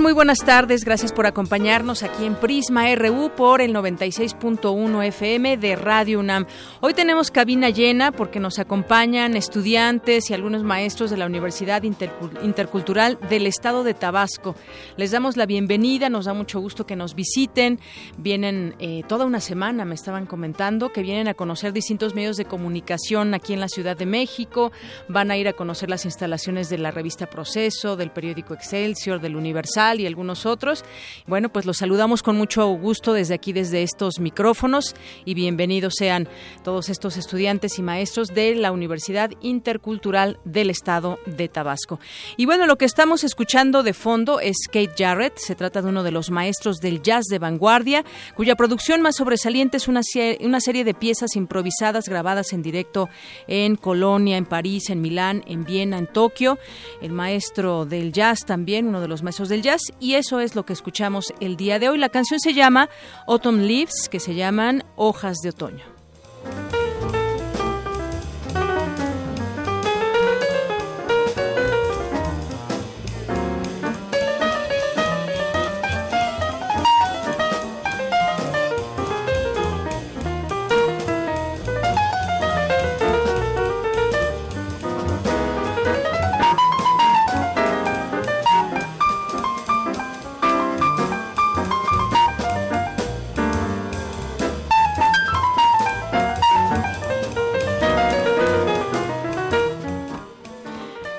Muy buenas tardes. Gracias por acompañarnos aquí en Prisma RU por el 96.1 FM de Radio UNAM. Hoy tenemos cabina llena porque nos acompañan estudiantes y algunos maestros de la Universidad Intercultural del Estado de Tabasco. Les damos la bienvenida, nos da mucho gusto que nos visiten. Vienen eh, toda una semana, me estaban comentando, que vienen a conocer distintos medios de comunicación aquí en la Ciudad de México. Van a ir a conocer las instalaciones de la revista Proceso, del periódico Excelsior, del Universal y algunos otros. Bueno, pues los saludamos con mucho gusto desde aquí, desde estos micrófonos y bienvenidos sean todos estos estudiantes y maestros de la Universidad Intercultural del Estado de Tabasco. Y bueno, lo que estamos escuchando de fondo es Kate Jarrett, se trata de uno de los maestros del jazz de vanguardia, cuya producción más sobresaliente es una, una serie de piezas improvisadas grabadas en directo en Colonia, en París, en Milán, en Viena, en Tokio. El maestro del jazz también, uno de los maestros del jazz y eso es lo que escuchamos el día de hoy. La canción se llama Autumn Leaves, que se llaman hojas de otoño.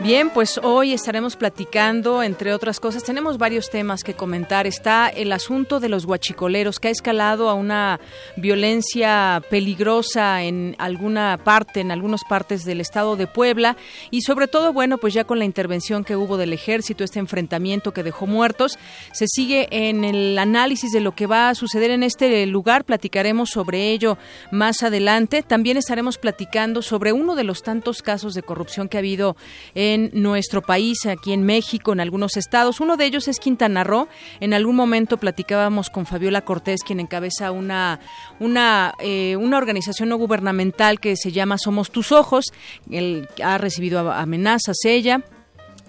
Bien, pues hoy estaremos platicando, entre otras cosas, tenemos varios temas que comentar. Está el asunto de los guachicoleros, que ha escalado a una violencia peligrosa en alguna parte, en algunas partes del estado de Puebla, y sobre todo, bueno, pues ya con la intervención que hubo del ejército, este enfrentamiento que dejó muertos, se sigue en el análisis de lo que va a suceder en este lugar. Platicaremos sobre ello más adelante. También estaremos platicando sobre uno de los tantos casos de corrupción que ha habido en en nuestro país, aquí en México, en algunos estados. Uno de ellos es Quintana Roo. En algún momento platicábamos con Fabiola Cortés, quien encabeza una, una, eh, una organización no gubernamental que se llama Somos Tus Ojos. Él ha recibido amenazas ella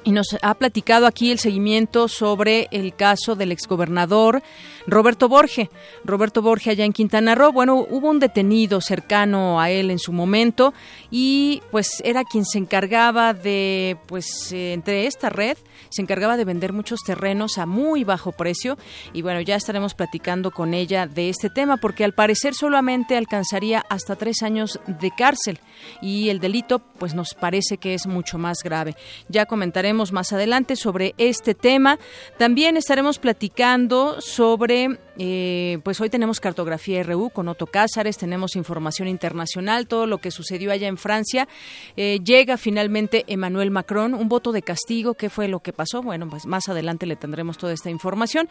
y nos ha platicado aquí el seguimiento sobre el caso del exgobernador Roberto Borge. Roberto Borge allá en Quintana Roo. Bueno, hubo un detenido cercano a él en su momento y pues era quien se encargaba de, pues eh, entre esta red, se encargaba de vender muchos terrenos a muy bajo precio y bueno, ya estaremos platicando con ella de este tema porque al parecer solamente alcanzaría hasta tres años de cárcel y el delito pues nos parece que es mucho más grave. Ya comentaremos más adelante sobre este tema. También estaremos platicando sobre, de eh, pues hoy tenemos cartografía RU con Otto Cázares, tenemos información internacional, todo lo que sucedió allá en Francia. Eh, llega finalmente Emmanuel Macron, un voto de castigo. ¿Qué fue lo que pasó? Bueno, pues más adelante le tendremos toda esta información.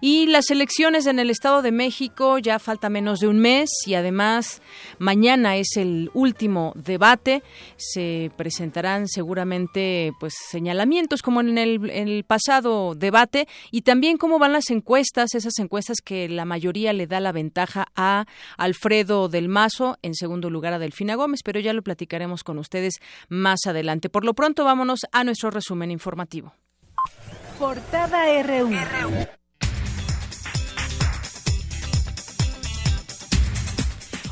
Y las elecciones en el Estado de México ya falta menos de un mes y además mañana es el último debate. Se presentarán seguramente pues señalamientos como en el, pasado debate y también cómo van las encuestas, esas encuestas que la mayoría le da la ventaja a Alfredo del Mazo, en segundo lugar a Delfina Gómez, pero ya lo platicaremos con ustedes más adelante. Por lo pronto, vámonos a nuestro resumen informativo. Portada RU.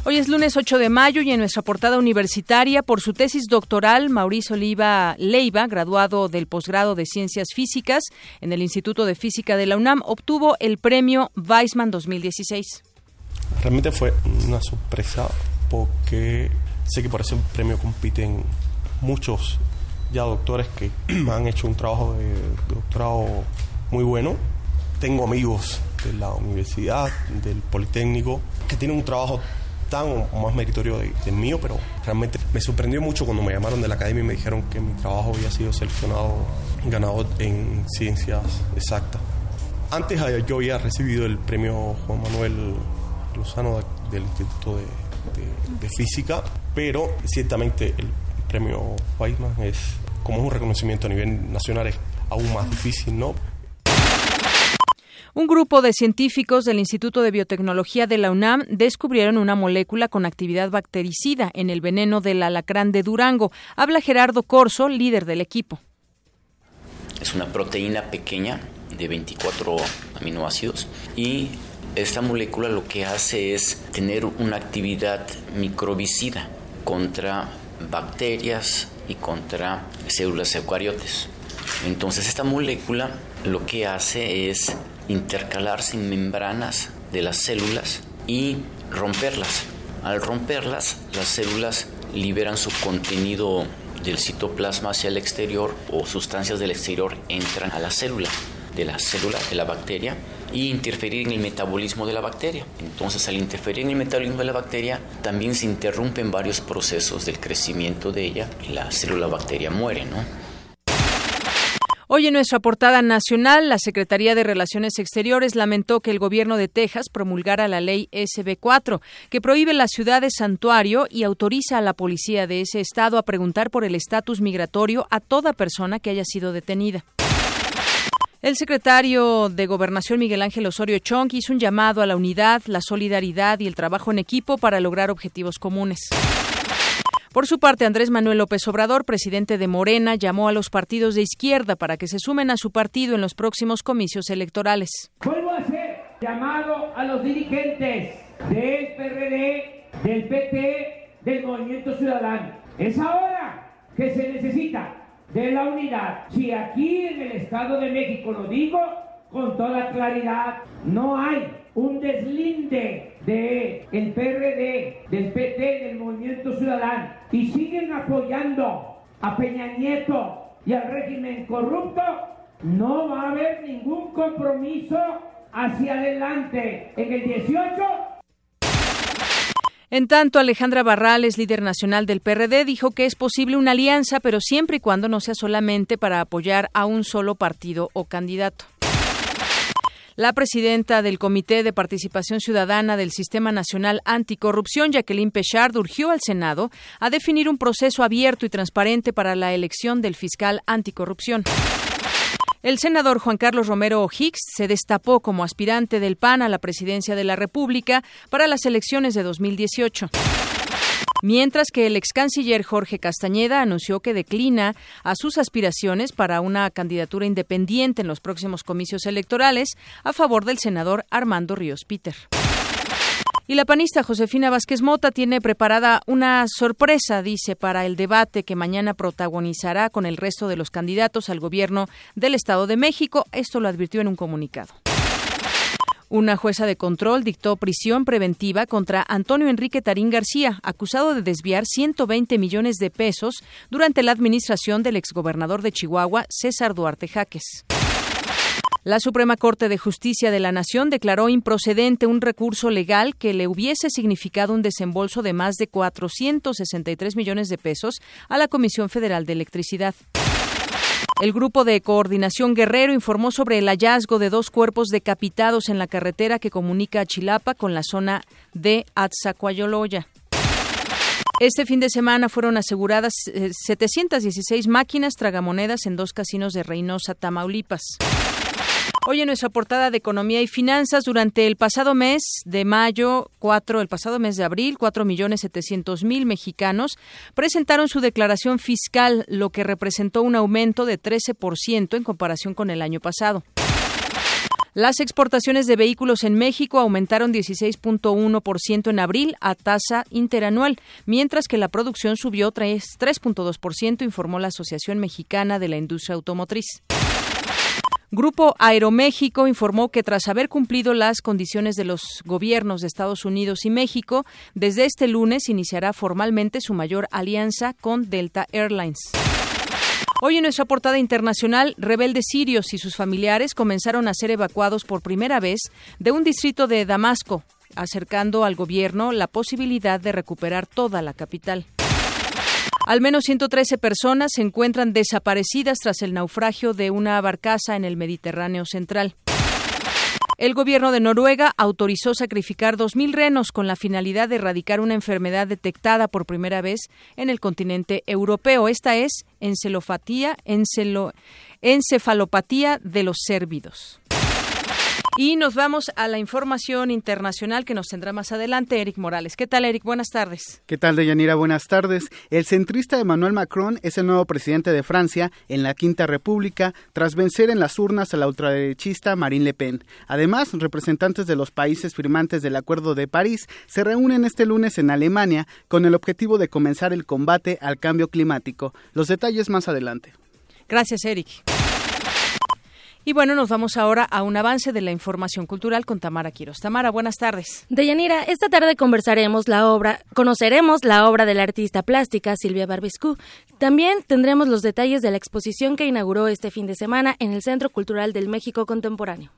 Hoy es lunes 8 de mayo y en nuestra portada universitaria, por su tesis doctoral, Mauricio Oliva Leiva, graduado del posgrado de Ciencias Físicas en el Instituto de Física de la UNAM, obtuvo el premio Weizmann 2016. Realmente fue una sorpresa porque Sé que por ese premio compiten muchos ya doctores que han hecho un trabajo de doctorado muy bueno. Tengo amigos de la universidad, del Politécnico, que tienen un trabajo tan o más meritorio del mío, pero realmente me sorprendió mucho cuando me llamaron de la academia y me dijeron que mi trabajo había sido seleccionado ganador en ciencias exactas. Antes yo había recibido el premio Juan Manuel Lozano del Instituto de, Física, pero ciertamente el premio Weizmann es, como es un reconocimiento a nivel nacional, es aún más difícil, ¿no? Un grupo de científicos del Instituto de Biotecnología de la UNAM descubrieron una molécula con actividad bactericida en el veneno del alacrán de Durango. Habla Gerardo Corso, líder del equipo. Es una proteína pequeña de 24 aminoácidos y esta molécula lo que hace es tener una actividad microbicida contra bacterias y contra células eucariotes. Entonces esta molécula lo que hace es intercalarse en membranas de las células y romperlas. Al romperlas, las células liberan su contenido del citoplasma hacia el exterior o sustancias del exterior entran a la célula de la célula de la bacteria y interferir en el metabolismo de la bacteria. Entonces, al interferir en el metabolismo de la bacteria, también se interrumpen varios procesos del crecimiento de ella y la célula bacteria muere, ¿no? Hoy en nuestra portada nacional, la Secretaría de Relaciones Exteriores lamentó que el gobierno de Texas promulgara la ley SB4, que prohíbe la ciudad de santuario y autoriza a la policía de ese estado a preguntar por el estatus migratorio a toda persona que haya sido detenida. El secretario de Gobernación Miguel Ángel Osorio Chong hizo un llamado a la unidad, la solidaridad y el trabajo en equipo para lograr objetivos comunes. Por su parte, Andrés Manuel López Obrador, presidente de Morena, llamó a los partidos de izquierda para que se sumen a su partido en los próximos comicios electorales. Vuelvo a hacer llamado a los dirigentes del PRD, del PT, del Movimiento Ciudadano. Es ahora que se necesita de la unidad. Si aquí en el Estado de México lo digo con toda claridad, no hay un deslinde de el PRD, del PT, del Movimiento Ciudadano y siguen apoyando a Peña Nieto y al régimen corrupto, no va a haber ningún compromiso hacia adelante. En el 18 en tanto, Alejandra Barrales, líder nacional del PRD, dijo que es posible una alianza, pero siempre y cuando no sea solamente para apoyar a un solo partido o candidato. La presidenta del Comité de Participación Ciudadana del Sistema Nacional Anticorrupción, Jacqueline Pechard, urgió al Senado a definir un proceso abierto y transparente para la elección del fiscal anticorrupción. El senador Juan Carlos Romero Hicks se destapó como aspirante del PAN a la presidencia de la República para las elecciones de 2018 mientras que el ex canciller Jorge Castañeda anunció que declina a sus aspiraciones para una candidatura independiente en los próximos comicios electorales a favor del senador Armando Ríos Peter. Y la panista Josefina Vázquez Mota tiene preparada una sorpresa, dice, para el debate que mañana protagonizará con el resto de los candidatos al gobierno del Estado de México. Esto lo advirtió en un comunicado. Una jueza de control dictó prisión preventiva contra Antonio Enrique Tarín García, acusado de desviar 120 millones de pesos durante la administración del exgobernador de Chihuahua, César Duarte Jaques. La Suprema Corte de Justicia de la Nación declaró improcedente un recurso legal que le hubiese significado un desembolso de más de 463 millones de pesos a la Comisión Federal de Electricidad. El grupo de coordinación Guerrero informó sobre el hallazgo de dos cuerpos decapitados en la carretera que comunica a Chilapa con la zona de Atzacuayoloya. Este fin de semana fueron aseguradas 716 eh, máquinas tragamonedas en dos casinos de Reynosa, Tamaulipas. Hoy en nuestra portada de Economía y Finanzas, durante el pasado mes de mayo, cuatro, el pasado mes de abril, cuatro millones setecientos mil mexicanos presentaron su declaración fiscal, lo que representó un aumento de 13% en comparación con el año pasado. Las exportaciones de vehículos en México aumentaron 16.1% en abril a tasa interanual, mientras que la producción subió 3.2%, informó la Asociación Mexicana de la Industria Automotriz. Grupo Aeroméxico informó que tras haber cumplido las condiciones de los gobiernos de Estados Unidos y México, desde este lunes iniciará formalmente su mayor alianza con Delta Airlines. Hoy en nuestra portada internacional, rebeldes sirios y sus familiares comenzaron a ser evacuados por primera vez de un distrito de Damasco, acercando al gobierno la posibilidad de recuperar toda la capital. Al menos 113 personas se encuentran desaparecidas tras el naufragio de una barcaza en el Mediterráneo central. El gobierno de Noruega autorizó sacrificar 2.000 renos con la finalidad de erradicar una enfermedad detectada por primera vez en el continente europeo. Esta es encefalopatía, de los cérvidos. Y nos vamos a la información internacional que nos tendrá más adelante Eric Morales. ¿Qué tal, Eric? Buenas tardes. ¿Qué tal, Deyanira? Buenas tardes. El centrista Emmanuel Macron es el nuevo presidente de Francia en la Quinta República tras vencer en las urnas a la ultraderechista Marine Le Pen. Además, representantes de los países firmantes del Acuerdo de París se reúnen este lunes en Alemania con el objetivo de comenzar el combate al cambio climático. Los detalles más adelante. Gracias, Eric. Y bueno, nos vamos ahora a un avance de la información cultural con Tamara Quiros. Tamara, buenas tardes. Deyanira, esta tarde conversaremos la obra, conoceremos la obra de la artista plástica Silvia Barbescu. También tendremos los detalles de la exposición que inauguró este fin de semana en el Centro Cultural del México Contemporáneo.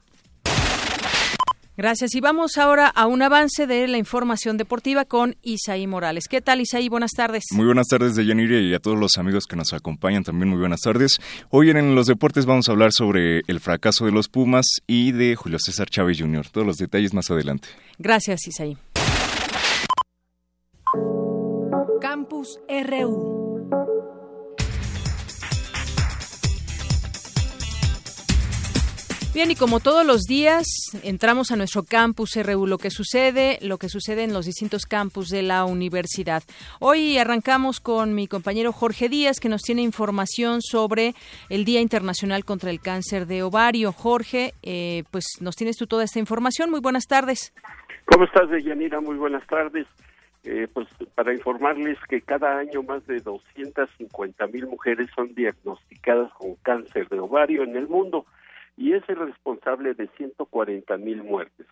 Gracias. Y vamos ahora a un avance de la información deportiva con Isaí Morales. ¿Qué tal, Isaí? Buenas tardes. Muy buenas tardes, Deyanira, y a todos los amigos que nos acompañan también muy buenas tardes. Hoy en los deportes vamos a hablar sobre el fracaso de los Pumas y de Julio César Chávez Jr. Todos los detalles más adelante. Gracias, Isaí. Campus RU. Bien, y como todos los días, entramos a nuestro campus RU, lo que sucede, lo que sucede en los distintos campus de la universidad. Hoy arrancamos con mi compañero Jorge Díaz, que nos tiene información sobre el Día Internacional contra el Cáncer de Ovario. Jorge, eh, pues nos tienes tú toda esta información. Muy buenas tardes. ¿Cómo estás, Deyanira? Muy buenas tardes. Eh, pues para informarles que cada año más de 250 mil mujeres son diagnosticadas con cáncer de ovario en el mundo y es el responsable de 140 mil muertes.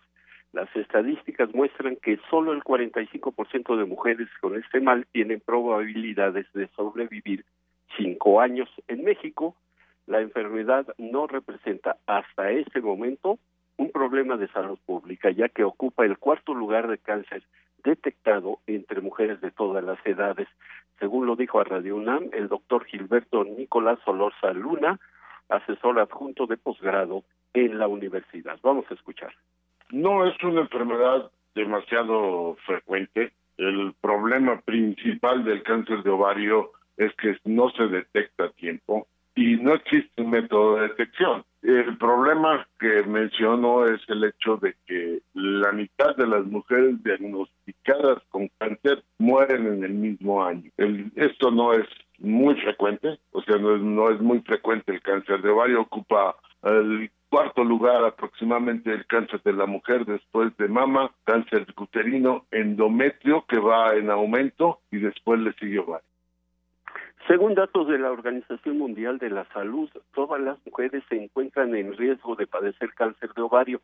Las estadísticas muestran que solo el 45% de mujeres con este mal tienen probabilidades de sobrevivir cinco años. En México, la enfermedad no representa hasta este momento un problema de salud pública, ya que ocupa el cuarto lugar de cáncer detectado entre mujeres de todas las edades. Según lo dijo a Radio UNAM el doctor Gilberto Nicolás Solorza Luna, asesor adjunto de posgrado en la universidad. Vamos a escuchar. No es una enfermedad demasiado frecuente. El problema principal del cáncer de ovario es que no se detecta a tiempo y no existe un método de detección. El problema que menciono es el hecho de que la mitad de las mujeres diagnosticadas con cáncer mueren en el mismo año. esto no es muy frecuente, o sea, no es, no es muy frecuente el cáncer de ovario, ocupa el cuarto lugar aproximadamente el cáncer de la mujer después de mama, cáncer uterino, endometrio que va en aumento y después le sigue ovario. Según datos de la Organización Mundial de la Salud, todas las mujeres se encuentran en riesgo de padecer cáncer de ovario.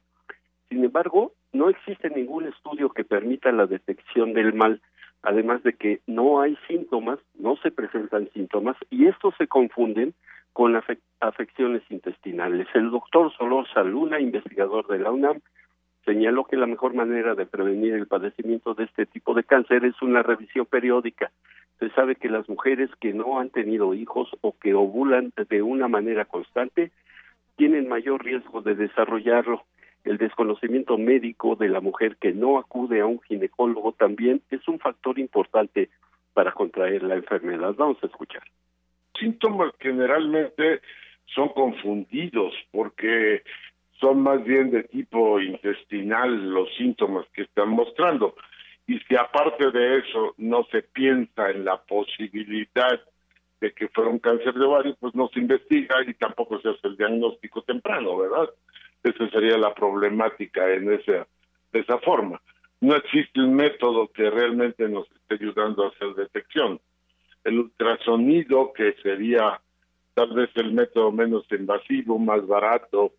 Sin embargo, no existe ningún estudio que permita la detección del mal además de que no hay síntomas, no se presentan síntomas y estos se confunden con afecciones intestinales. El doctor Solorza Luna, investigador de la UNAM, señaló que la mejor manera de prevenir el padecimiento de este tipo de cáncer es una revisión periódica. Se sabe que las mujeres que no han tenido hijos o que ovulan de una manera constante tienen mayor riesgo de desarrollarlo el desconocimiento médico de la mujer que no acude a un ginecólogo también es un factor importante para contraer la enfermedad. Vamos a escuchar. Síntomas generalmente son confundidos porque son más bien de tipo intestinal los síntomas que están mostrando. Y si aparte de eso no se piensa en la posibilidad de que fuera un cáncer de ovario, pues no se investiga y tampoco se hace el diagnóstico temprano, ¿verdad? Esa sería la problemática en esa, esa forma. No existe un método que realmente nos esté ayudando a hacer detección. El ultrasonido, que sería tal vez el método menos invasivo, más barato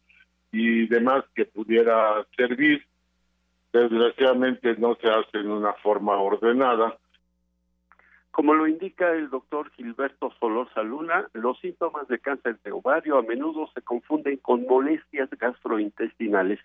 y demás que pudiera servir. Desgraciadamente no se hace en una forma ordenada. Como lo indica el doctor Gilberto Solosa Luna, los síntomas de cáncer de ovario a menudo se confunden con molestias gastrointestinales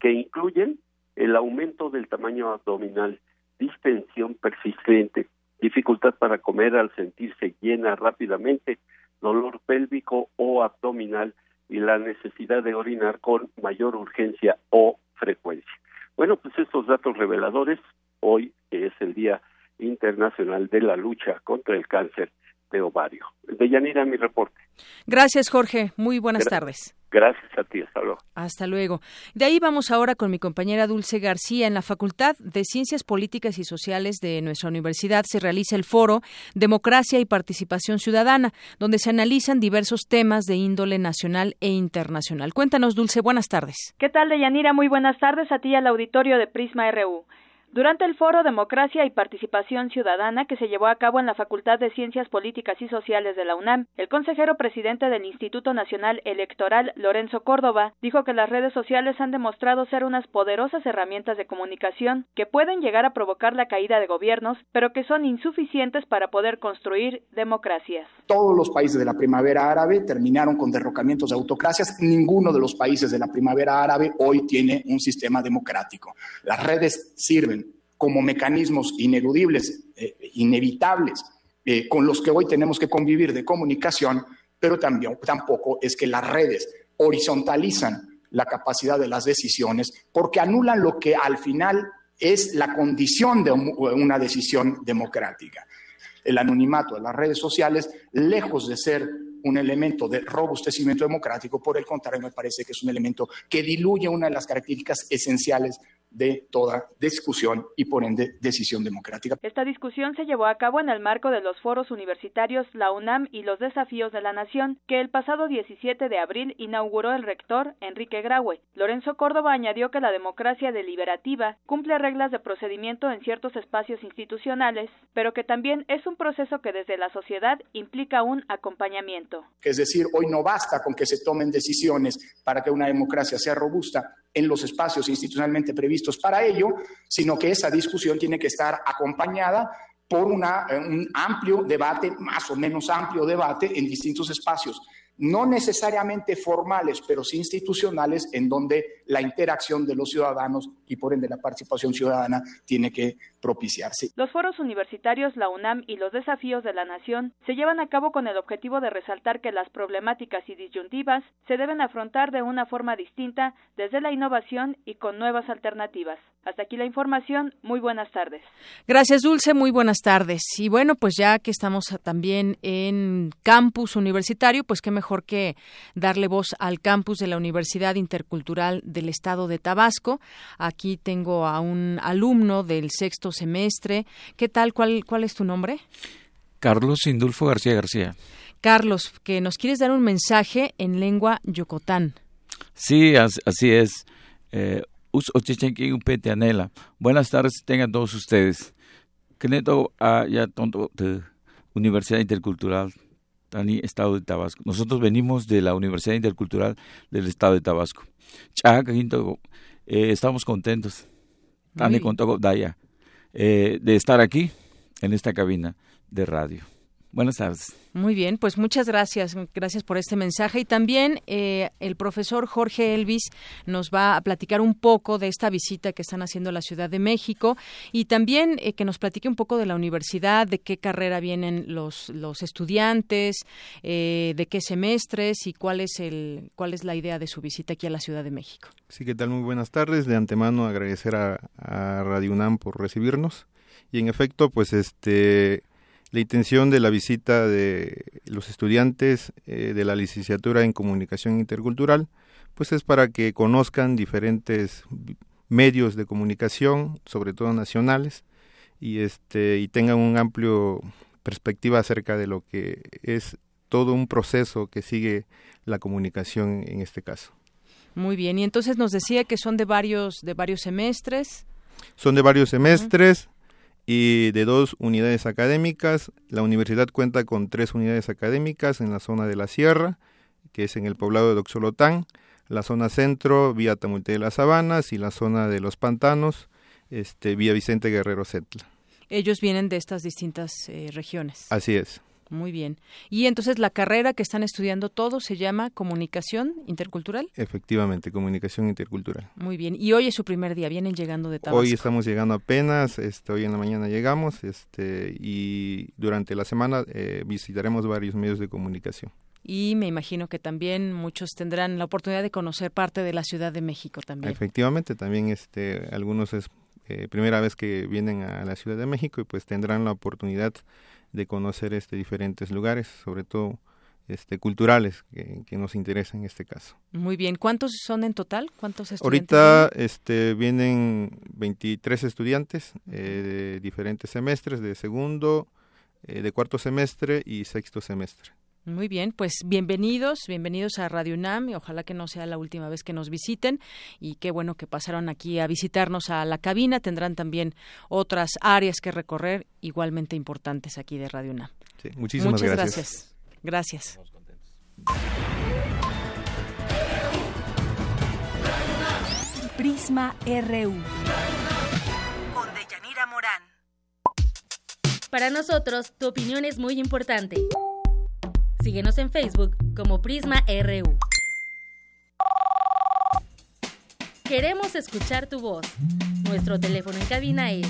que incluyen el aumento del tamaño abdominal, distensión persistente, dificultad para comer al sentirse llena rápidamente, dolor pélvico o abdominal y la necesidad de orinar con mayor urgencia o frecuencia. Bueno, pues estos datos reveladores, hoy es el Día Internacional de la Lucha contra el Cáncer de Ovario. De Yanira, mi reporte. Gracias, Jorge. Muy buenas tardes. Gracias a ti, hasta luego. Hasta luego. De ahí vamos ahora con mi compañera Dulce García. En la Facultad de Ciencias Políticas y Sociales de nuestra universidad se realiza el foro Democracia y Participación Ciudadana, donde se analizan diversos temas de índole nacional e internacional. Cuéntanos, Dulce, buenas tardes. ¿Qué tal, Deyanira? Muy buenas tardes a ti al auditorio de Prisma RU. Durante el foro Democracia y Participación Ciudadana que se llevó a cabo en la Facultad de Ciencias Políticas y Sociales de la UNAM, el consejero presidente del Instituto Nacional Electoral, Lorenzo Córdoba, dijo que las redes sociales han demostrado ser unas poderosas herramientas de comunicación que pueden llegar a provocar la caída de gobiernos, pero que son insuficientes para poder construir democracias. Todos los países de la primavera árabe terminaron con derrocamientos de autocracias. Ninguno de los países de la primavera árabe hoy tiene un sistema democrático. Las redes sirven como mecanismos ineludibles, eh, inevitables, eh, con los que hoy tenemos que convivir de comunicación, pero también, tampoco es que las redes horizontalizan la capacidad de las decisiones porque anulan lo que al final es la condición de una decisión democrática. El anonimato de las redes sociales, lejos de ser un elemento de robustecimiento democrático, por el contrario, me parece que es un elemento que diluye una de las características esenciales de toda discusión y por ende decisión democrática. Esta discusión se llevó a cabo en el marco de los foros universitarios La UNAM y los desafíos de la nación que el pasado 17 de abril inauguró el rector Enrique Graue. Lorenzo Córdoba añadió que la democracia deliberativa cumple reglas de procedimiento en ciertos espacios institucionales, pero que también es un proceso que desde la sociedad implica un acompañamiento. Es decir, hoy no basta con que se tomen decisiones para que una democracia sea robusta, en los espacios institucionalmente previstos para ello, sino que esa discusión tiene que estar acompañada por una, eh, un amplio debate, más o menos amplio debate en distintos espacios. No necesariamente formales, pero sí institucionales, en donde la interacción de los ciudadanos y por ende la participación ciudadana tiene que propiciarse. Los foros universitarios, la UNAM y los desafíos de la nación se llevan a cabo con el objetivo de resaltar que las problemáticas y disyuntivas se deben afrontar de una forma distinta desde la innovación y con nuevas alternativas. Hasta aquí la información. Muy buenas tardes. Gracias, Dulce. Muy buenas tardes. Y bueno, pues ya que estamos también en campus universitario, pues qué mejor que darle voz al campus de la Universidad Intercultural del Estado de Tabasco. Aquí tengo a un alumno del sexto semestre. ¿Qué tal? ¿Cuál, cuál es tu nombre? Carlos Indulfo García García. Carlos, que nos quieres dar un mensaje en lengua yocotán. Sí, así es. Eh, Buenas tardes tengan todos ustedes. Keneto a ya tonto de Universidad Intercultural Tani Estado de Tabasco. Nosotros venimos de la Universidad Intercultural del Estado de Tabasco. Eh, estamos contentos. Tani Daya eh, de estar aquí en esta cabina de radio. Buenas tardes. Muy bien, pues muchas gracias. Gracias por este mensaje. Y también eh, el profesor Jorge Elvis nos va a platicar un poco de esta visita que están haciendo a la Ciudad de México y también eh, que nos platique un poco de la universidad, de qué carrera vienen los, los estudiantes, eh, de qué semestres y cuál es, el, cuál es la idea de su visita aquí a la Ciudad de México. Sí, ¿qué tal? Muy buenas tardes. De antemano agradecer a, a Radio UNAM por recibirnos. Y en efecto, pues este la intención de la visita de los estudiantes eh, de la licenciatura en comunicación intercultural, pues es para que conozcan diferentes medios de comunicación, sobre todo nacionales, y este y tengan un amplio perspectiva acerca de lo que es todo un proceso que sigue la comunicación en este caso. Muy bien, y entonces nos decía que son de varios de varios semestres. Son de varios semestres y de dos unidades académicas. La universidad cuenta con tres unidades académicas en la zona de la sierra, que es en el poblado de Doxolotán, la zona centro, vía Tamulte de las Sabanas, y la zona de los pantanos, este, vía Vicente Guerrero Setla. Ellos vienen de estas distintas eh, regiones. Así es. Muy bien. Y entonces la carrera que están estudiando todos se llama Comunicación Intercultural. Efectivamente, Comunicación Intercultural. Muy bien. Y hoy es su primer día, vienen llegando de Tabasco. Hoy estamos llegando apenas, este, hoy en la mañana llegamos este, y durante la semana eh, visitaremos varios medios de comunicación. Y me imagino que también muchos tendrán la oportunidad de conocer parte de la Ciudad de México también. Efectivamente, también este, algunos es eh, primera vez que vienen a la Ciudad de México y pues tendrán la oportunidad de conocer este diferentes lugares, sobre todo este culturales que, nos interesan en este caso. Muy bien, ¿cuántos son en total? ¿Cuántos estudiantes? Ahorita vienen? este vienen 23 estudiantes eh, de diferentes semestres, de segundo, eh, de cuarto semestre y sexto semestre. Muy bien, pues bienvenidos, bienvenidos a Radio UNAM y ojalá que no sea la última vez que nos visiten y qué bueno que pasaron aquí a visitarnos a la cabina. Tendrán también otras áreas que recorrer igualmente importantes aquí de Radio UNAM. Sí, muchísimas Muchas gracias. Gracias. Prisma RU. Con Deyanira Morán. Para nosotros, tu opinión es muy importante. Síguenos en Facebook como Prisma RU. Queremos escuchar tu voz. Nuestro teléfono en cabina es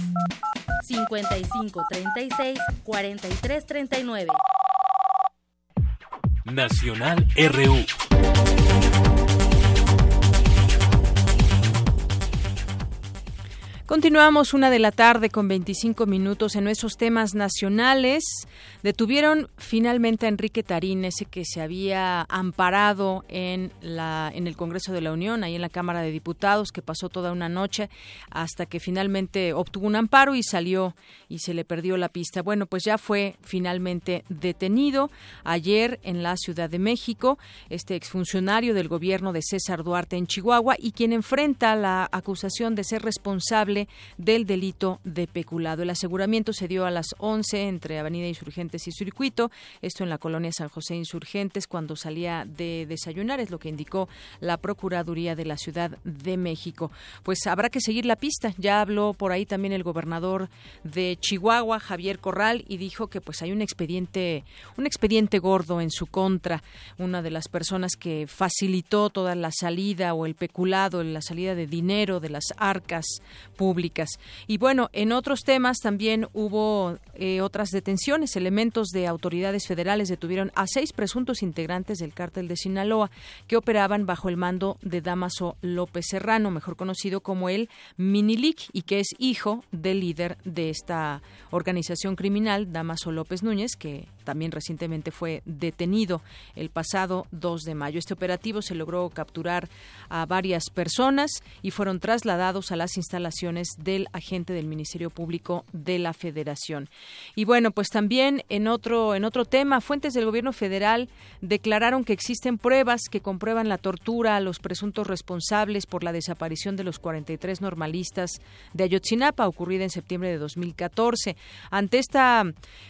55 36 43 39. Nacional RU. Continuamos una de la tarde con 25 minutos en nuestros temas nacionales. Detuvieron finalmente a Enrique Tarín, ese que se había amparado en, la, en el Congreso de la Unión, ahí en la Cámara de Diputados, que pasó toda una noche hasta que finalmente obtuvo un amparo y salió y se le perdió la pista. Bueno, pues ya fue finalmente detenido ayer en la Ciudad de México, este exfuncionario del gobierno de César Duarte en Chihuahua y quien enfrenta la acusación de ser responsable del delito de peculado. El aseguramiento se dio a las 11 entre Avenida Insurgentes y Circuito, esto en la colonia San José Insurgentes, cuando salía de desayunar, es lo que indicó la Procuraduría de la Ciudad de México. Pues habrá que seguir la pista. Ya habló por ahí también el gobernador de Chihuahua, Javier Corral, y dijo que pues hay un expediente, un expediente gordo en su contra. Una de las personas que facilitó toda la salida o el peculado, la salida de dinero de las arcas públicas. Y bueno, en otros temas también hubo eh, otras detenciones. Elementos de autoridades federales detuvieron a seis presuntos integrantes del cártel de Sinaloa que operaban bajo el mando de Damaso López Serrano, mejor conocido como el Minilic, y que es hijo del líder de esta organización criminal, Damaso López Núñez, que también recientemente fue detenido el pasado 2 de mayo. Este operativo se logró capturar a varias personas y fueron trasladados a las instalaciones del agente del Ministerio Público de la Federación. Y bueno, pues también en otro en otro tema, fuentes del Gobierno federal declararon que existen pruebas que comprueban la tortura a los presuntos responsables por la desaparición de los 43 normalistas de Ayotzinapa ocurrida en septiembre de 2014. Ante esta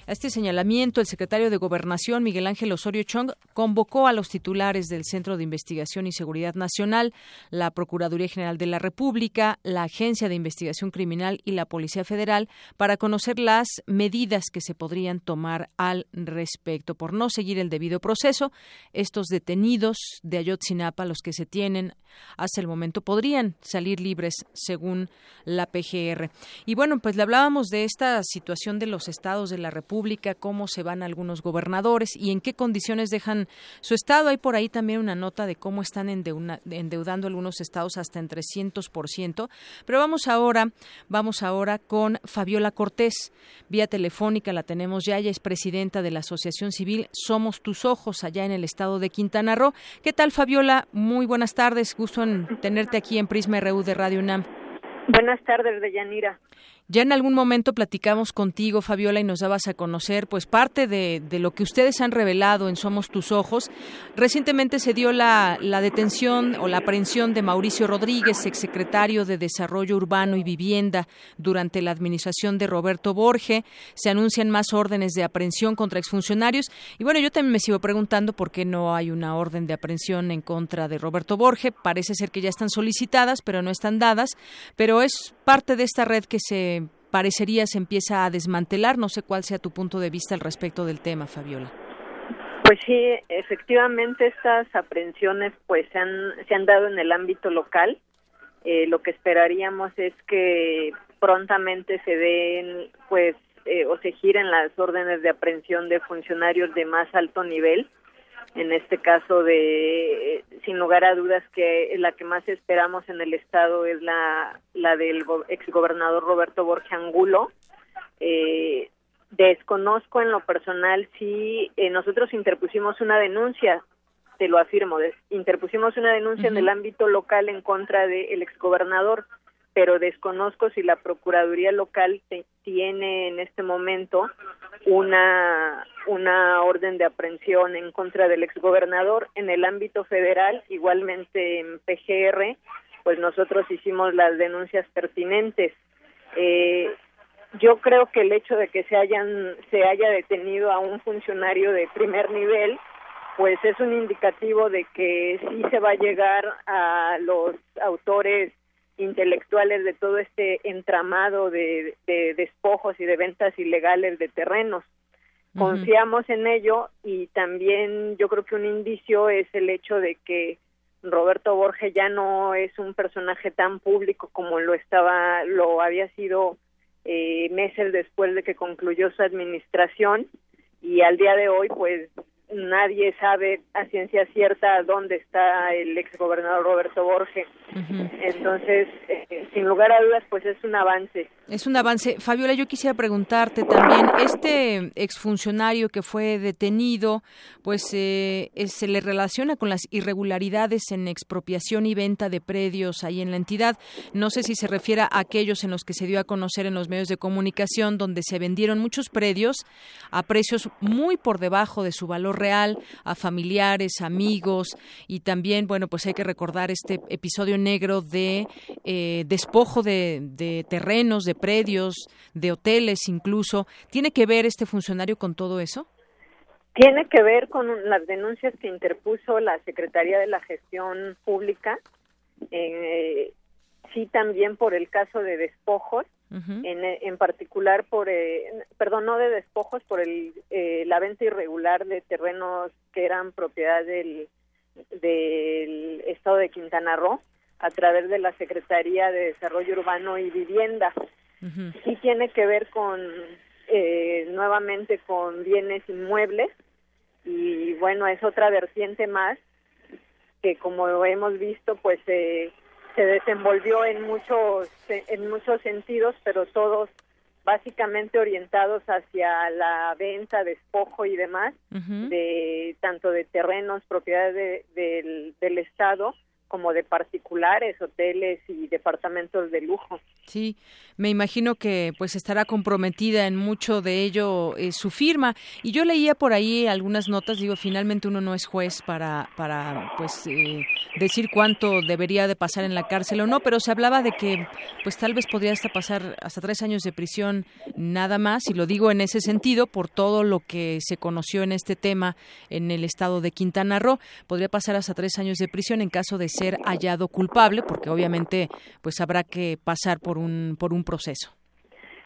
este señalamiento, el secretario de Gobernación Miguel Ángel Osorio Chong convocó a los titulares del Centro de Investigación y Seguridad Nacional, la Procuraduría General de la República, la Agencia de Investigación Criminal y la Policía Federal para conocer las medidas que se podrían tomar al respecto. Por no seguir el debido proceso, estos detenidos de Ayotzinapa, los que se tienen hasta el momento, podrían salir libres según la PGR. Y bueno, pues le hablábamos de esta situación de los estados de la República, cómo se van algunos gobernadores y en qué condiciones dejan su estado. Hay por ahí también una nota de cómo están endeudando algunos estados hasta en 300%. Pero vamos ahora, vamos ahora con Fabiola Cortés. Vía telefónica la tenemos ya, ella es presidenta de la Asociación Civil Somos Tus Ojos, allá en el estado de Quintana Roo. ¿Qué tal, Fabiola? Muy buenas tardes, gusto en tenerte aquí en Prisma RU de Radio UNAM. Buenas tardes, Deyanira. Ya en algún momento platicamos contigo, Fabiola, y nos dabas a conocer pues parte de, lo que ustedes han revelado en Somos tus Ojos. Recientemente se dio la, la detención o la aprehensión de Mauricio Rodríguez, exsecretario de Desarrollo Urbano y Vivienda, durante la administración de Roberto Borge. Se anuncian más órdenes de aprehensión contra exfuncionarios. Y bueno, yo también me sigo preguntando por qué no hay una orden de aprehensión en contra de Roberto Borge. Parece ser que ya están solicitadas, pero no están dadas. Pero es parte de esta red que se parecería se empieza a desmantelar. No sé cuál sea tu punto de vista al respecto del tema, Fabiola. Pues sí, efectivamente estas aprehensiones pues se han, se han dado en el ámbito local. Eh, lo que esperaríamos es que prontamente se den pues eh, o se giren las órdenes de aprehensión de funcionarios de más alto nivel en este caso de sin lugar a dudas que la que más esperamos en el estado es la la del exgobernador Roberto Borja Angulo. Eh, desconozco en lo personal si eh, nosotros interpusimos una denuncia te lo afirmo interpusimos una denuncia en el ámbito local en contra del exgobernador pero desconozco si la Procuraduría local tiene en este momento una, una orden de aprehensión en contra del exgobernador. En el ámbito federal, igualmente en PGR, pues nosotros hicimos las denuncias pertinentes. Eh, yo creo que el hecho de que se hayan se haya detenido a un funcionario de primer nivel pues es un indicativo de que sí se va a llegar a los autores intelectuales de todo este entramado de, despojos y de ventas ilegales de terrenos. Confiamos en ello y también yo creo que un indicio es el hecho de que Roberto Borges ya no es un personaje tan público como lo estaba, lo había sido eh, meses después de que concluyó su administración y al día de hoy pues nadie sabe a ciencia cierta dónde está el exgobernador Roberto Borges. Entonces, eh, sin lugar a dudas, pues es un avance. Es un avance. Fabiola, yo quisiera preguntarte también, este exfuncionario que fue detenido, pues eh, se le relaciona con las irregularidades en expropiación y venta de predios ahí en la entidad. No sé si se refiere a aquellos en los que se dio a conocer en los medios de comunicación, donde se vendieron muchos predios a precios muy por debajo de su valor real a familiares, amigos y también, bueno, pues hay que recordar este episodio negro de eh, despojo de, de terrenos, de predios, de hoteles incluso. ¿Tiene que ver este funcionario con todo eso? Tiene que ver con las denuncias que interpuso la Secretaría de la Gestión Pública, eh, sí también por el caso de despojos, en, en, particular por, eh, perdón, no de despojos, por el, eh, la venta irregular de terrenos que eran propiedad del, del Estado de Quintana Roo a través de la Secretaría de Desarrollo Urbano y Vivienda. Sí tiene que ver con, eh, nuevamente, con bienes inmuebles. Y bueno, es otra vertiente más que como hemos visto, pues eh, se desenvolvió en muchos en muchos sentidos, pero todos básicamente orientados hacia la venta, despojo y demás de tanto de terrenos, propiedades del, del Estado como de particulares, hoteles y departamentos de lujo. Sí, me imagino que pues estará comprometida en mucho de ello eh, su firma y yo leía por ahí algunas notas, digo, finalmente uno no es juez para para pues eh, decir cuánto debería de pasar en la cárcel o no, pero se hablaba de que pues tal vez podría hasta pasar hasta tres años de prisión nada más y lo digo en ese sentido por todo lo que se conoció en este tema en el estado de Quintana Roo, podría pasar hasta tres años de prisión en caso de ser hallado culpable, porque obviamente pues habrá que pasar por un por un proceso.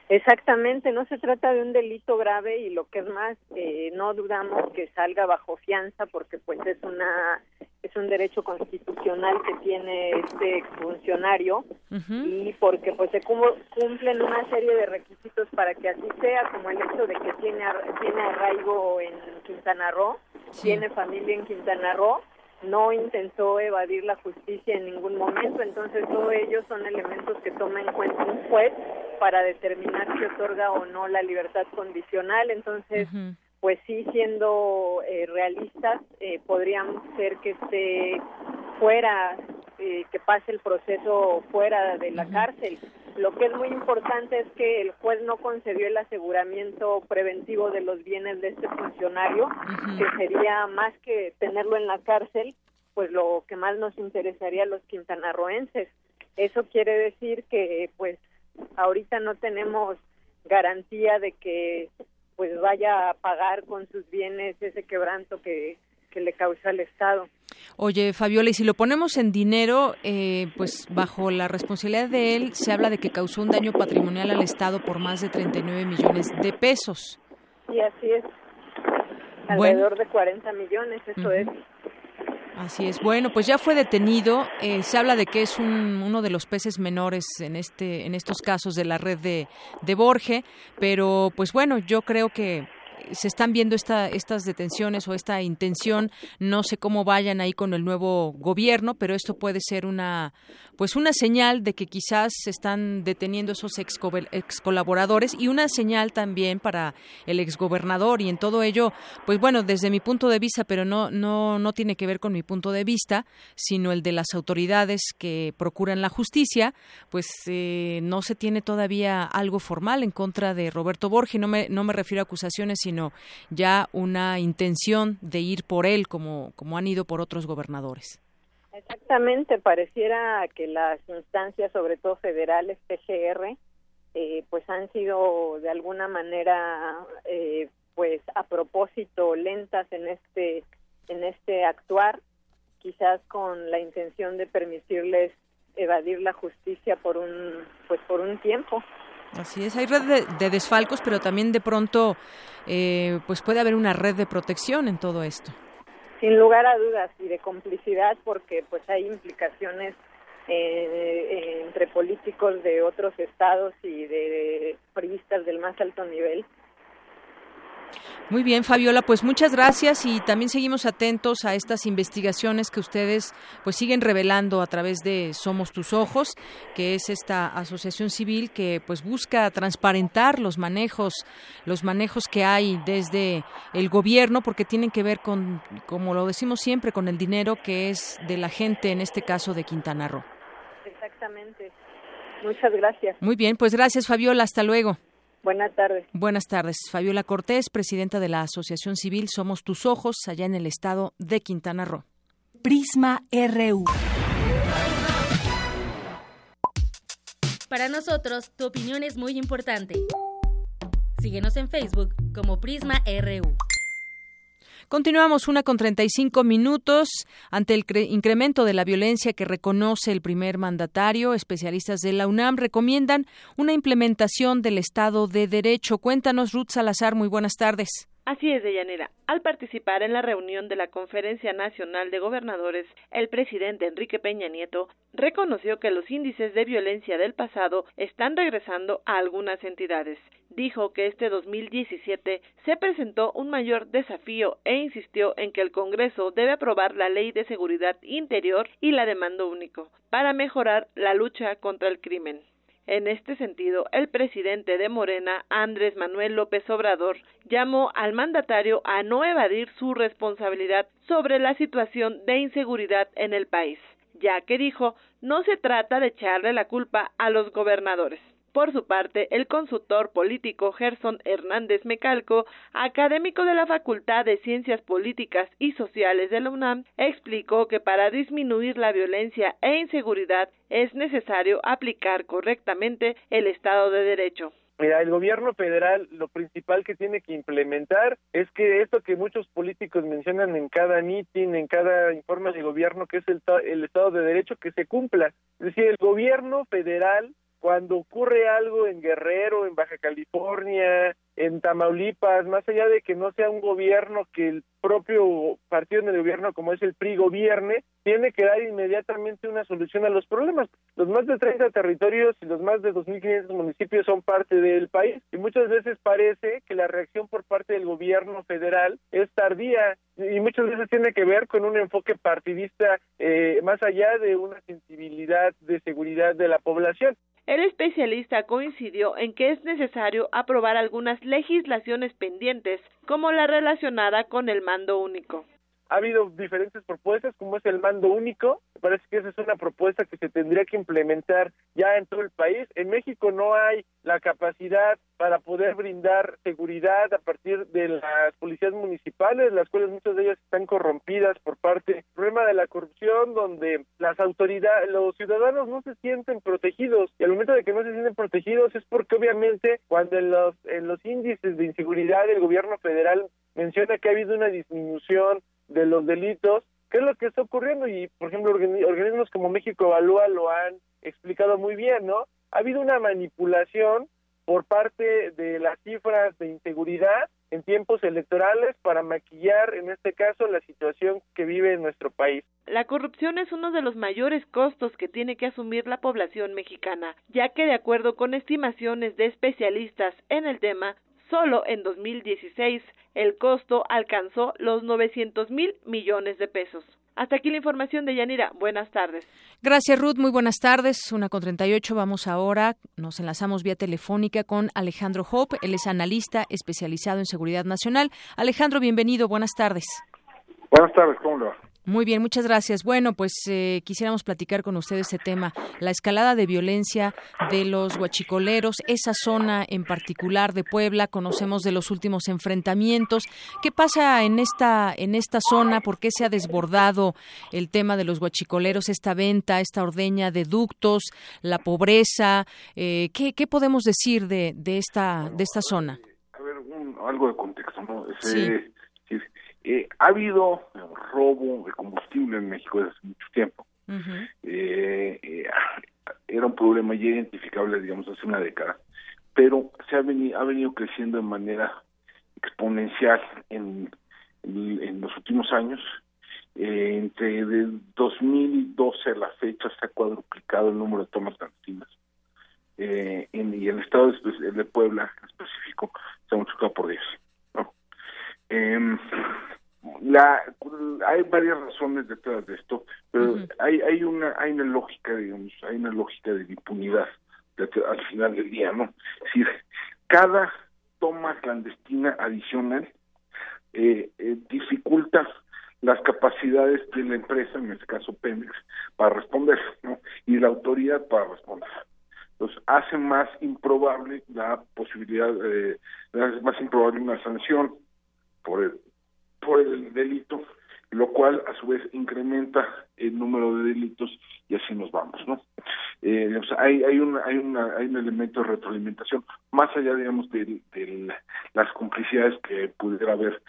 Exactamente, no se trata de un delito grave y lo que es más, eh, no dudamos que salga bajo fianza porque pues es una es un derecho constitucional que tiene este funcionario y porque pues se cumplen una serie de requisitos para que así sea, como el hecho de que tiene tiene arraigo en Quintana Roo, tiene familia en Quintana Roo no intentó evadir la justicia en ningún momento, entonces todos ellos son elementos que toma en cuenta un juez para determinar si otorga o no la libertad condicional, entonces pues sí siendo eh, realistas eh, podríamos ser que esté fuera eh, que pase el proceso fuera de la cárcel. Lo que es muy importante es que el juez no concedió el aseguramiento preventivo de los bienes de este funcionario, que sería más que tenerlo en la cárcel, pues lo que más nos interesaría a los quintanarroenses. Eso quiere decir que pues ahorita no tenemos garantía de que pues vaya a pagar con sus bienes ese quebranto que, que le causa al Estado. Oye, Fabiola, y si lo ponemos en dinero, eh, pues bajo la responsabilidad de él, se habla de que causó un daño patrimonial al Estado por más de 39 millones de pesos. Sí, así es. Alrededor de 40 millones, eso es. Así es. Bueno, pues ya fue detenido. Eh, se habla de que es un, uno de los peces menores en este, en estos casos de la red de, de Borge, pero pues bueno, yo creo que se están viendo esta, estas detenciones o esta intención. No sé cómo vayan ahí con el nuevo gobierno, pero esto puede ser una, pues una señal de que quizás se están deteniendo esos ex, colaboradores y una señal también para el exgobernador y en todo ello, pues bueno, desde mi punto de vista, pero no, no, no tiene que ver con mi punto de vista, sino el de las autoridades que procuran la justicia, pues eh, no se tiene todavía algo formal en contra de Roberto Borges. No me, no me refiero a acusaciones, sino ya una intención de ir por él como, como han ido por otros gobernadores. Exactamente, pareciera que las instancias, sobre todo federales, PGR, eh, pues han sido de alguna manera, eh, pues a propósito lentas en este en este actuar, quizás con la intención de permitirles evadir la justicia por un pues por un tiempo. Así es, hay red de, desfalcos, pero también de pronto eh, pues puede haber una red de protección en todo esto. Sin lugar a dudas y de complicidad porque pues hay implicaciones eh, entre políticos de otros estados y de periodistas del más alto nivel muy bien, Fabiola, pues muchas gracias y también seguimos atentos a estas investigaciones que ustedes pues siguen revelando a través de Somos tus ojos, que es esta asociación civil que pues busca transparentar los manejos, los manejos que hay desde el gobierno porque tienen que ver con como lo decimos siempre con el dinero que es de la gente en este caso de Quintana Roo. Exactamente. Muchas gracias. Muy bien, pues gracias Fabiola, hasta luego. Buenas tardes. Buenas tardes. Fabiola Cortés, presidenta de la Asociación Civil Somos Tus Ojos, allá en el estado de Quintana Roo. Prisma RU. Para nosotros, tu opinión es muy importante. Síguenos en Facebook como Prisma RU. Continuamos una con 35 minutos. Ante el incremento de la violencia que reconoce el primer mandatario, especialistas de la UNAM recomiendan una implementación del Estado de Derecho. Cuéntanos, Ruth Salazar, muy buenas tardes. Así es, Deyanira. Al participar en la reunión de la Conferencia Nacional de Gobernadores, el presidente Enrique Peña Nieto reconoció que los índices de violencia del pasado están regresando a algunas entidades. Dijo que este 2017 se presentó un mayor desafío e insistió en que el Congreso debe aprobar la Ley de Seguridad Interior y la de mando único para mejorar la lucha contra el crimen. En este sentido, el presidente de Morena, Andrés Manuel López Obrador, llamó al mandatario a no evadir su responsabilidad sobre la situación de inseguridad en el país, ya que dijo no se trata de echarle la culpa a los gobernadores. Por su parte, el consultor político Gerson Hernández Mecalco, académico de la Facultad de Ciencias Políticas y Sociales de la UNAM, explicó que para disminuir la violencia e inseguridad es necesario aplicar correctamente el Estado de Derecho. Mira, el gobierno federal lo principal que tiene que implementar es que esto que muchos políticos mencionan en cada mitin, en cada informe de gobierno, que es el, el Estado de Derecho, que se cumpla. Es decir, el gobierno federal cuando ocurre algo en Guerrero, en Baja California, en Tamaulipas, más allá de que no sea un gobierno que el propio partido en el gobierno como es el PRI gobierne, tiene que dar inmediatamente una solución a los problemas. Los más de 30 territorios y los más de 2.500 municipios son parte del país y muchas veces parece que la reacción por parte del gobierno federal es tardía y muchas veces tiene que ver con un enfoque partidista eh, más allá de una sensibilidad de seguridad de la población. El especialista coincidió en que es necesario aprobar algunas legislaciones pendientes, como la relacionada con el mando único ha habido diferentes propuestas, como es el mando único, parece que esa es una propuesta que se tendría que implementar ya en todo el país. En México no hay la capacidad para poder brindar seguridad a partir de las policías municipales, las cuales muchas de ellas están corrompidas por parte del problema de la corrupción, donde las autoridades, los ciudadanos no se sienten protegidos. Y al momento de que no se sienten protegidos es porque obviamente cuando en los en los índices de inseguridad el gobierno federal menciona que ha habido una disminución de los delitos, ¿qué es lo que está ocurriendo? Y, por ejemplo, organismos como México Evalúa lo han explicado muy bien, ¿no? Ha habido una manipulación por parte de las cifras de inseguridad en tiempos electorales para maquillar, en este caso, la situación que vive nuestro país. La corrupción es uno de los mayores costos que tiene que asumir la población mexicana, ya que de acuerdo con estimaciones de especialistas en el tema, solo en 2016 el costo alcanzó los 900 mil millones de pesos. Hasta aquí la información de Yanira. Buenas tardes. Gracias, Ruth. Muy buenas tardes. Una con 38. Vamos ahora. Nos enlazamos vía telefónica con Alejandro Hope. Él es analista especializado en seguridad nacional. Alejandro, bienvenido. Buenas tardes. Buenas tardes. ¿Cómo le va? Muy bien, muchas gracias. Bueno, pues eh, quisiéramos platicar con usted este tema, la escalada de violencia de los huachicoleros, esa zona en particular de Puebla, conocemos de los últimos enfrentamientos. ¿Qué pasa en esta en esta zona? ¿Por qué se ha desbordado el tema de los huachicoleros, esta venta, esta ordeña de ductos, la pobreza? Eh, ¿qué, ¿qué, podemos decir de, de esta de esta zona? A ver, algo de contexto, ¿no? sí eh, ha habido robo de combustible en México desde hace mucho tiempo. Eh, eh, era un problema ya identificable, digamos, hace una década, pero se ha venido, ha venido creciendo de manera exponencial en, en, los últimos años. entre el 2012 a la fecha se ha cuadruplicado el número de tomas clandestinas. en, y el estado de, de Puebla, en específico, se ha multiplicado por 10. ¿no? Eh, la hay varias razones detrás de esto pero hay hay una hay una lógica digamos hay una lógica de impunidad al final del día no es decir cada toma clandestina adicional eh, eh, dificulta las capacidades de la empresa en este caso Pemex para responder no y la autoridad para responder. Entonces hace más improbable la posibilidad eh, más improbable una sanción por el por el delito, lo cual a su vez incrementa el número de delitos y así nos vamos, ¿no? Eh, hay hay una, hay una hay un elemento de retroalimentación más allá digamos de, las complicidades que pudiera haber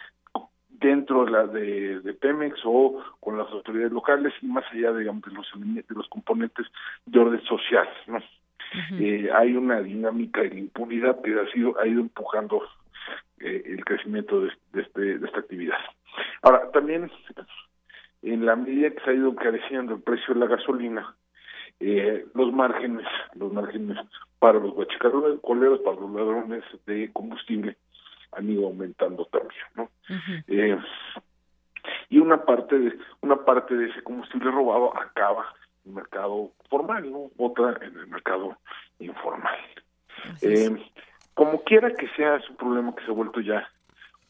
dentro de la de, Pemex o con las autoridades locales y más allá digamos de los de los componentes de orden social, ¿no? eh, hay una dinámica de impunidad que ha sido ha ido empujando eh, el crecimiento de, este, de esta actividad. Ahora, también en la medida que se ha ido encareciendo el precio de la gasolina, eh, los márgenes, los márgenes para los guachicoleros, para los ladrones de combustible han ido aumentando también, ¿no? eh, y una parte de una parte de ese combustible robado acaba en el mercado formal, ¿no? Otra en el mercado informal. Eh, como quiera que sea, es un problema que se ha vuelto ya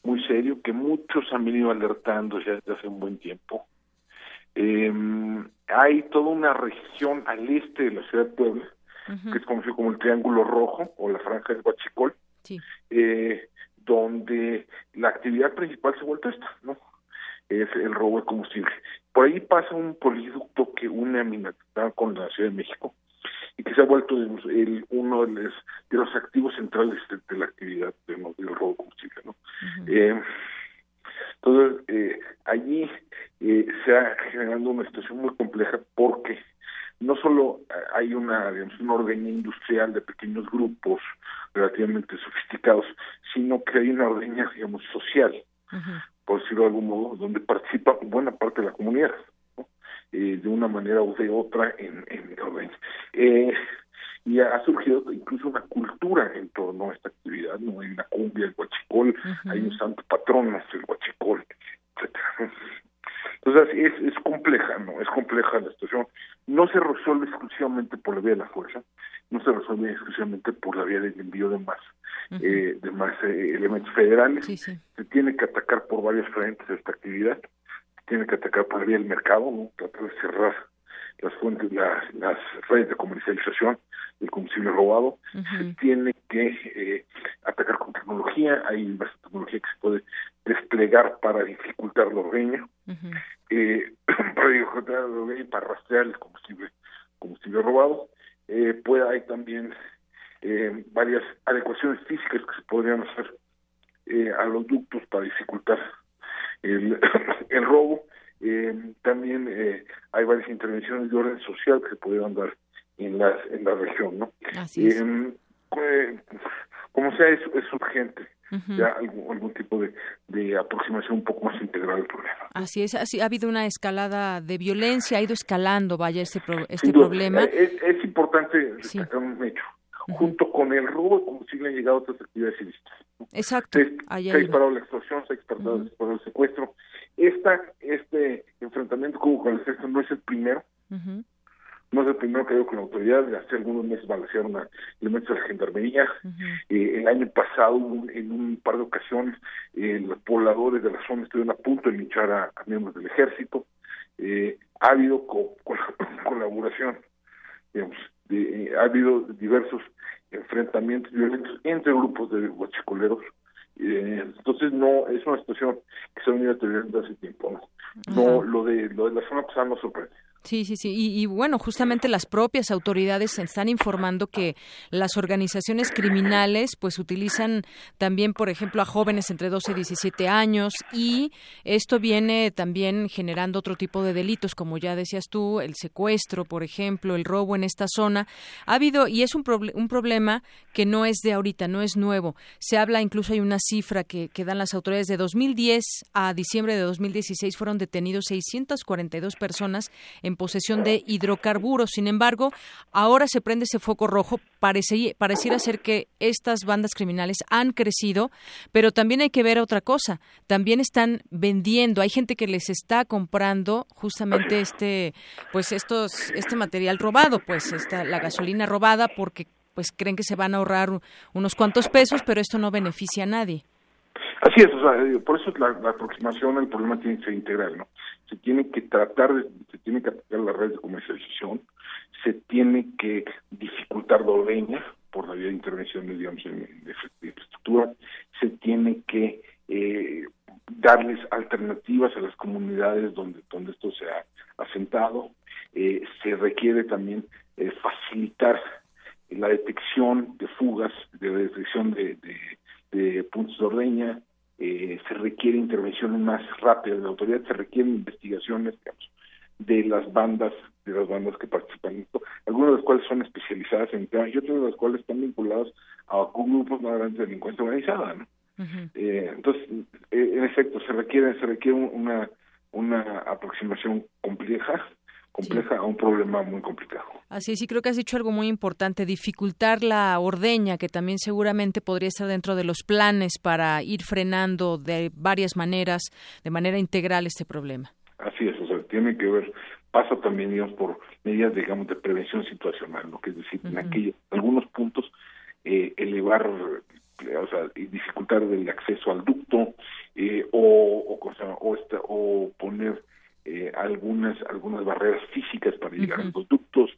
muy serio, que muchos han venido alertando ya desde hace un buen tiempo. Eh, hay toda una región al este de la ciudad de Puebla, que es conocido como el Triángulo Rojo o la Franja del Huachicol, eh, donde la actividad principal se ha vuelto esta, ¿no? Es el robo de combustible. Por ahí pasa un poliducto que une a Minatán con la Ciudad de México, y que se ha vuelto el, uno de los, de los activos centrales de, la actividad del robo combustible. ¿no? eh, entonces, eh, allí eh, se ha generado una situación muy compleja porque no solo hay una, digamos, una ordeña industrial de pequeños grupos relativamente sofisticados, sino que hay una ordeña, digamos, social, por decirlo de algún modo, donde participa buena parte de la comunidad. Eh, de una manera o de otra en, en eh, y ha surgido incluso una cultura en torno a esta actividad, ¿no? Hay una cumbia, el huachicol, hay un santo patrono, el huachicol, etcétera. Entonces es, es compleja, ¿no? Es compleja la situación. No se resuelve exclusivamente por la vía de la fuerza, no se resuelve exclusivamente por la vía del envío de más, eh, de más eh, elementos federales. Se tiene que atacar por varios frentes esta actividad tiene que atacar por el vía del mercado, ¿no? tratar de cerrar las fuentes, las, las redes de comercialización del combustible robado, se tiene que eh, atacar con tecnología, hay más tecnología que se puede desplegar para dificultar la ordeña, eh, para dificultar para rastrear el combustible, combustible robado. Eh, puede, hay también eh, varias adecuaciones físicas que se podrían hacer eh, a los ductos para dificultar el, el robo. Eh, también eh, hay varias intervenciones de orden social que se pudieran dar en la, en la región, ¿no? Eh, eh, como sea, es, es urgente ya algún, algún tipo de, de aproximación un poco más integral al problema. Así es, así, ha habido una escalada de violencia, ha ido escalando, vaya, este, pro- este Sin problema. eh, Es, es importante destacar un hecho. Junto con el robo de combustible han llegado otras actividades ilícitas. Exacto. Se, ha disparado la extorsión, se ha disparado, disparado el secuestro. Esta, este enfrentamiento como con el ejército no es el primero, no es el primero que ha habido con la autoridad. Hace algunos meses balancearon a elementos de la gendarmería. Eh, el año pasado, en un par de ocasiones, eh, los pobladores de la zona estuvieron a punto de linchar a, a miembros del ejército. Eh, ha habido co- col- colaboración, digamos, de- eh, ha habido diversos enfrentamientos violentos entre grupos de guachicoleros. Eh, entonces no es una situación que se ha venido deteriorando hace tiempo. No, no lo de lo de la zona pasada no sorprende. Sí, sí, sí. Y, bueno, justamente las propias autoridades están informando que las organizaciones criminales pues utilizan también, por ejemplo, a jóvenes entre 12 y 17 años y esto viene también generando otro tipo de delitos, como ya decías tú, el secuestro, por ejemplo, el robo en esta zona. Ha habido, y es un, proble- un problema que no es de ahorita, no es nuevo. Se habla, incluso hay una cifra que, que dan las autoridades de 2010 a diciembre de 2016 fueron detenidos 642 personas en posesión de hidrocarburos. Sin embargo, ahora se prende ese foco rojo. Parece, pareciera ser que estas bandas criminales han crecido, pero también hay que ver otra cosa. También están vendiendo. Hay gente que les está comprando justamente este, pues estos, este material robado, pues esta, la gasolina robada, porque pues creen que se van a ahorrar unos cuantos pesos, pero esto no beneficia a nadie. Así es, por eso la, la aproximación al problema tiene que ser integral, ¿no? Se tiene que tratar, de, se tiene que atacar las redes de comercialización, se tiene que dificultar la ordeña por la vía de intervenciones, digamos, en, de infraestructura, se tiene que eh, darles alternativas a las comunidades donde, donde esto se ha asentado, eh, se requiere también eh, facilitar la detección de fugas, de detección de, de, de puntos de ordeña, eh, se requiere intervenciones más rápidas de la autoridad, se requieren investigaciones digamos, de las bandas, de las bandas que participan en esto, algunas de las cuales son especializadas en el tema y otras de las cuales están vinculadas a grupos más grandes de delincuencia organizada, ¿no? Eh, entonces, eh, en efecto, se requiere, se requiere una, una aproximación compleja, compleja a un problema muy complicado. Así es, y creo que has dicho algo muy importante, dificultar la ordeña, que también seguramente podría estar dentro de los planes para ir frenando de varias maneras, de manera integral este problema. Así es, o sea, tiene que ver, pasa también, digamos, por medidas, digamos, de prevención situacional, ¿no? Que es decir, en aquellos, algunos puntos, eh, elevar, o sea, dificultar el acceso al ducto, eh, o, o, o, esta- o poner eh, algunas algunas barreras físicas para llegar a los ductos.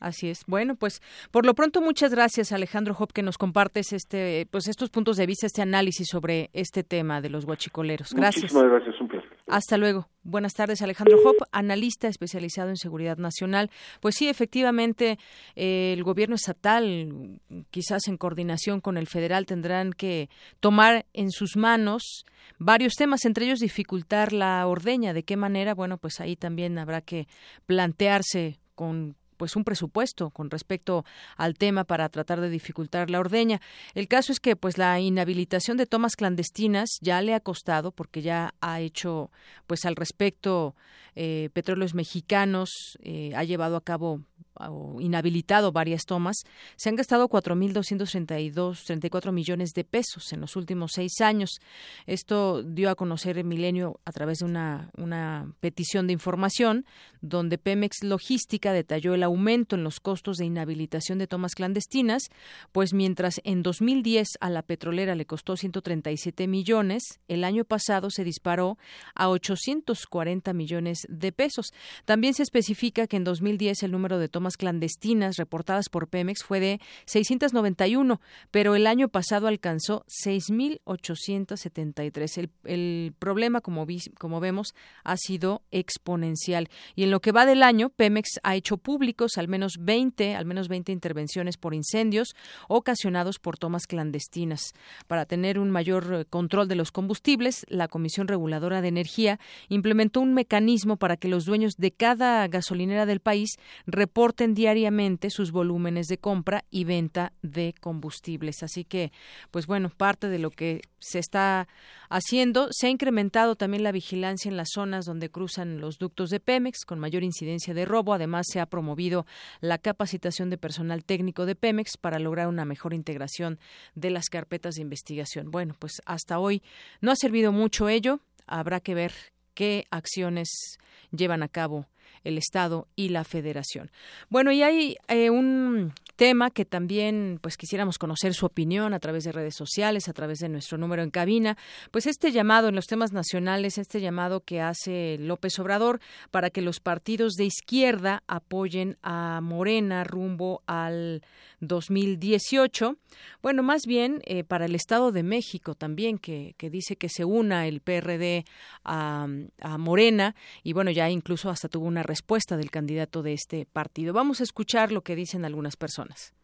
Así es. Bueno, pues por lo pronto muchas gracias Alejandro Hop que nos compartes este pues estos puntos de vista, este análisis sobre este tema de los guachicoleros. Gracias. Muchísimas gracias, un. Hasta luego. Buenas tardes, Alejandro Hop, analista especializado en seguridad nacional. Pues sí, efectivamente, eh, el gobierno estatal, quizás en coordinación con el federal, tendrán que tomar en sus manos varios temas, entre ellos dificultar la ordeña. ¿De qué manera? Bueno, pues ahí también habrá que plantearse con pues un presupuesto con respecto al tema para tratar de dificultar la ordeña. El caso es que pues la inhabilitación de tomas clandestinas ya le ha costado porque ya ha hecho pues al respecto eh, petróleos mexicanos eh, ha llevado a cabo o inhabilitado varias tomas, se han gastado 4.234 millones de pesos en los últimos seis años. Esto dio a conocer el Milenio a través de una, una petición de información donde Pemex Logística detalló el aumento en los costos de inhabilitación de tomas clandestinas, pues mientras en 2010 a la petrolera le costó 137 millones, el año pasado se disparó a 840 millones de pesos. También se especifica que en 2010 el número de tomas clandestinas reportadas por Pemex fue de 691, pero el año pasado alcanzó 6.873. El, el problema, como, como vemos, ha sido exponencial. Y en lo que va del año, Pemex ha hecho públicos al menos 20, al menos 20 intervenciones por incendios ocasionados por tomas clandestinas. Para tener un mayor eh, control de los combustibles, la Comisión Reguladora de Energía implementó un mecanismo para que los dueños de cada gasolinera del país reporten diariamente sus volúmenes de compra y venta de combustibles. Así que, pues bueno, parte de lo que se está haciendo. Se ha incrementado también la vigilancia en las zonas donde cruzan los ductos de Pemex con mayor incidencia de robo. Además, se ha promovido la capacitación de personal técnico de Pemex para lograr una mejor integración de las carpetas de investigación. Bueno, pues hasta hoy no ha servido mucho ello. Habrá que ver qué acciones llevan a cabo el Estado y la Federación. Bueno, y hay eh, un tema que también pues quisiéramos conocer su opinión a través de redes sociales, a través de nuestro número en cabina, pues este llamado en los temas nacionales, este llamado que hace López Obrador para que los partidos de izquierda apoyen a Morena rumbo al 2018. Bueno, más bien eh, para el Estado de México también, que, que, dice que se una el PRD a, a Morena y bueno, ya incluso hasta tuvo una respuesta del candidato de este partido. Vamos a escuchar lo que dicen algunas personas.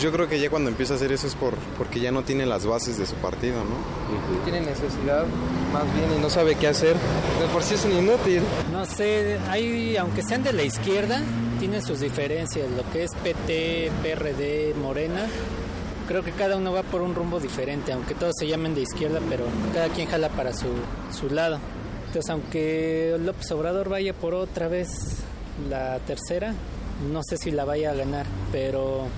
Pues yo creo que ya cuando empieza a hacer eso es por, porque ya no tiene las bases de su partido, ¿no? Tiene necesidad más bien y no sabe qué hacer. De por sí es un inútil. No sé, hay, aunque sean de la izquierda, tienen sus diferencias. Lo que es PT, PRD, Morena, creo que cada uno va por un rumbo diferente, aunque todos se llamen de izquierda, pero cada quien jala para su, su lado. Entonces, aunque López Obrador vaya por otra vez la tercera, no sé si la vaya a ganar, pero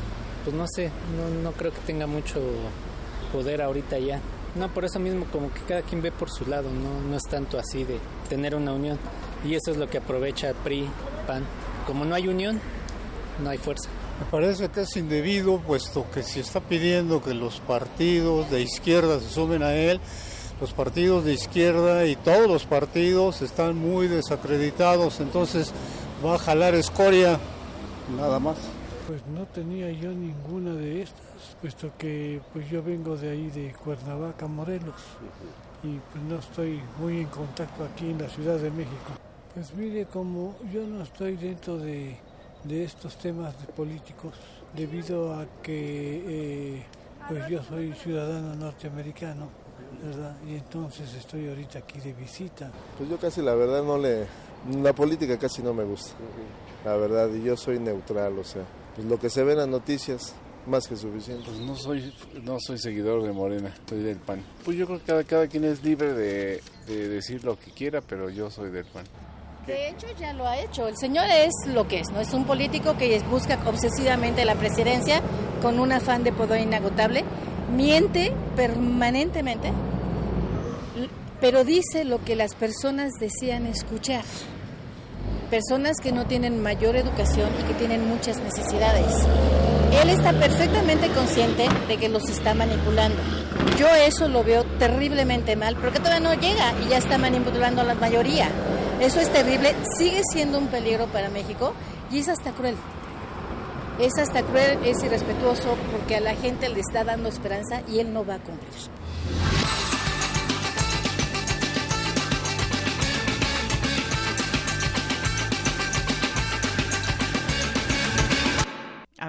pues no sé, no, no creo que tenga mucho poder ahorita ya. No, por eso mismo como que cada quien ve por su lado, no, no es tanto así de tener una unión. Y eso es lo que aprovecha PRI, PAN. Como no hay unión, no hay fuerza. Me parece que es indebido, puesto que si está pidiendo que los partidos de izquierda se sumen a él, los partidos de izquierda y todos los partidos están muy desacreditados, entonces va a jalar escoria, nada más. Pues no tenía yo ninguna de estas, puesto que pues yo vengo de ahí de Cuernavaca, Morelos, y pues no estoy muy en contacto aquí en la Ciudad de México. Pues mire, como yo no estoy dentro de, de estos temas de políticos, debido a que eh, pues yo soy ciudadano norteamericano, ¿verdad? Y entonces estoy ahorita aquí de visita. Pues yo casi la verdad no le... La política casi no me gusta, la verdad, y yo soy neutral, o sea, pues lo que se ve en las noticias, más que suficiente. Pues no soy, no soy seguidor de Morena, soy del PAN. Pues yo creo que cada, cada quien es libre de, de decir lo que quiera, pero yo soy del PAN. De hecho, ya lo ha hecho. El señor es lo que es, ¿no? Es un político que busca obsesivamente la presidencia con un afán de poder inagotable. Miente permanentemente, pero dice lo que las personas desean escuchar. Personas que no tienen mayor educación y que tienen muchas necesidades. Él está perfectamente consciente de que los está manipulando. Yo eso lo veo terriblemente mal, porque todavía no llega y ya está manipulando a la mayoría. Eso es terrible, sigue siendo un peligro para México y es hasta cruel. Es hasta cruel, es irrespetuoso porque a la gente le está dando esperanza y él no va a cumplir.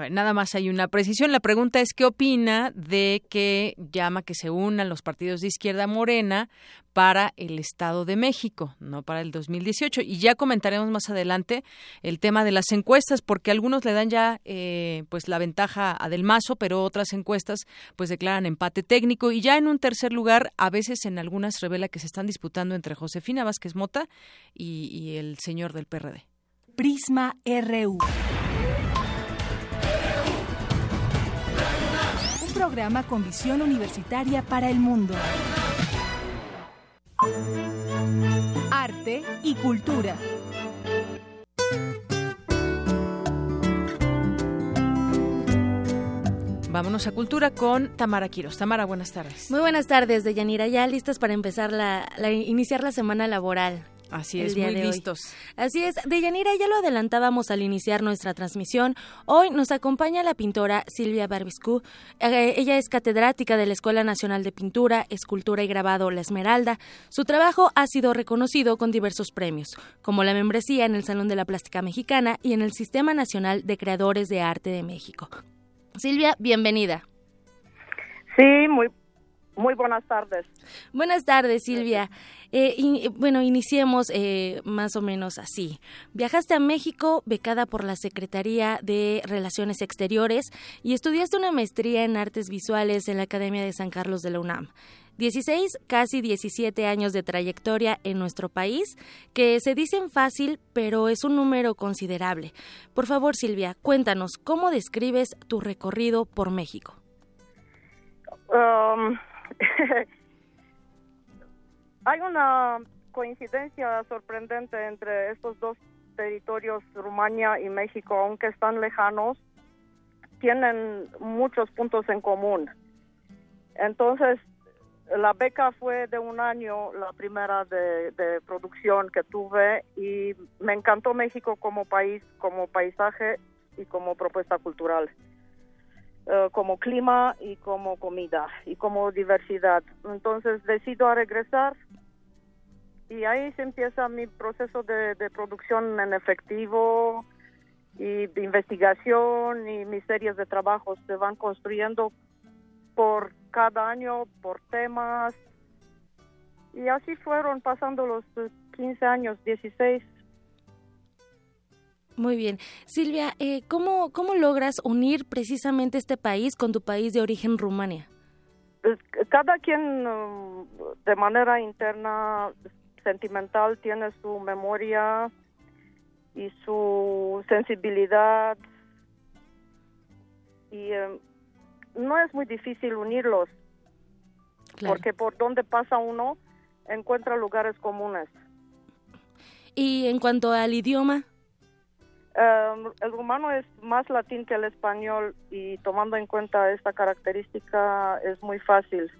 A nada más hay una precisión. La pregunta es qué opina de que llama que se unan los partidos de izquierda morena para el Estado de México, no para el 2018. Y ya comentaremos más adelante el tema de las encuestas, porque algunos le dan ya eh, pues la ventaja a Del Mazo, pero otras encuestas pues declaran empate técnico. Y ya en un tercer lugar, a veces en algunas revela que se están disputando entre Josefina Vázquez Mota y, y el señor del PRD. Prisma RU. Programa con visión universitaria para el mundo. Arte y cultura. Vámonos a Cultura con Tamara Quiros. Tamara, buenas tardes. Muy buenas tardes, Deyanira. Ya listas para empezar la, la iniciar la semana laboral. Así es, muy listos. Así es, Deyanira, ya lo adelantábamos al iniciar nuestra transmisión. Hoy nos acompaña la pintora Silvia Barbiscu. Eh, ella es catedrática de la Escuela Nacional de Pintura, Escultura y Grabado La Esmeralda. Su trabajo ha sido reconocido con diversos premios, como la membresía en el Salón de la Plástica Mexicana y en el Sistema Nacional de Creadores de Arte de México. Silvia, bienvenida. Sí, muy muy buenas tardes. Buenas tardes, Silvia. Eh, bueno, iniciemos eh, más o menos así. Viajaste a México becada por la Secretaría de Relaciones Exteriores y estudiaste una maestría en artes visuales en la Academia de San Carlos de la UNAM. 16, casi 17 años de trayectoria en nuestro país, que se dicen fácil, pero es un número considerable. Por favor, Silvia, cuéntanos, ¿cómo describes tu recorrido por México? Um, Hay una coincidencia sorprendente entre estos dos territorios, Rumania y México, aunque están lejanos, tienen muchos puntos en común. Entonces, la beca fue de un año, la primera de, producción que tuve, y me encantó México como país, como paisaje y como propuesta cultural. Eh, como clima y como comida y como diversidad. Entonces decido a regresar y ahí se empieza mi proceso de, producción en efectivo y de investigación y mis series de trabajo se van construyendo por cada año, por temas. Y así fueron pasando los 15 años, 16 muy bien. Silvia, eh, ¿cómo, ¿cómo logras unir precisamente este país con tu país de origen, Rumania? Cada quien um, de manera interna, sentimental, tiene su memoria y su sensibilidad y em, no es muy difícil unirlos porque por donde pasa uno encuentra lugares comunes. Y en cuanto al idioma, Em, el rumano es más latín que el español y tomando en cuenta esta característica es muy fácil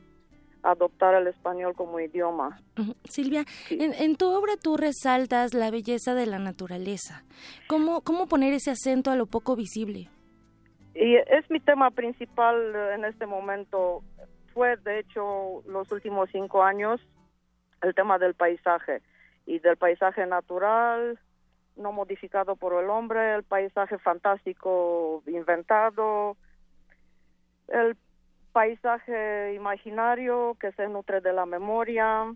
adoptar el español como idioma. Silvia, en, tu obra tú resaltas la belleza de la naturaleza. ¿Cómo, ¿Cómo poner ese acento a lo poco visible? Y es mi tema principal en este momento. Fue, de hecho, los últimos cinco años el tema del paisaje y del paisaje natural, no modificado por el hombre, el paisaje fantástico inventado, el paisaje imaginario que se nutre de la memoria,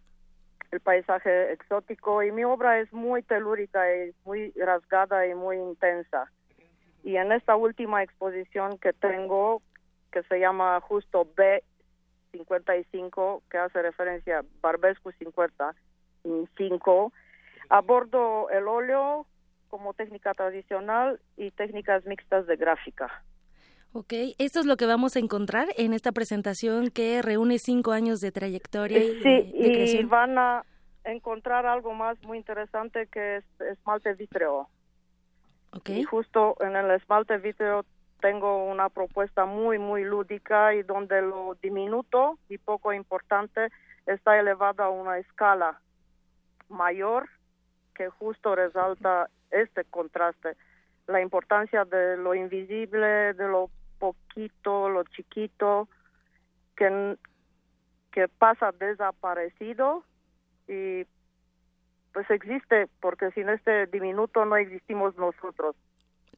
el paisaje exótico y mi obra es muy telúrica, es muy rasgada y muy intensa. Y en esta última exposición que tengo, que se llama justo B55, que hace referencia a Barbescu 55, Abordo el óleo como técnica tradicional y técnicas mixtas de gráfica. Ok, esto es lo que vamos a encontrar en esta presentación que reúne cinco años de trayectoria. Y sí, y van a encontrar algo más muy interesante que es esmalte vítreo. Okay. Y justo en el esmalte vítreo tengo una propuesta muy, muy lúdica y donde lo diminuto y poco importante está elevado a una escala mayor que justo resalta este contraste, la importancia de lo invisible, de lo poquito, lo chiquito, que, que pasa desaparecido y pues existe, porque sin este diminuto no existimos nosotros.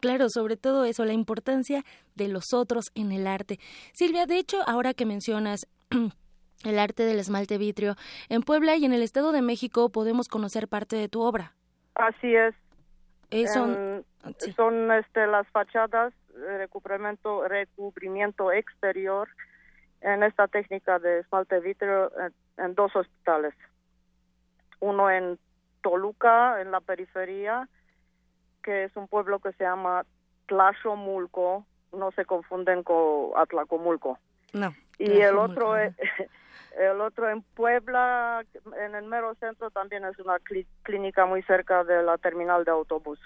Claro, sobre todo eso, la importancia de los otros en el arte. Silvia, de hecho, ahora que mencionas el arte del esmalte vitrio, en Puebla y en el Estado de México podemos conocer parte de tu obra. Así es. Eh, son, En- son este, las fachadas, recubrimiento, recubrimiento exterior en esta técnica de esmalte vitrio en, en dos hospitales. Uno en Toluca, en la periferia, que es un pueblo que se llama Tlashomulco, no se confunden con Atlacomulco. No. Y el otro, es- el otro en Puebla, en el mero centro, también es una clí- clínica muy cerca de la terminal de autobús.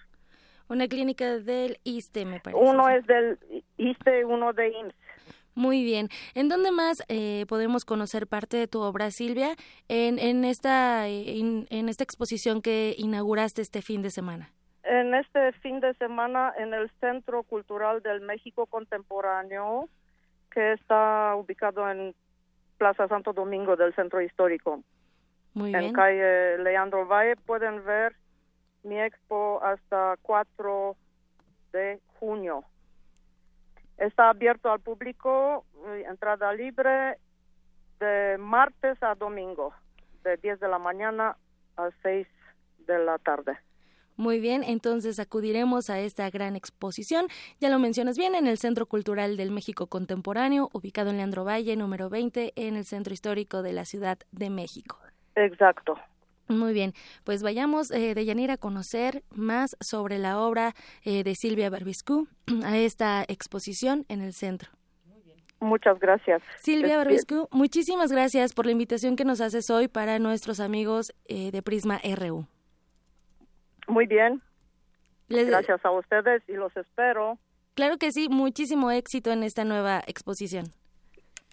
Una clínica del ISTE, me parece. Uno es del ISTE, uno de IMSS. Muy bien. ¿En dónde más eh, podemos conocer parte de tu obra, Silvia? En, en, esta, eh, in- en esta exposición que inauguraste este fin de semana. En este fin de semana en el Centro Cultural del México Contemporáneo, que está ubicado en Plaza Santo Domingo del Centro Histórico. Muy en bien. calle Leandro Valle pueden ver mi expo hasta 4 de junio. Está abierto al público, eh, entrada libre de martes a domingo, de 10 de la mañana a 6 de la tarde. Muy bien, entonces acudiremos a esta gran exposición. Ya lo mencionas bien, en el Centro Cultural del México Contemporáneo, ubicado en Leandro Valle, número 20, en el Centro Histórico de la Ciudad de México. Exacto. Muy bien, pues vayamos, eh, Deyanira, a conocer más sobre la obra eh, de Silvia Barbiscu a esta exposición en el centro. Muchas gracias. Silvia Es- Barbiscu, muchísimas gracias por la invitación que nos haces hoy para nuestros amigos eh, de Prisma RU. Muy bien. Les- Gracias a ustedes y los espero. Claro que sí, muchísimo éxito en esta nueva exposición.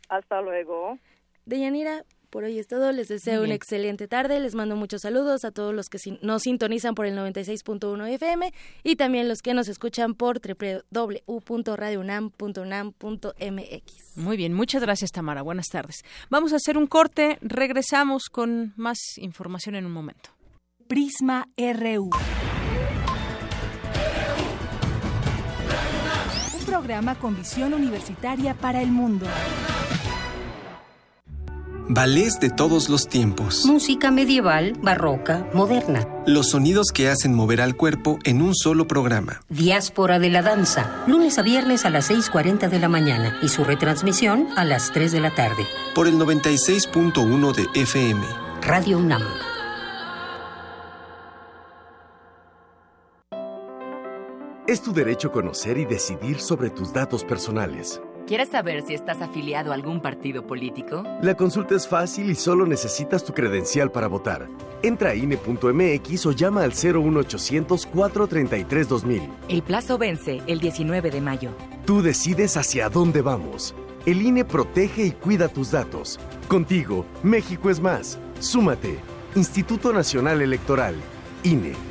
Hasta luego. Deyanira, por hoy es todo. Les deseo una excelente tarde. Les mando muchos saludos a todos los que nos sintonizan por el 96.1 FM y también los que nos escuchan por www.radiounam.unam.mx. Muy bien, muchas gracias Tamara. Buenas tardes. Vamos a hacer un corte, regresamos con más información en un momento. Prisma RU. Un programa con visión universitaria para el mundo. Ballets de todos los tiempos. Música medieval, barroca, moderna. Los sonidos que hacen mover al cuerpo en un solo programa. Diáspora de la danza, lunes a viernes a las 6.40 de la mañana y su retransmisión a las 3 de la tarde. Por el 96.1 de FM. Radio UNAM. Es tu derecho conocer y decidir sobre tus datos personales. ¿Quieres saber si estás afiliado a algún partido político? La consulta es fácil y solo necesitas tu credencial para votar. Entra a INE.mx o llama al 01800 433 2000. El plazo vence el 19 de mayo. Tú decides hacia dónde vamos. El INE protege y cuida tus datos. Contigo, México es más. Súmate. Instituto Nacional Electoral. INE.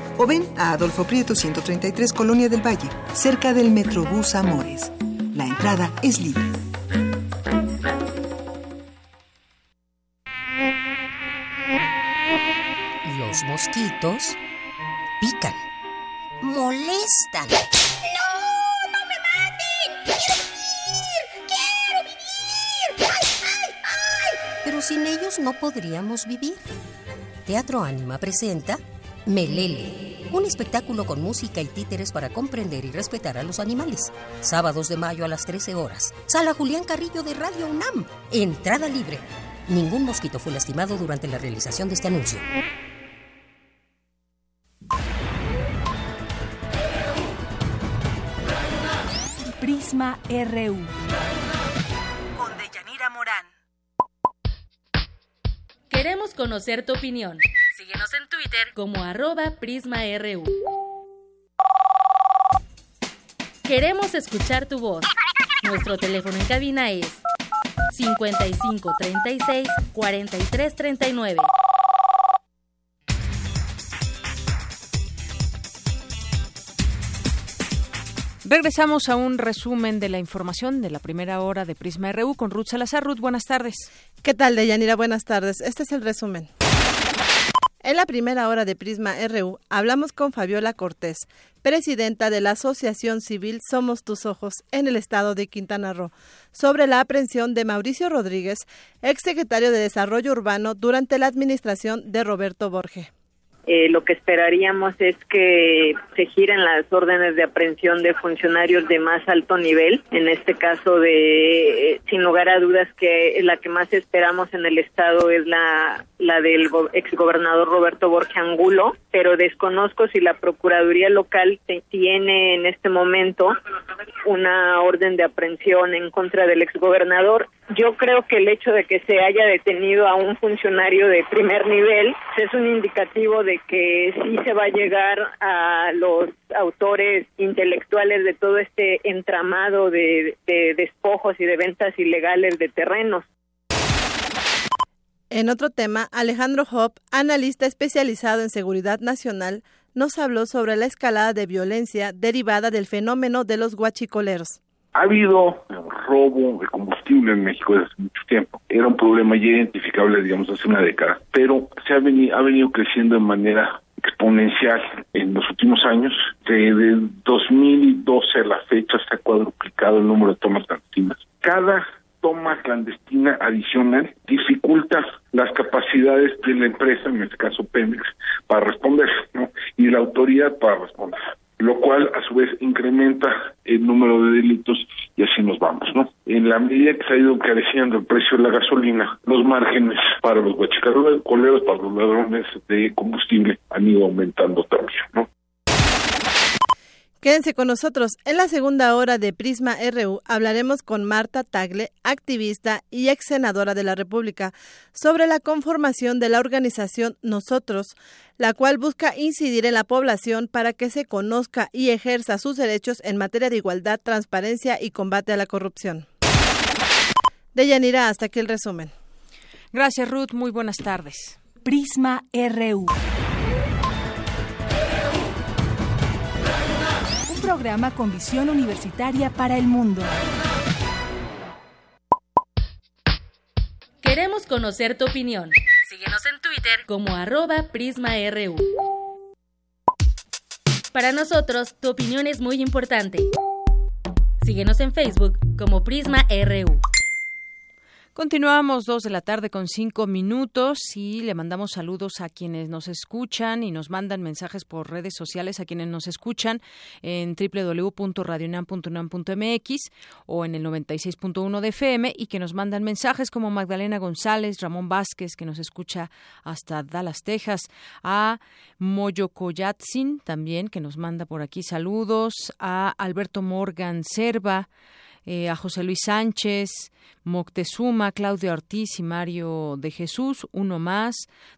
o ven a Adolfo Prieto 133 Colonia del Valle, cerca del Metrobús Amores. La entrada es libre. Los mosquitos pican, molestan. ¡No! ¡No me maten! ¡Quiero vivir! ¡Quiero vivir! ¡Ay, ay, ay! Pero sin ellos no podríamos vivir. Teatro Ánima presenta Melele, un espectáculo con música y títeres para comprender y respetar a los animales. Sábados de mayo a las 13 horas. Sala Julián Carrillo de Radio UNAM. Entrada libre. Ningún mosquito fue lastimado durante la realización de este anuncio. Prisma RU. Con Deyanira Morán. Queremos conocer tu opinión. Síguenos en Twitter como arroba PrismaRU. Queremos escuchar tu voz. Nuestro teléfono en cabina es 55 36 43 39. Regresamos a un resumen de la información de la primera hora de Prisma RU con Ruth Salazar. Ruth, buenas tardes. ¿Qué tal, Deyanira? Buenas tardes. Este es el resumen. En la primera hora de Prisma RU hablamos con Fabiola Cortés, presidenta de la Asociación Civil Somos Tus Ojos en el estado de Quintana Roo, sobre la aprehensión de Mauricio Rodríguez, exsecretario de Desarrollo Urbano durante la administración de Roberto Borge. Eh, lo que esperaríamos es que se giren las órdenes de aprehensión de funcionarios de más alto nivel, en este caso de, eh, sin lugar a dudas que la que más esperamos en el Estado es la, la del exgobernador Roberto Borges Angulo, pero desconozco si la Procuraduría local tiene en este momento una orden de aprehensión en contra del exgobernador. Yo creo que el hecho de que se haya detenido a un funcionario de primer nivel es un indicativo de que sí se va a llegar a los autores intelectuales de todo este entramado de, de despojos y de ventas ilegales de terrenos. En otro tema, Alejandro Hop, analista especializado en seguridad nacional, nos habló sobre la escalada de violencia derivada del fenómeno de los guachicoleros. Ha habido robo de combustible en México desde hace mucho tiempo. Era un problema ya identificable, digamos, hace una década, pero se ha venido, ha venido creciendo de manera exponencial en los últimos años. Desde 2012 a la fecha se ha cuadruplicado el número de tomas clandestinas. Cada toma clandestina adicional dificulta las capacidades de la empresa, en este caso Pemex, para responder, ¿no? Y la autoridad para responder lo cual a su vez incrementa el número de delitos y así nos vamos, ¿no? En la medida que se ha ido encareciendo el precio de la gasolina, los márgenes para los coleros, para los ladrones de combustible han ido aumentando también, ¿no? Quédense con nosotros. En la segunda hora de Prisma RU hablaremos con Marta Tagle, activista y ex senadora de la República, sobre la conformación de la organización Nosotros, la cual busca incidir en la población para que se conozca y ejerza sus derechos en materia de igualdad, transparencia y combate a la corrupción. Deyanira, hasta aquí el resumen. Gracias, Ruth. Muy buenas tardes. Prisma RU. Programa con visión universitaria para el mundo. Queremos conocer tu opinión. Síguenos en Twitter como arroba PrismaRU. Para nosotros, tu opinión es muy importante. Síguenos en Facebook como PrismaRU. Continuamos dos de la tarde con cinco minutos y le mandamos saludos a quienes nos escuchan y nos mandan mensajes por redes sociales a quienes nos escuchan en www.radionam.unam.mx o en el 96.1 de FM y que nos mandan mensajes como Magdalena González, Ramón Vázquez que nos escucha hasta Dallas, Texas, a Moyo Coyatzin también que nos manda por aquí saludos, a Alberto Morgan Serva, eh, a José Luis Sánchez, Moctezuma, Claudia Ortiz y Mario de Jesús, uno más,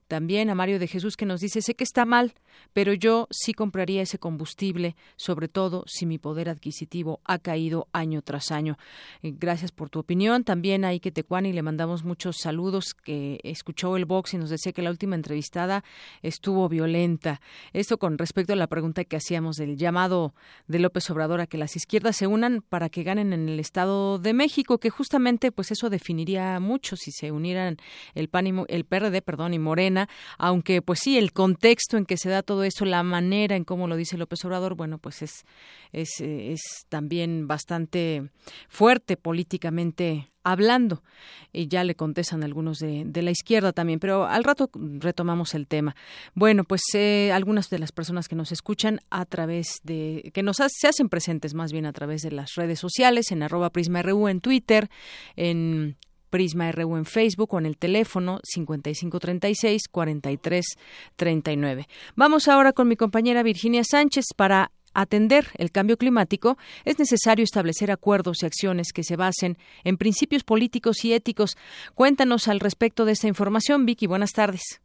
también a Mario de Jesús que nos dice, sé que está mal, pero yo sí compraría ese combustible, sobre todo si mi poder adquisitivo ha caído año tras año. Eh, gracias por tu opinión. También a Ike Tecuani le mandamos muchos saludos, que escuchó el box y nos decía que la última entrevistada estuvo violenta. Esto con respecto a la pregunta que hacíamos del llamado de López Obrador a que las izquierdas se unan para que ganen en el Estado de México, que justamente pues eso definiría mucho si se unieran el PAN y, el PRD, perdón, y Morena, aunque pues sí, el contexto en que se da todo eso, la manera en cómo lo dice López Obrador, bueno, pues es, es, es también bastante fuerte políticamente hablando. Y ya le contestan algunos de, de, la izquierda también, pero al rato retomamos el tema. Bueno, pues eh, algunas de las personas que nos escuchan a través de, que nos se hacen presentes más bien a través de las redes sociales, en arroba PrismaRU en Twitter, en Prisma RU en Facebook o en el teléfono 5536-4339. Vamos ahora con mi compañera Virginia Sánchez para atender el cambio climático, es necesario establecer acuerdos y acciones que se basen en principios políticos y éticos. Cuéntanos al respecto de esta información, Vicky. Buenas tardes.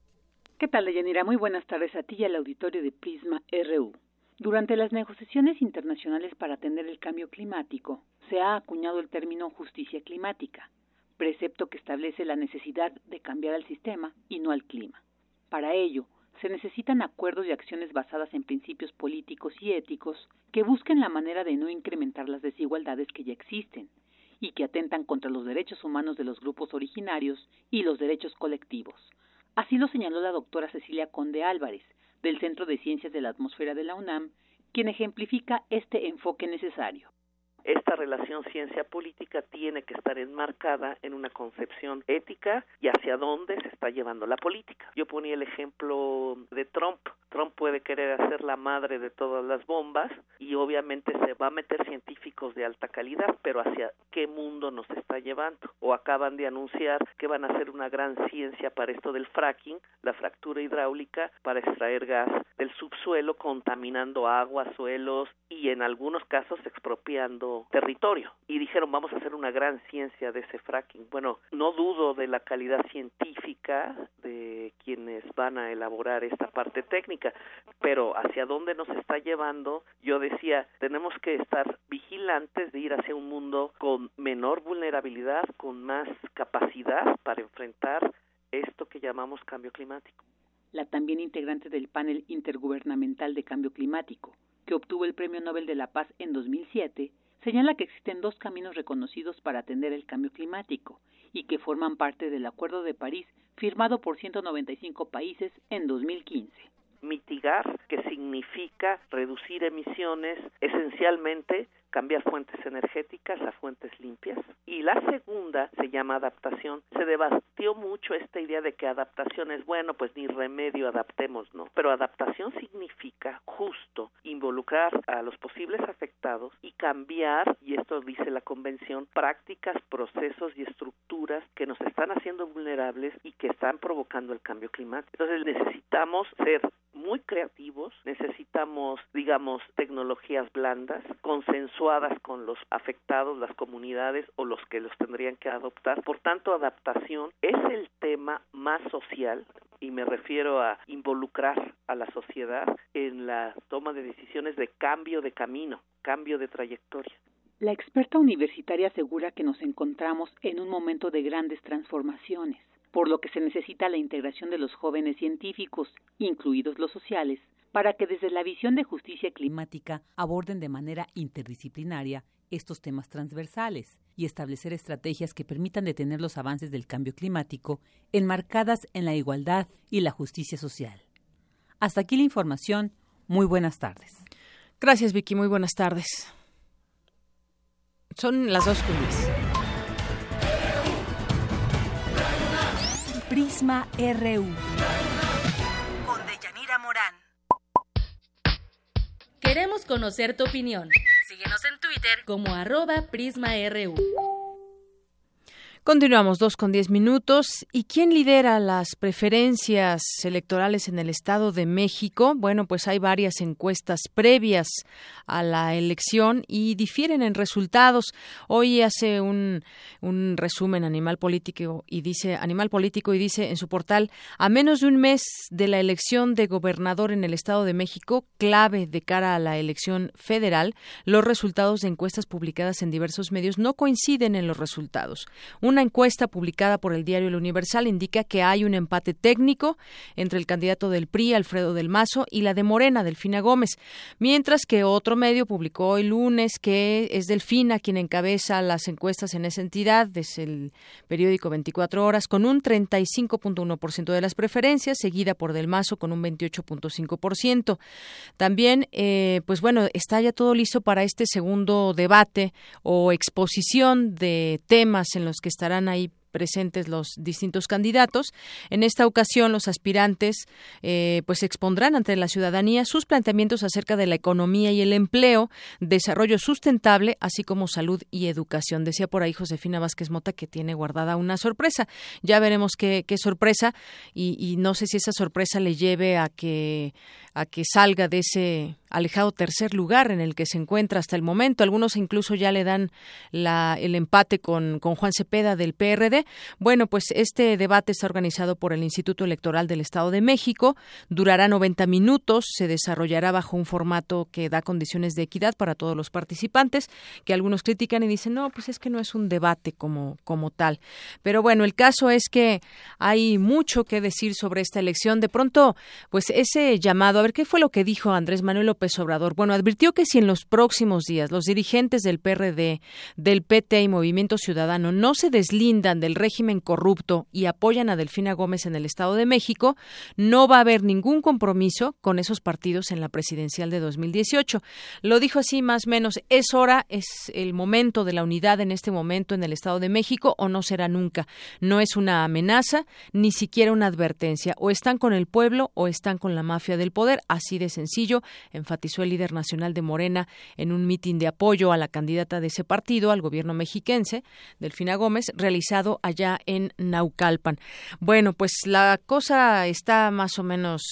¿Qué tal, Deyanira? Muy buenas tardes a ti y al auditorio de Prisma RU. Durante las negociaciones internacionales para atender el cambio climático, se ha acuñado el término justicia climática, precepto que establece la necesidad de cambiar al sistema y no al clima. Para ello, se necesitan acuerdos y acciones basadas en principios políticos y éticos que busquen la manera de no incrementar las desigualdades que ya existen y que atentan contra los derechos humanos de los grupos originarios y los derechos colectivos, Así lo señaló la doctora Cecilia Conde Álvarez, del Centro de Ciencias de la Atmósfera de la UNAM, quien ejemplifica este enfoque necesario esta relación ciencia-política tiene que estar enmarcada en una concepción ética y hacia dónde se está llevando la política. Yo ponía el ejemplo de Trump. Trump puede querer hacer la madre de todas las bombas y obviamente se va a meter científicos de alta calidad, pero hacia qué mundo nos está llevando. O acaban de anunciar que van a hacer una gran ciencia para esto del fracking, la fractura hidráulica, para extraer gas del subsuelo, contaminando agua, suelos y en algunos casos expropiando territorio y dijeron vamos a hacer una gran ciencia de ese fracking. Bueno, no dudo de la calidad científica de quienes van a elaborar esta parte técnica, pero hacia dónde nos está llevando, yo decía, tenemos que estar vigilantes de ir hacia un mundo con menor vulnerabilidad, con más capacidad para enfrentar esto que llamamos cambio climático. La también integrante del panel intergubernamental de cambio climático, que obtuvo el Premio Nobel de la Paz en 2007, señala que existen dos caminos reconocidos para atender el cambio climático y que forman parte del Acuerdo de París firmado por 195 países en 2015 mitigar, que significa reducir emisiones, esencialmente cambiar fuentes energéticas a fuentes limpias. Y la segunda se llama adaptación. Se debatió mucho esta idea de que adaptación es bueno, pues ni remedio, adaptemos, no. Pero adaptación significa justo involucrar a los posibles afectados y cambiar, y esto dice la convención, prácticas, procesos y estructuras que nos están haciendo vulnerables y que están provocando el cambio climático. Entonces necesitamos ser muy creativos, necesitamos, digamos, tecnologías blandas, consensuadas con los afectados, las comunidades o los que los tendrían que adoptar. Por tanto, adaptación es el tema más social y me refiero a involucrar a la sociedad en la toma de decisiones de cambio de camino, cambio de trayectoria. La experta universitaria asegura que nos encontramos en un momento de grandes transformaciones por lo que se necesita la integración de los jóvenes científicos, incluidos los sociales, para que desde la visión de justicia climática aborden de manera interdisciplinaria estos temas transversales y establecer estrategias que permitan detener los avances del cambio climático enmarcadas en la igualdad y la justicia social. Hasta aquí la información. Muy buenas tardes. Gracias, Vicky. Muy buenas tardes. Son las dos cumbres. Prisma RU. Queremos conocer tu opinión. Síguenos en Twitter como arroba PrismaRU. Continuamos dos con diez minutos. ¿Y quién lidera las preferencias electorales en el Estado de México? Bueno, pues hay varias encuestas previas a la elección y difieren en resultados. Hoy hace un, un resumen Animal Político y dice Animal Político y dice en su portal a menos de un mes de la elección de gobernador en el Estado de México, clave de cara a la elección federal, los resultados de encuestas publicadas en diversos medios no coinciden en los resultados. Encuesta publicada por el diario El Universal indica que hay un empate técnico entre el candidato del PRI, Alfredo del Mazo, y la de Morena, Delfina Gómez, mientras que otro medio publicó el lunes que es Delfina quien encabeza las encuestas en esa entidad, desde el periódico 24 Horas, con un 35.1% de las preferencias, seguida por Del Mazo con un 28.5%. También, eh, pues bueno, está ya todo listo para este segundo debate o exposición de temas en los que está estarán ahí presentes los distintos candidatos. En esta ocasión, los aspirantes eh, pues expondrán ante la ciudadanía sus planteamientos acerca de la economía y el empleo, desarrollo sustentable, así como salud y educación. Decía por ahí Josefina Vázquez Mota que tiene guardada una sorpresa. Ya veremos qué, qué sorpresa y, y, no sé si esa sorpresa le lleve a que a que salga de ese alejado tercer lugar en el que se encuentra hasta el momento. Algunos incluso ya le dan el empate con, con Juan Cepeda del PRD. Bueno, pues este debate está organizado por el Instituto Electoral del Estado de México. Durará 90 minutos. Se desarrollará bajo un formato que da condiciones de equidad para todos los participantes, que algunos critican y dicen, no, pues es que no es un debate como, como tal. Pero bueno, el caso es que hay mucho que decir sobre esta elección. De pronto, pues ese llamado, a ver qué fue lo que dijo Andrés Manuel López Obrador. Bueno, advirtió que si en los próximos días los dirigentes del PRD, del PT y Movimiento Ciudadano no se deslindan del régimen corrupto y apoyan a Delfina Gómez en el Estado de México, no va a haber ningún compromiso con esos partidos en la presidencial de 2018. Lo dijo así más o menos, es hora, es el momento de la unidad en este momento en el Estado de México o no será nunca. No es una amenaza, ni siquiera una advertencia. O están con el pueblo o están con la mafia del poder. Así de sencillo, enfatizó el líder nacional de Morena en un mitin de apoyo a la candidata de ese partido al gobierno mexiquense, Delfina Gómez, realizado allá en Naucalpan. Bueno, pues la cosa está más o menos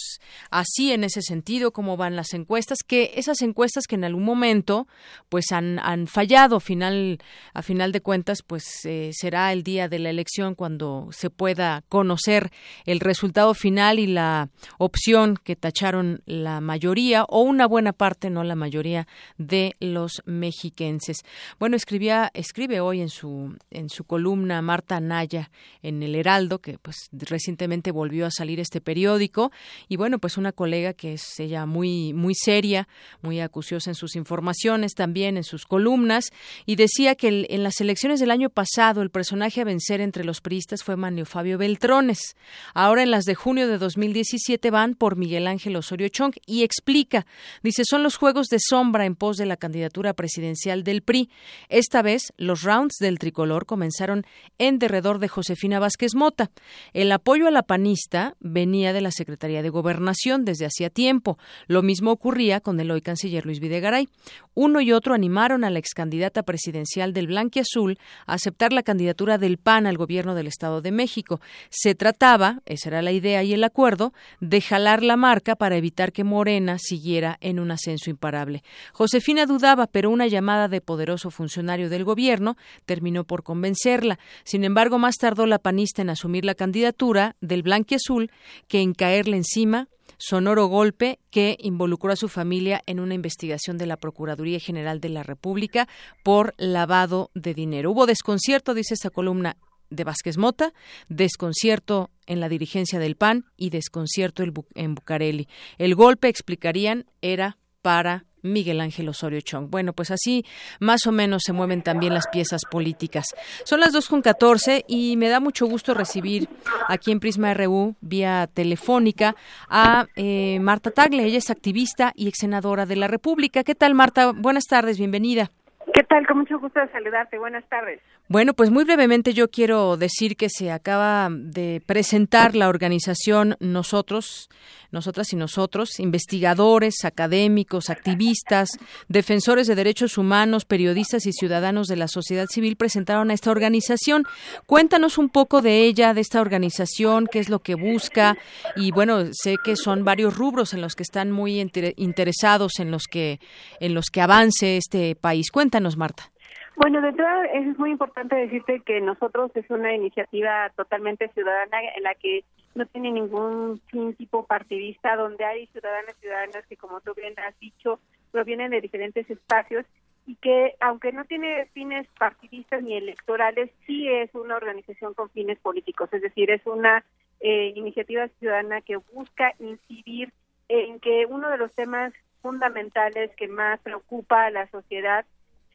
así en ese sentido, cómo van las encuestas, que esas encuestas que en algún momento pues han, han fallado, final, a final de cuentas, pues eh, será el día de la elección cuando se pueda conocer el resultado final y la opción que tacharon la mayoría o una buena parte, no la mayoría de los mexiquenses. Bueno, escribía, escribe hoy en su en su columna Marta Naya en el Heraldo, que pues recientemente volvió a salir este periódico y bueno, pues una colega que es ella muy muy seria, muy acuciosa en sus informaciones, también en sus columnas y decía que en las elecciones del año pasado el personaje a vencer entre los priistas fue Manio Fabio Beltrones. Ahora en las de junio de 2017 van por Miguel Ángel Osorio Chong y explica, dice, son los juegos de sombra en pos de la candidatura presidencial del PRI. Esta vez los rounds del tricolor comenzaron en derredor de Josefina Vázquez Mota. El apoyo a la panista venía de la Secretaría de Gobernación desde hacía tiempo. Lo mismo ocurría con el hoy canciller Luis Videgaray. Uno y otro animaron a la excandidata presidencial del Blanquiazul a aceptar la candidatura del PAN al gobierno del Estado de México. Se trataba, esa era la idea y el acuerdo, de jalar la marca para evitar que Morena siguiera en un ascenso imparable. Josefina dudaba, pero una llamada de poderoso funcionario del gobierno terminó por convencerla. Sin embargo, más tardó la panista en asumir la candidatura del Blanquiazul que en caerle encima sonoro golpe que involucró a su familia en una investigación de la Procuraduría General de la República por lavado de dinero. Hubo desconcierto, dice esta columna de Vázquez Mota, desconcierto en la dirigencia del PAN y desconcierto en Bucareli. El golpe, explicarían, era para Miguel Ángel Osorio Chong. Bueno, pues así más o menos se mueven también las piezas políticas. Son las dos con catorce y me da mucho gusto recibir aquí en Prisma RU vía telefónica a eh, Marta Tagle. Ella es activista y ex senadora de la República. ¿Qué tal, Marta? Buenas tardes, bienvenida. ¿Qué tal? Con mucho gusto de saludarte. Buenas tardes. Bueno, pues muy brevemente yo quiero decir que se acaba de presentar la organización Nosotros, Nosotras y Nosotros, investigadores, académicos, activistas, defensores de derechos humanos, periodistas y ciudadanos de la sociedad civil presentaron a esta organización. Cuéntanos un poco de ella, de esta organización, qué es lo que busca y bueno, sé que son varios rubros en los que están muy interesados en los que en los que avance este país. Cuéntanos, Marta. Bueno, de entrada es muy importante decirte que nosotros es una iniciativa totalmente ciudadana en la que no tiene ningún fin tipo partidista, donde hay ciudadanos y ciudadanas que, como tú bien has dicho, provienen de diferentes espacios y que, aunque no tiene fines partidistas ni electorales, sí es una organización con fines políticos, es decir, es una eh, iniciativa ciudadana que busca incidir en que uno de los temas fundamentales que más preocupa a la sociedad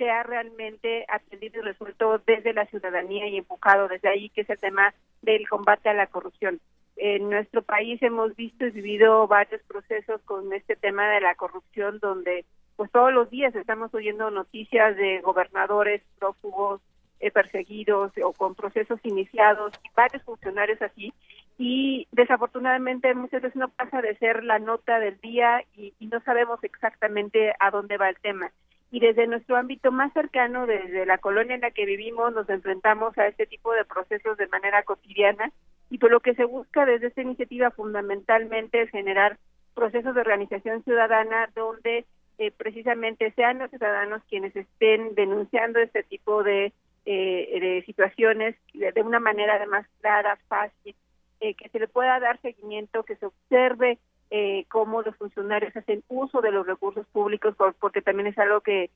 sea realmente atendido y resuelto desde la ciudadanía y enfocado desde ahí, que es el tema del combate a la corrupción. En nuestro país hemos visto y vivido varios procesos con este tema de la corrupción, donde pues todos los días estamos oyendo noticias de gobernadores prófugos, eh, perseguidos o con procesos iniciados, y varios funcionarios así, y desafortunadamente muchas veces no pasa de ser la nota del día y no sabemos exactamente a dónde va el tema y desde nuestro ámbito más cercano, desde la colonia en la que vivimos, nos enfrentamos a este tipo de procesos de manera cotidiana y por lo que se busca desde esta iniciativa fundamentalmente es generar procesos de organización ciudadana donde eh, precisamente sean los ciudadanos quienes estén denunciando este tipo de, eh, de situaciones de, de, una manera además clara, fácil, eh, que se le pueda dar seguimiento, que se observe eh, cómo los funcionarios hacen uso de los recursos públicos, por, porque también es algo que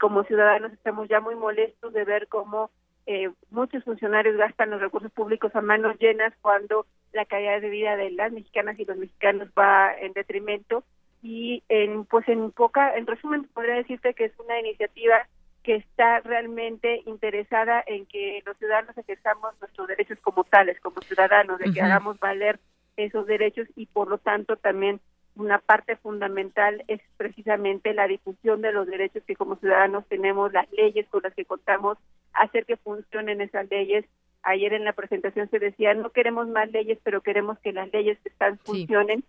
como ciudadanos estamos ya muy molestos de ver cómo eh, muchos funcionarios gastan los recursos públicos a manos llenas cuando la calidad de vida de las mexicanas y los mexicanos va en detrimento. Y en pues en poca en resumen podría decirte que es una iniciativa que está realmente interesada en que los ciudadanos ejerzamos nuestros derechos como tales como ciudadanos de que hagamos valer esos derechos y por lo tanto también una parte fundamental es precisamente la difusión de los derechos que como ciudadanos tenemos, las leyes con las que contamos, hacer que funcionen esas leyes. Ayer en la presentación se decía, no queremos más leyes, pero queremos que las leyes están funcionen,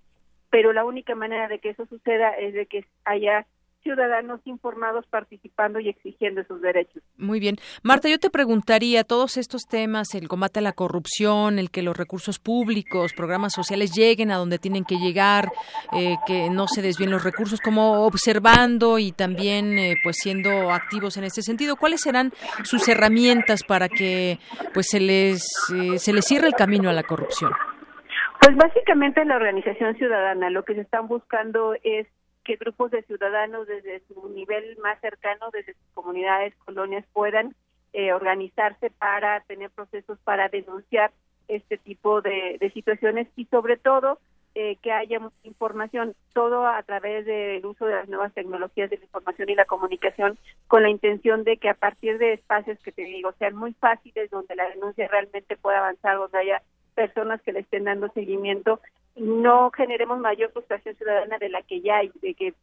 pero la única manera de que eso suceda es de que haya ciudadanos informados participando y exigiendo sus derechos. Muy bien. Marta, yo te preguntaría, todos estos temas, el combate a la corrupción, el que los recursos públicos, programas sociales lleguen a donde tienen que llegar, eh, que no se desvíen los recursos, como observando y también eh, pues siendo activos en este sentido, ¿cuáles serán sus herramientas para que pues se les, eh, se les cierre el camino a la corrupción? Pues básicamente la organización ciudadana lo que se están buscando es que grupos de ciudadanos desde su nivel más cercano, desde sus comunidades, colonias, puedan eh, organizarse para tener procesos para denunciar este tipo de, situaciones y sobre todo eh, que haya información, todo a través del uso de las nuevas tecnologías de la información y la comunicación, con la intención de que a partir de espacios que te digo sean muy fáciles, donde la denuncia realmente pueda avanzar, donde haya personas que le estén dando seguimiento, no generemos mayor frustración ciudadana de la que ya hay, de que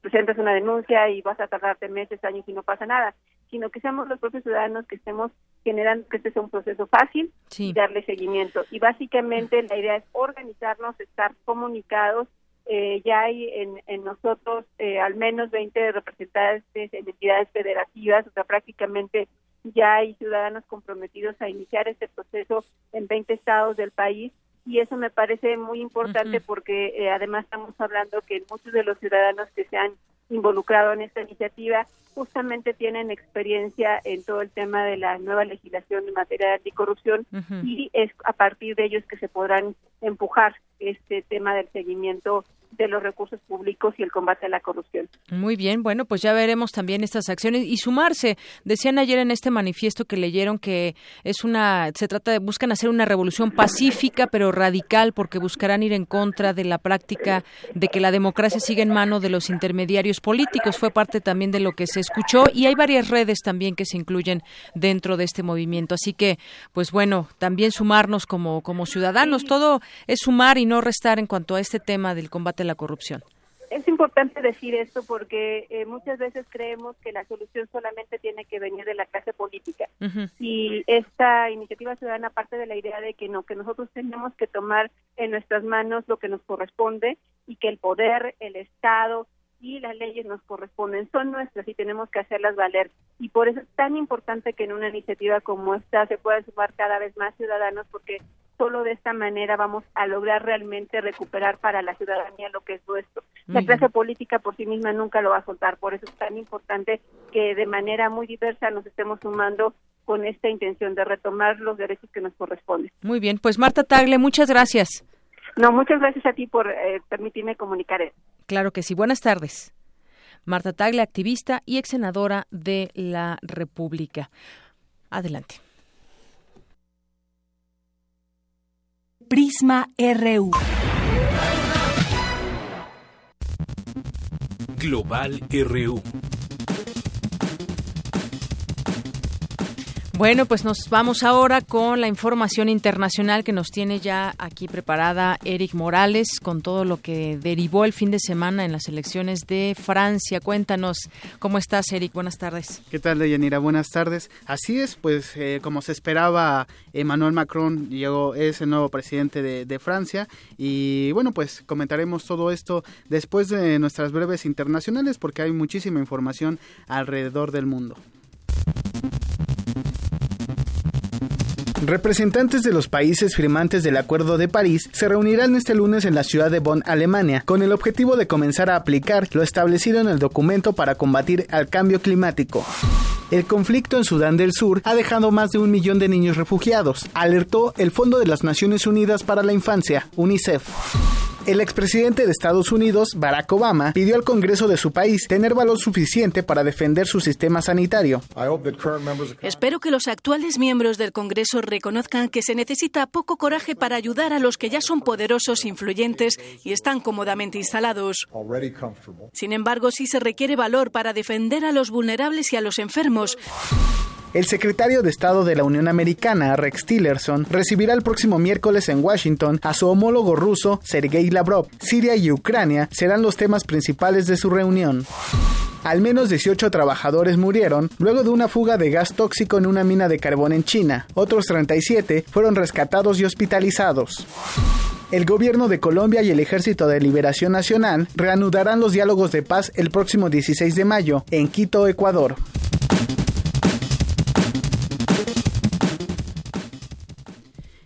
presentas una denuncia y vas a tardarte meses, años y no pasa nada, sino que seamos los propios ciudadanos que estemos generando que este sea un proceso fácil y darle seguimiento. Y básicamente la idea es organizarnos, estar comunicados. Eh, ya hay en, en nosotros eh, al menos 20 representantes en entidades federativas, o sea, prácticamente ya hay ciudadanos comprometidos a iniciar este proceso en 20 estados del país y eso me parece muy importante porque eh, además estamos hablando que muchos de los ciudadanos que se han involucrado en esta iniciativa justamente tienen experiencia en todo el tema de la nueva legislación en materia de anticorrupción y es a partir de ellos que se podrán empujar este tema del seguimiento de los recursos públicos y el combate a la corrupción. Muy bien, bueno, pues ya veremos también estas acciones y sumarse. Decían ayer en este manifiesto que leyeron que es una, se trata de, buscan hacer una revolución pacífica pero radical porque buscarán ir en contra de la práctica de que la democracia siga en mano de los intermediarios políticos. Fue parte también de lo que se escuchó y hay varias redes también que se incluyen dentro de este movimiento. Así que, pues bueno, también sumarnos como, como ciudadanos. Todo es sumar y no restar en cuanto a este tema del combate a la corrupción. Es importante decir esto porque eh, muchas veces creemos que la solución solamente tiene que venir de la clase política. Y esta iniciativa ciudadana parte de la idea de que no, que nosotros tenemos que tomar en nuestras manos lo que nos corresponde y que el poder, el Estado, y las leyes nos corresponden, son nuestras y tenemos que hacerlas valer. Y por eso es tan importante que en una iniciativa como esta se puedan sumar cada vez más ciudadanos, porque solo de esta manera vamos a lograr realmente recuperar para la ciudadanía lo que es nuestro. La clase política por sí misma nunca lo va a soltar, por eso es tan importante que de manera muy diversa nos estemos sumando con esta intención de retomar los derechos que nos corresponden. Muy bien, pues Marta Tagle, muchas gracias. No, muchas gracias a ti por eh, permitirme comunicar esto. Claro que sí. Buenas tardes. Marta Tagle, activista y ex senadora de la República. Adelante. Prisma RU. Global RU. Bueno, pues nos vamos ahora con la información internacional que nos tiene ya aquí preparada Eric Morales con todo lo que derivó el fin de semana en las elecciones de Francia. Cuéntanos, ¿cómo estás, Eric? Buenas tardes. ¿Qué tal, Deyanira? Buenas tardes. Así es, pues eh, como se esperaba, Emmanuel Macron llegó, es el nuevo presidente de, de Francia y bueno, pues comentaremos todo esto después de nuestras breves internacionales porque hay muchísima información alrededor del mundo. Representantes de los países firmantes del Acuerdo de París se reunirán este lunes en la ciudad de Bonn, Alemania, con el objetivo de comenzar a aplicar lo establecido en el documento para combatir al cambio climático. El conflicto en Sudán del Sur ha dejado más de un millón de niños refugiados, alertó el Fondo de las Naciones Unidas para la Infancia, UNICEF. El expresidente de Estados Unidos, Barack Obama, pidió al Congreso de su país tener valor suficiente para defender su sistema sanitario. Espero que los actuales miembros del Congreso reconozcan que se necesita poco coraje para ayudar a los que ya son poderosos, influyentes y están cómodamente instalados. Sin embargo, sí se requiere valor para defender a los vulnerables y a los enfermos. El secretario de Estado de la Unión Americana, Rex Tillerson, recibirá el próximo miércoles en Washington a su homólogo ruso, Sergei Lavrov. Siria y Ucrania serán los temas principales de su reunión. Al menos 18 trabajadores murieron luego de una fuga de gas tóxico en una mina de carbón en China. Otros 37 fueron rescatados y hospitalizados. El gobierno de Colombia y el Ejército de Liberación Nacional reanudarán los diálogos de paz el próximo 16 de mayo en Quito, Ecuador.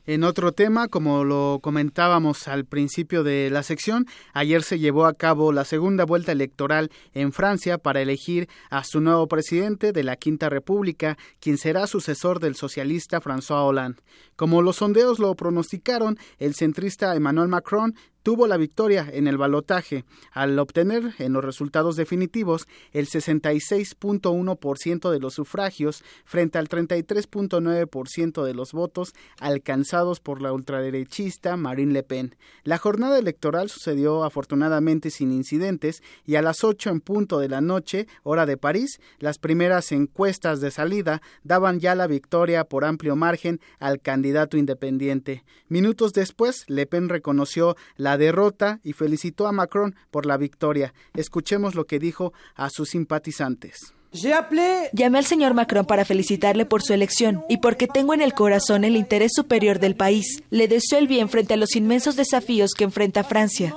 En otro tema, como lo comentábamos al principio de la sección, ayer se llevó a cabo la segunda vuelta electoral en Francia para elegir a su nuevo presidente de la Quinta República, quien será sucesor del socialista François Hollande. Como los sondeos lo pronosticaron, el centrista Emmanuel Macron tuvo la victoria en el balotaje al obtener en los resultados definitivos el 66.1% de los sufragios frente al 33.9% de los votos alcanzados por la ultraderechista Marine Le Pen. La jornada electoral sucedió afortunadamente sin incidentes y a las 8 en punto de la noche, hora de París, las primeras encuestas de salida daban ya la victoria por amplio margen al candidato independiente. Minutos después, Le Pen reconoció la derrota y felicitó a Macron por la victoria. Escuchemos lo que dijo a sus simpatizantes. Llamé al señor Macron para felicitarle por su elección y porque tengo en el corazón el interés superior del país. Le deseo el bien frente a los inmensos desafíos que enfrenta Francia.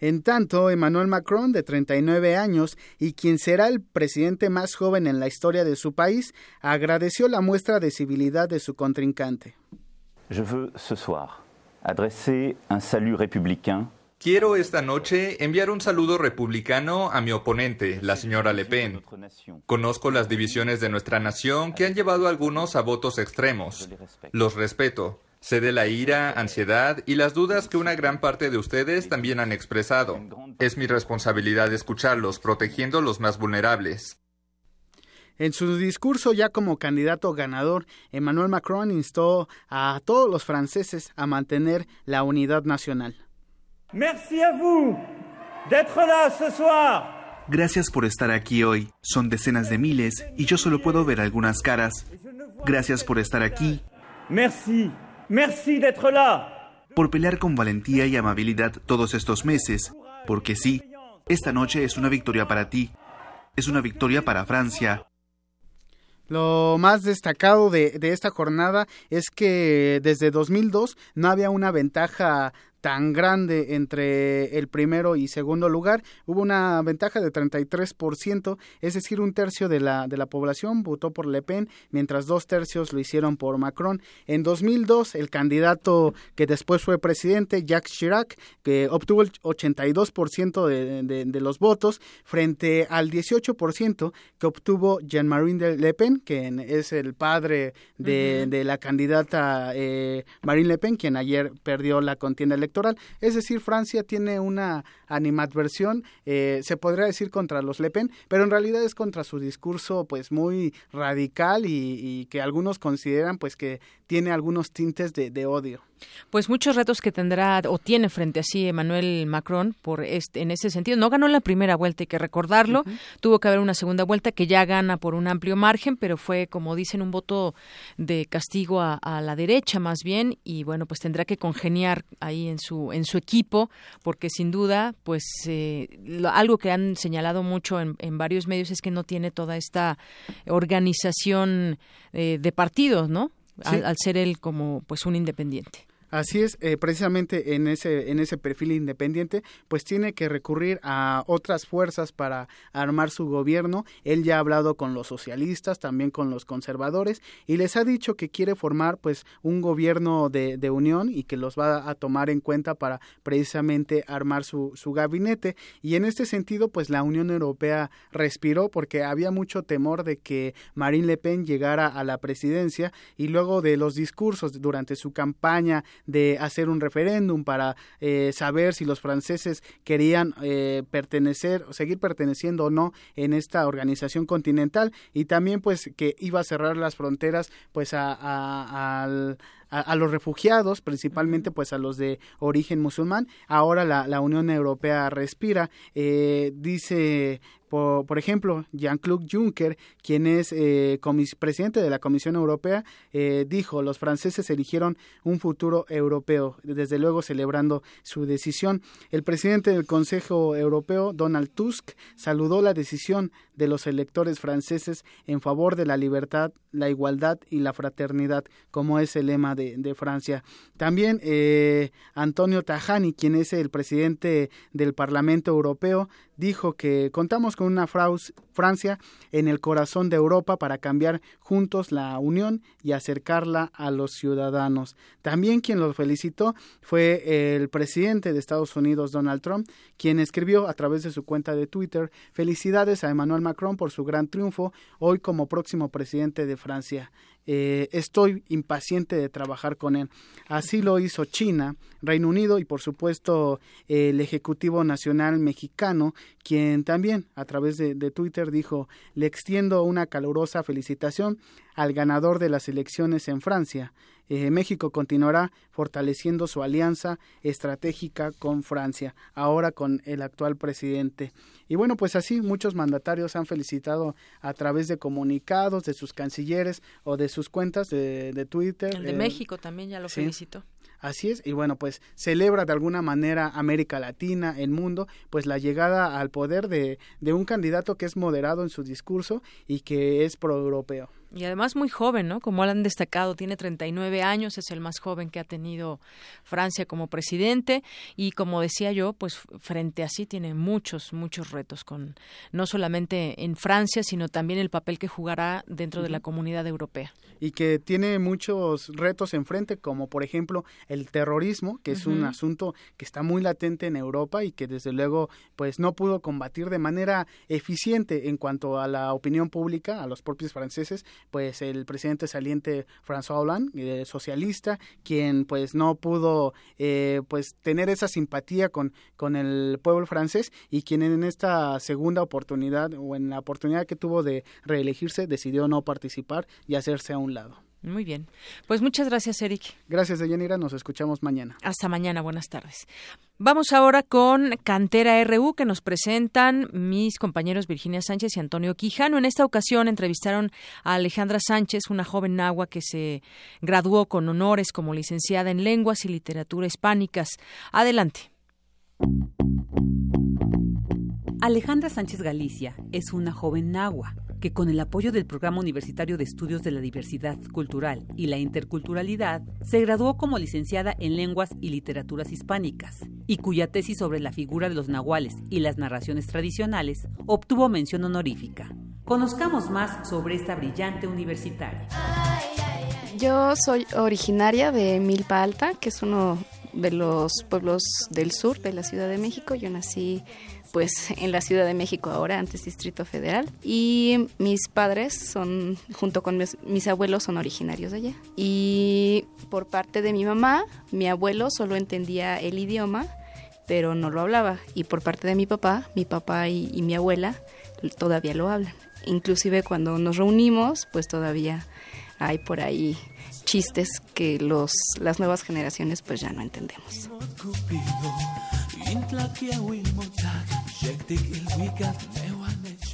En tanto, Emmanuel Macron, de 39 años y quien será el presidente más joven en la historia de su país, agradeció la muestra de civilidad de su contrincante. Je veux ce soir Quiero esta noche enviar un saludo republicano a mi oponente, la señora Le Pen. Conozco las divisiones de nuestra nación que han llevado a algunos a votos extremos. Los respeto. Sé de la ira, ansiedad y las dudas que una gran parte de ustedes también han expresado. Es mi responsabilidad escucharlos, protegiendo los más vulnerables. En su discurso ya como candidato ganador, Emmanuel Macron instó a todos los franceses a mantener la unidad nacional. Merci à vous d'être là ce soir. Gracias por estar aquí hoy. Son decenas de miles y yo solo puedo ver algunas caras. Gracias por estar aquí. Merci, merci d'être là. Por pelear con valentía y amabilidad todos estos meses. Porque sí, esta noche es una victoria para ti. Es una victoria para Francia. Lo más destacado de, de, esta jornada es que desde 2002 no había una ventaja tan grande entre el primero y segundo lugar. Hubo una ventaja de 33%, es decir, un tercio de la, de la población votó por Le Pen, mientras dos tercios lo hicieron por Macron. En 2002, el candidato que después fue presidente, Jacques Chirac, que obtuvo el 82% de, de, de, los votos, frente al 18% que obtuvo Jean-Marie Le Pen, que es el padre de, uh -huh. de la candidata eh, Marine Le Pen, quien ayer perdió la contienda electoral electoral. Es decir, Francia tiene una animadversión, eh, se podría decir contra los Le Pen, pero en realidad es contra su discurso pues muy radical y, que algunos consideran pues que tiene algunos tintes de odio. Pues muchos retos que tendrá o tiene frente a sí Emmanuel Macron por este, en ese sentido. No ganó la primera vuelta, hay que recordarlo. Uh -huh. Tuvo que haber una segunda vuelta que ya gana por un amplio margen, pero fue, como dicen, un voto de castigo a, a la derecha más bien. Y bueno, pues tendrá que congeniar ahí en su en su equipo, porque sin duda, pues eh, lo, algo que han señalado mucho en, en, varios medios es que no tiene toda esta organización eh, de partidos, ¿no? Sí. Al, al ser él como pues un independiente. Así es, eh, precisamente en ese, en ese perfil independiente, pues tiene que recurrir a otras fuerzas para armar su gobierno. Él ya ha hablado con los socialistas, también con los conservadores, y les ha dicho que quiere formar pues un gobierno de, de unión y que los va a tomar en cuenta para precisamente armar su, su gabinete. Y en este sentido, pues la Unión Europea respiró porque había mucho temor de que Marine Le Pen llegara a la presidencia y luego de los discursos durante su campaña de hacer un referéndum para eh, saber si los franceses querían eh, pertenecer o seguir perteneciendo o no en esta organización continental y también pues que iba a cerrar las fronteras pues a, a, al a, los refugiados, principalmente pues a los de origen musulmán. Ahora la, la Unión Europea respira. Eh, dice por, por, ejemplo, Jean-Claude Juncker, quien es eh, presidente de la Comisión Europea, eh, dijo, los franceses eligieron un futuro europeo, desde luego celebrando su decisión. El presidente del Consejo Europeo, Donald Tusk, saludó la decisión de los electores franceses en favor de la libertad, la igualdad y la fraternidad, como es el lema de, Francia. También eh, Antonio Tajani, quien es el presidente del Parlamento Europeo, dijo que contamos con una Francia en el corazón de Europa para cambiar juntos la Unión y acercarla a los ciudadanos. También quien los felicitó fue el presidente de Estados Unidos, Donald Trump, quien escribió a través de su cuenta de Twitter felicidades a Emmanuel Macron por su gran triunfo hoy como próximo presidente de Francia. Eh, estoy impaciente de trabajar con él. Así lo hizo China, Reino Unido y por supuesto el Ejecutivo Nacional Mexicano, quien también a través de, de Twitter dijo, le extiendo una calurosa felicitación al ganador de las elecciones en Francia. Eh, México continuará fortaleciendo su alianza estratégica con Francia, ahora con el actual presidente. Y bueno, pues así muchos mandatarios han felicitado a través de comunicados de sus cancilleres o de sus cuentas de, de Twitter. El de eh, México también ya lo sí. felicitó. Así es, y bueno, pues celebra de alguna manera América Latina, el mundo, pues la llegada al poder de, de un candidato que es moderado en su discurso y que es proeuropeo. Y además muy joven, ¿no? Como han destacado, tiene 39 años, es el más joven que ha tenido Francia como presidente y como decía yo, pues frente a sí tiene muchos, muchos retos con no solamente en Francia, sino también el papel que jugará dentro uh -huh. de la comunidad europea. Y que tiene muchos retos enfrente, como por ejemplo el terrorismo, que es uh -huh. un asunto que está muy latente en Europa y que desde luego pues no pudo combatir de manera eficiente en cuanto a la opinión pública, a los propios franceses, pues el presidente saliente François Hollande, eh, socialista, quien pues no pudo eh, pues tener esa simpatía con, con el pueblo francés y quien en esta segunda oportunidad o en la oportunidad que tuvo de reelegirse decidió no participar y hacerse a un lado. Muy bien. Pues muchas gracias, Eric. Gracias, Deyanira. Nos escuchamos mañana. Hasta mañana. Buenas tardes. Vamos ahora con Cantera RU que nos presentan mis compañeros Virginia Sánchez y Antonio Quijano. En esta ocasión entrevistaron a Alejandra Sánchez, una joven nahua que se graduó con honores como licenciada en lenguas y literatura hispánicas. Adelante. Alejandra Sánchez Galicia es una joven nahua que con el apoyo del Programa Universitario de Estudios de la Diversidad Cultural y la Interculturalidad se graduó como licenciada en Lenguas y Literaturas Hispánicas y cuya tesis sobre la figura de los nahuales y las narraciones tradicionales obtuvo mención honorífica. Conozcamos más sobre esta brillante universitaria. Yo soy originaria de Milpa Alta, que es uno de los pueblos del sur de la Ciudad de México. Yo nací pues en la Ciudad de México ahora, antes Distrito Federal. Y mis padres son, junto con mis, abuelos, son originarios de allá. Y por parte de mi mamá, mi abuelo solo entendía el idioma, pero no lo hablaba. Y por parte de mi papá, mi papá y, y mi abuela todavía lo hablan. Inclusive cuando nos reunimos, pues todavía hay por ahí chistes que los, las nuevas generaciones pues ya no entendemos.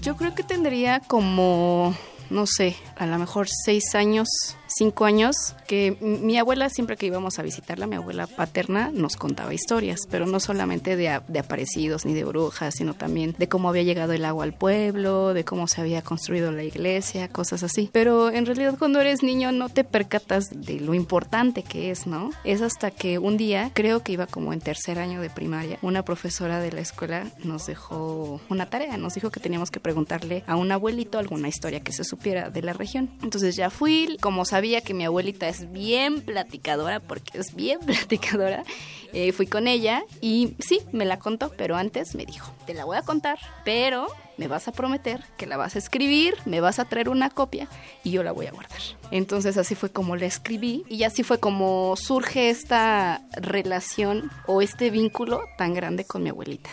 Yo creo que tendría como no sé, a lo mejor seis años, cinco años, que mi abuela, siempre que íbamos a visitarla, mi abuela paterna, nos contaba historias, pero no solamente de, de aparecidos ni de brujas, sino también de cómo había llegado el agua al pueblo, de cómo se había construido la iglesia, cosas así. Pero en realidad cuando eres niño no te percatas de lo importante que es, ¿no? Es hasta que un día, creo que iba como en tercer año de primaria, una profesora de la escuela nos dejó una tarea, nos dijo que teníamos que preguntarle a un abuelito alguna historia que se supiera de la región. Entonces ya fui, como sabía que mi abuelita es bien platicadora, porque es bien platicadora, eh, fui con ella y sí, me la contó, pero antes me dijo, te la voy a contar, pero me vas a prometer que la vas a escribir, me vas a traer una copia y yo la voy a guardar. Entonces así fue como la escribí y así fue como surge esta relación o este vínculo tan grande con mi abuelita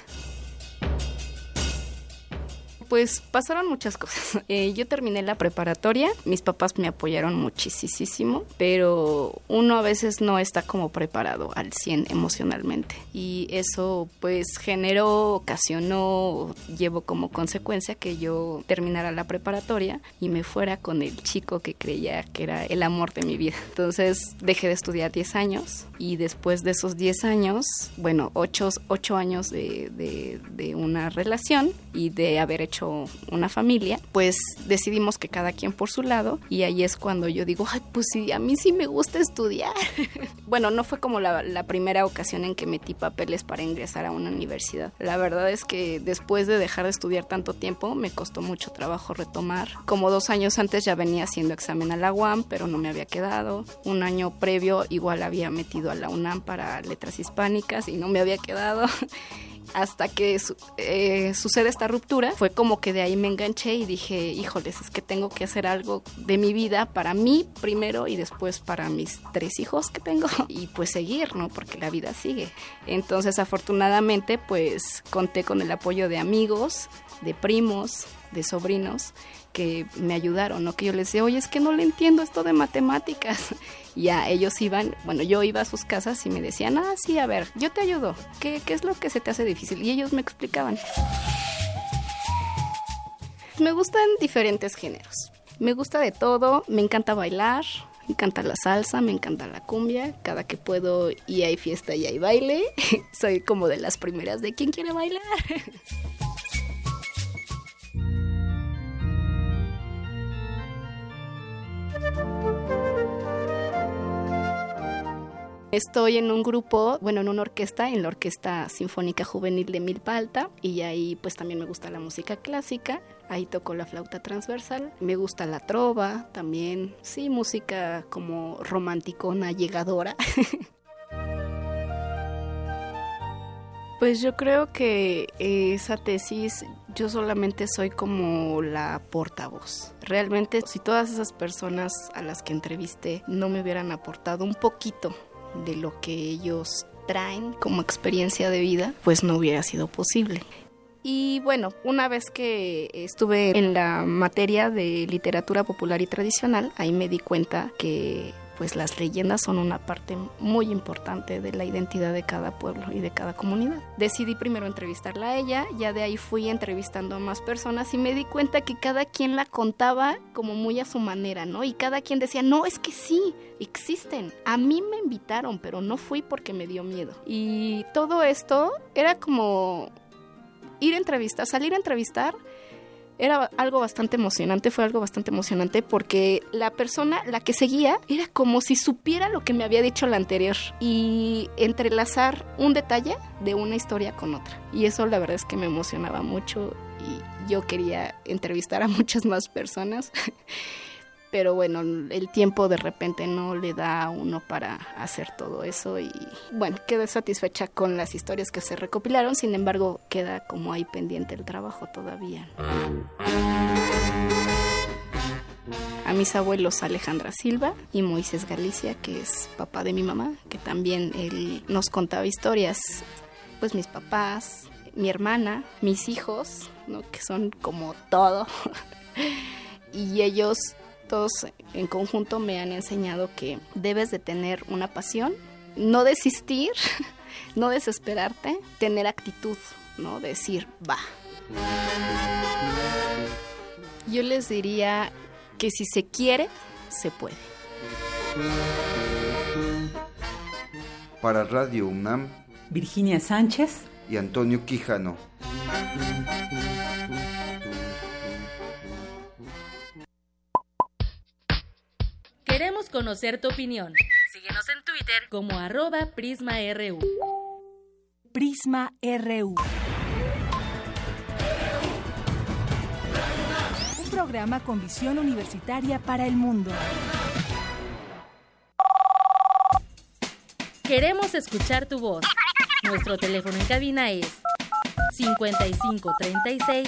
pues pasaron muchas cosas. Eh, yo terminé la preparatoria, mis papás me apoyaron muchísimo, pero uno a veces no está como preparado al 100 emocionalmente. Y eso pues generó, ocasionó, llevo como consecuencia que yo terminara la preparatoria y me fuera con el chico que creía que era el amor de mi vida. Entonces dejé de estudiar 10 años y después de esos 10 años, bueno, 8, años de, de, de una relación y de haber hecho una familia, pues decidimos que cada quien por su lado y ahí es cuando yo digo, ay, pues sí, a mí sí me gusta estudiar. bueno, no fue como la, la primera ocasión en que metí papeles para ingresar a una universidad. La verdad es que después de dejar de estudiar tanto tiempo, me costó mucho trabajo retomar. Como dos años antes ya venía haciendo examen a la UAM, pero no me había quedado. Un año previo igual había metido a la UNAM para letras hispánicas y no me había quedado. hasta que eh, sucede esta ruptura, fue como que de ahí me enganché y dije, híjoles, es que tengo que hacer algo de mi vida para mí primero y después para mis tres hijos que tengo y pues seguir, ¿no? Porque la vida sigue. Entonces, afortunadamente, pues conté con el apoyo de amigos, de primos, de sobrinos que me ayudaron, ¿no? Que yo les decía, oye, es que no le entiendo esto de matemáticas. Y ya ellos iban, bueno, yo iba a sus casas y me decían, ah, sí, a ver, yo te ayudo. ¿Qué, qué es lo que se te hace difícil? Y ellos me explicaban. Me gustan diferentes géneros. Me gusta de todo, me encanta bailar, me encanta la salsa, me encanta la cumbia, cada que puedo y hay fiesta y hay baile. Soy como de las primeras de quién quiere bailar. Estoy en un grupo, bueno, en una orquesta, en la Orquesta Sinfónica Juvenil de Milpa Alta, y ahí pues también me gusta la música clásica, ahí toco la flauta transversal, me gusta la trova también, sí, música como romanticona, llegadora. Pues yo creo que esa tesis yo solamente soy como la portavoz. Realmente si todas esas personas a las que entrevisté no me hubieran aportado un poquito de lo que ellos traen como experiencia de vida, pues no hubiera sido posible. Y bueno, una vez que estuve en la materia de literatura popular y tradicional, ahí me di cuenta que pues las leyendas son una parte muy importante de la identidad de cada pueblo y de cada comunidad. Decidí primero entrevistarla a ella, ya de ahí fui entrevistando a más personas y me di cuenta que cada quien la contaba como muy a su manera, ¿no? Y cada quien decía, no, es que sí, existen. A mí me invitaron, pero no fui porque me dio miedo. Y todo esto era como ir a entrevistar, salir a entrevistar era algo bastante emocionante, fue algo bastante emocionante porque la persona, la que seguía, era como si supiera lo que me había dicho la anterior y entrelazar un detalle de una historia con otra. Y eso la verdad es que me emocionaba mucho y yo quería entrevistar a muchas más personas. Pero bueno, el tiempo de repente no le da a uno para hacer todo eso y bueno, quedé satisfecha con las historias que se recopilaron, sin embargo queda como ahí pendiente el trabajo todavía. A mis abuelos Alejandra Silva y Moisés Galicia, que es papá de mi mamá, que también él nos contaba historias, pues mis papás, mi hermana, mis hijos, ¿no? que son como todo. y ellos todos en conjunto me han enseñado que debes de tener una pasión, no desistir, no desesperarte, tener actitud, ¿no? Decir, va. Yo les diría que si se quiere, se puede. Para Radio UNAM, Virginia Sánchez y Antonio Quijano. Queremos conocer tu opinión. Síguenos en Twitter como arroba PrismaRU. Prisma RU. Un programa con visión universitaria para el mundo. Queremos escuchar tu voz. Nuestro teléfono en cabina es 55 36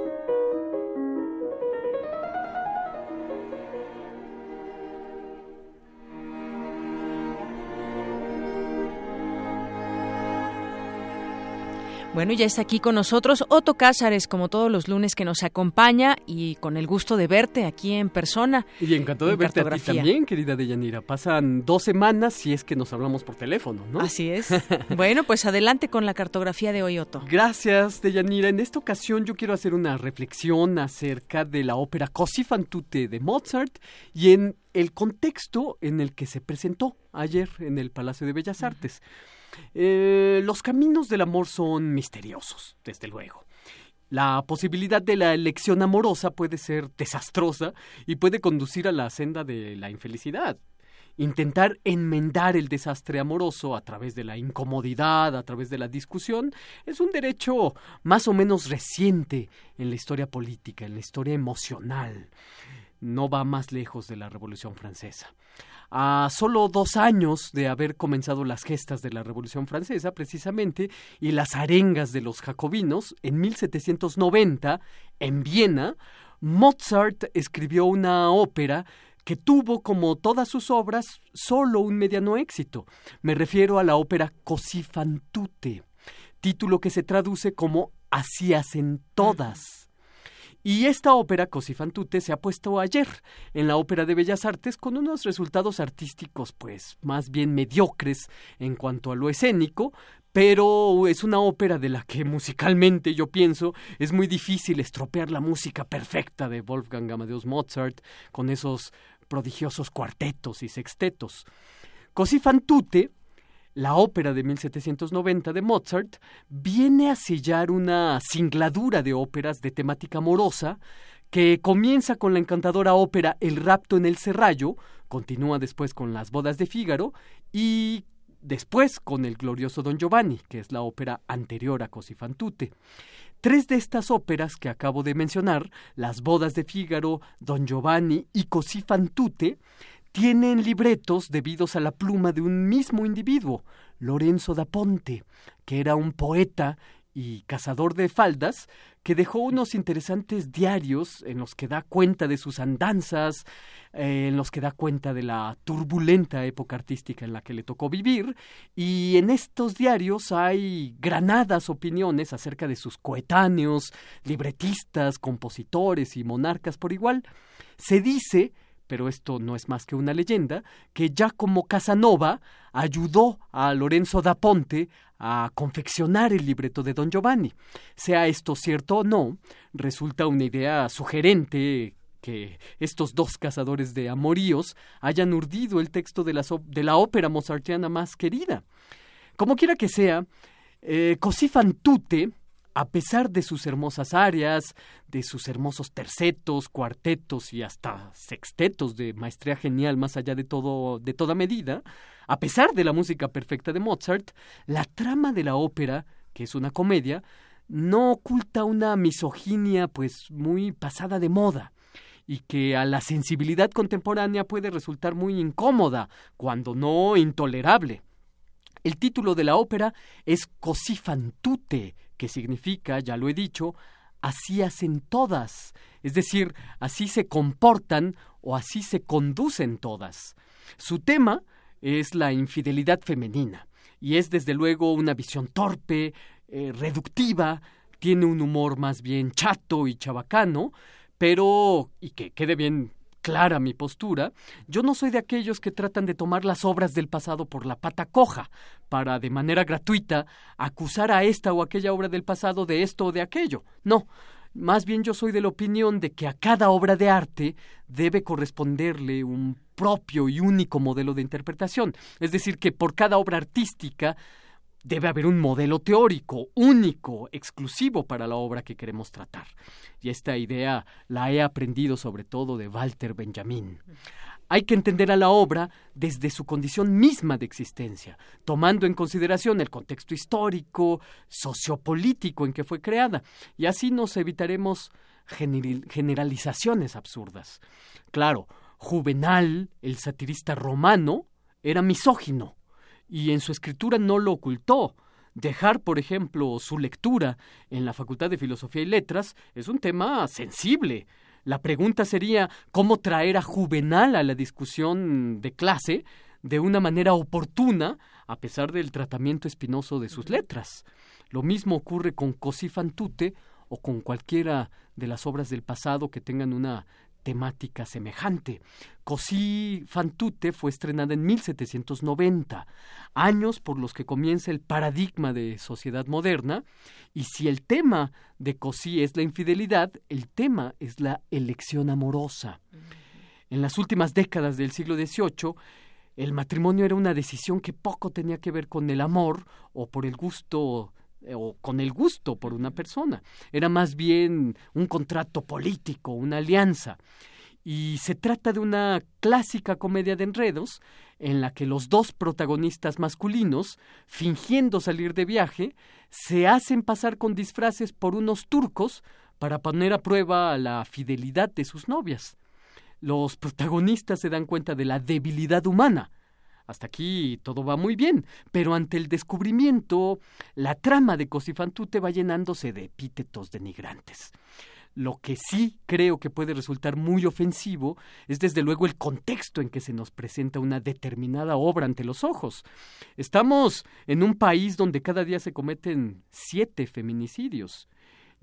Bueno, ya está aquí con nosotros Otto Cázares, como todos los lunes que nos acompaña y con el gusto de verte aquí en persona. Y encantado de verte a ti también, querida Deyanira. Pasan dos semanas si es que nos hablamos por teléfono, ¿no? Así es. bueno, pues adelante con la cartografía de hoy, Otto. Gracias, Deyanira. En esta ocasión yo quiero hacer una reflexión acerca de la ópera Così fan tutte de Mozart y en el contexto en el que se presentó ayer en el Palacio de Bellas Artes. Eh, los caminos del amor son misteriosos, desde luego. La posibilidad de la elección amorosa puede ser desastrosa y puede conducir a la senda de la infelicidad. Intentar enmendar el desastre amoroso a través de la incomodidad, a través de la discusión, es un derecho más o menos reciente en la historia política, en la historia emocional. No va más lejos de la Revolución Francesa a solo dos años de haber comenzado las gestas de la Revolución Francesa, precisamente, y las arengas de los jacobinos, en 1790, en Viena, Mozart escribió una ópera que tuvo, como todas sus obras, solo un mediano éxito. Me refiero a la ópera Così fan tutte, título que se traduce como Así hacen todas. Y esta ópera, Così fan tutte, se ha puesto ayer en la Ópera de Bellas Artes con unos resultados artísticos, pues, más bien mediocres en cuanto a lo escénico, pero es una ópera de la que musicalmente yo pienso es muy difícil estropear la música perfecta de Wolfgang Amadeus Mozart con esos prodigiosos cuartetos y sextetos. Così fan tutte la ópera de 1790 de Mozart viene a sellar una singladura de óperas de temática amorosa que comienza con la encantadora ópera El rapto en el serrallo, continúa después con Las bodas de Fígaro y después con El glorioso Don Giovanni, que es la ópera anterior a Così fan tutte. Tres de estas óperas que acabo de mencionar, Las bodas de Fígaro, Don Giovanni y Così fan tutte, tienen libretos debidos a la pluma de un mismo individuo, Lorenzo da Ponte, que era un poeta y cazador de faldas, que dejó unos interesantes diarios en los que da cuenta de sus andanzas, eh, en los que da cuenta de la turbulenta época artística en la que le tocó vivir, y en estos diarios hay granadas opiniones acerca de sus coetáneos, libretistas, compositores y monarcas por igual. Se dice pero esto no es más que una leyenda, que Giacomo Casanova ayudó a Lorenzo da Ponte a confeccionar el libreto de Don Giovanni. Sea esto cierto o no, resulta una idea sugerente que estos dos cazadores de amoríos hayan urdido el texto de la, ópera mozartiana más querida. Como quiera que sea, eh, Così a pesar de sus hermosas áreas, de sus hermosos tercetos, cuartetos y hasta sextetos de maestría genial más allá de todo de toda medida, a pesar de la música perfecta de Mozart, la trama de la ópera, que es una comedia, no oculta una misoginia pues muy pasada de moda y que a la sensibilidad contemporánea puede resultar muy incómoda, cuando no intolerable. El título de la ópera es Così fan tutte, que significa, ya lo he dicho, así hacen todas, es decir, así se comportan o así se conducen todas. Su tema es la infidelidad femenina, y es desde luego una visión torpe, eh, reductiva, tiene un humor más bien chato y chabacano, pero, y que quede bien clara mi postura, yo no soy de aquellos que tratan de tomar las obras del pasado por la pata coja, para de manera gratuita acusar a esta o aquella obra del pasado de esto o de aquello. No, más bien yo soy de la opinión de que a cada obra de arte debe corresponderle un propio y único modelo de interpretación. Es decir, que por cada obra artística debe haber un modelo teórico único, exclusivo para la obra que queremos tratar. Y esta idea la he aprendido sobre todo de Walter Benjamin. Hay que entender a la obra desde su condición misma de existencia, tomando en consideración el contexto histórico, sociopolítico en que fue creada, y así nos evitaremos generalizaciones absurdas. Claro, Juvenal, el satirista romano, era misógino, y en su escritura no lo ocultó. Dejar, por ejemplo, su lectura en la Facultad de Filosofía y Letras es un tema sensible, la pregunta sería cómo traer a Juvenal a la discusión de clase de una manera oportuna, a pesar del tratamiento espinoso de sus letras. Lo mismo ocurre con Così fan tutte o con cualquiera de las obras del pasado que tengan una temática semejante. Così fan tutte fue estrenada en 1790, años por los que comienza el paradigma de sociedad moderna, y si el tema de Così es la infidelidad, el tema es la elección amorosa. En las últimas décadas del siglo XVIII, el matrimonio era una decisión que poco tenía que ver con el amor o por el gusto o con el gusto por una persona. Era más bien un contrato político, una alianza. Y se trata de una clásica comedia de enredos en la que los dos protagonistas masculinos, fingiendo salir de viaje, se hacen pasar con disfraces por unos turcos para poner a prueba la fidelidad de sus novias. Los protagonistas se dan cuenta de la debilidad humana, hasta aquí todo va muy bien, pero ante el descubrimiento, la trama de Cosifantute va llenándose de epítetos denigrantes. Lo que sí creo que puede resultar muy ofensivo es desde luego el contexto en que se nos presenta una determinada obra ante los ojos. Estamos en un país donde cada día se cometen siete feminicidios.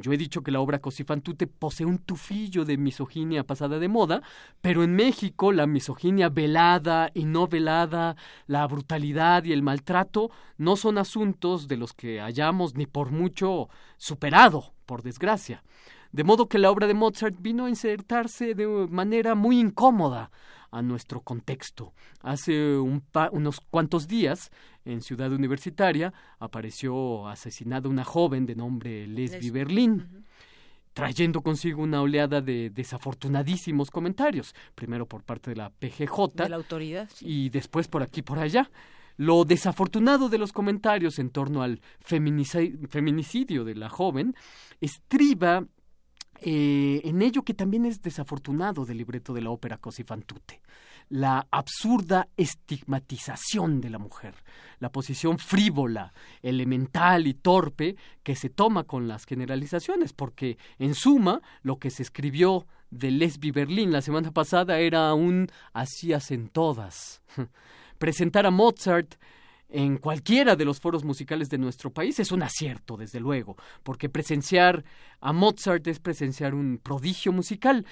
Yo he dicho que la obra Cosifantute posee un tufillo de misoginia pasada de moda, pero en México la misoginia velada y no velada, la brutalidad y el maltrato no son asuntos de los que hayamos ni por mucho superado, por desgracia. De modo que la obra de Mozart vino a insertarse de manera muy incómoda a nuestro contexto. Hace unos cuantos días, en Ciudad Universitaria, apareció asesinada una joven de nombre Leslie Berlin. trayendo consigo una oleada de desafortunadísimos comentarios, primero por parte de la PGJ de la autoridad y después por aquí por allá. Lo desafortunado de los comentarios en torno al feminicidio de la joven estriba eh, en ello que también es desafortunado del libreto de la ópera Così fan tutte, la absurda estigmatización de la mujer, la posición frívola, elemental y torpe que se toma con las generalizaciones, porque en suma lo que se escribió de Lesbi Berlín la semana pasada era un así hacen todas. Presentar a Mozart en cualquiera de los foros musicales de nuestro país es un acierto, desde luego, porque presenciar a Mozart es presenciar un prodigio musical,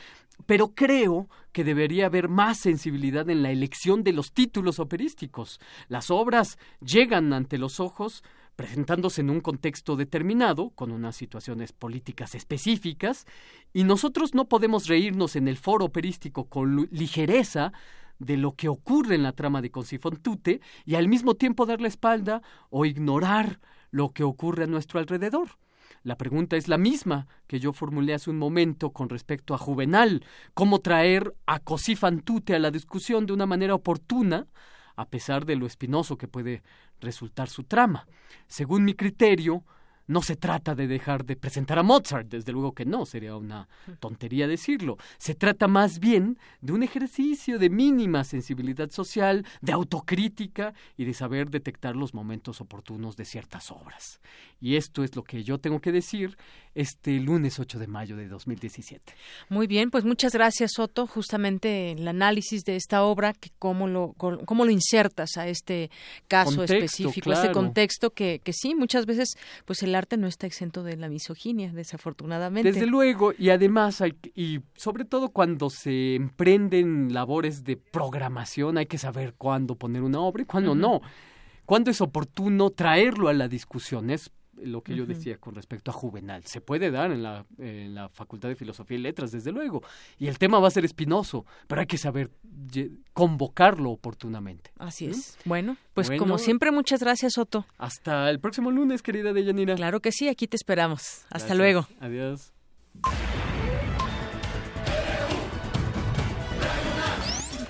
pero creo que debería haber más sensibilidad en la elección de los títulos operísticos. Las obras llegan ante los ojos presentándose en un contexto determinado, con unas situaciones políticas específicas, y nosotros no podemos reírnos en el foro operístico con ligereza de lo que ocurre en la trama de Consifontute y al mismo tiempo dar la espalda o ignorar lo que ocurre a nuestro alrededor. La pregunta es la misma que yo formulé hace un momento con respecto a Juvenal, cómo traer a Cosifantute a la discusión de una manera oportuna, a pesar de lo espinoso que puede resultar su trama. Según mi criterio, no se trata de dejar de presentar a Mozart, desde luego que no, sería una tontería decirlo. Se trata más bien de un ejercicio de mínima sensibilidad social, de autocrítica y de saber detectar los momentos oportunos de ciertas obras. Y esto es lo que yo tengo que decir este lunes 8 de mayo de 2017. Muy bien, pues muchas gracias Soto, justamente el análisis de esta obra, que cómo lo, cómo lo insertas a este caso específico, a este contexto que, que sí, muchas veces pues el arte no está exento de la misoginia, desafortunadamente. Desde luego, y además, hay, y sobre todo cuando se emprenden labores de programación, hay que saber cuándo poner una obra y cuándo no. Cuándo es oportuno traerlo a la discusión. Es lo que yo decía con respecto a Juvenal. Se puede dar en la, en la Facultad de Filosofía y Letras, desde luego. Y el tema va a ser espinoso, pero hay que saber convocarlo oportunamente. Así es. Bueno, pues como siempre, muchas gracias, Otto. Hasta el próximo lunes, querida Deyanira. Claro que sí, aquí te esperamos. Hasta luego. Adiós.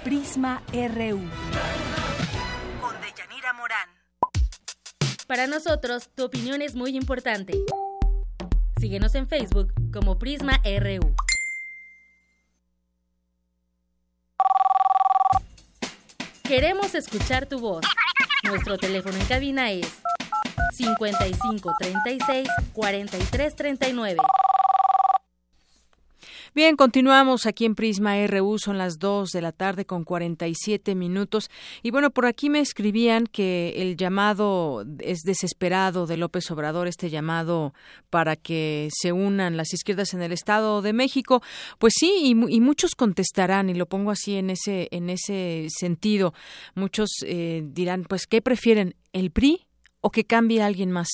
Prisma RU. Para nosotros, tu opinión es muy importante. Síguenos en Facebook como Prisma RU. Queremos escuchar tu voz. Nuestro teléfono en cabina es 55 36 43 39. Bien, continuamos aquí en Prisma RU, son las 2 de la tarde con 47 minutos. Y bueno, por aquí me escribían que el llamado es desesperado de López Obrador, este llamado para que se unan las izquierdas en el Estado de México. Pues sí, y, y muchos contestarán, y lo pongo así en ese, en ese sentido. Muchos eh, dirán, pues, ¿qué prefieren? ¿El PRI o que cambie alguien más.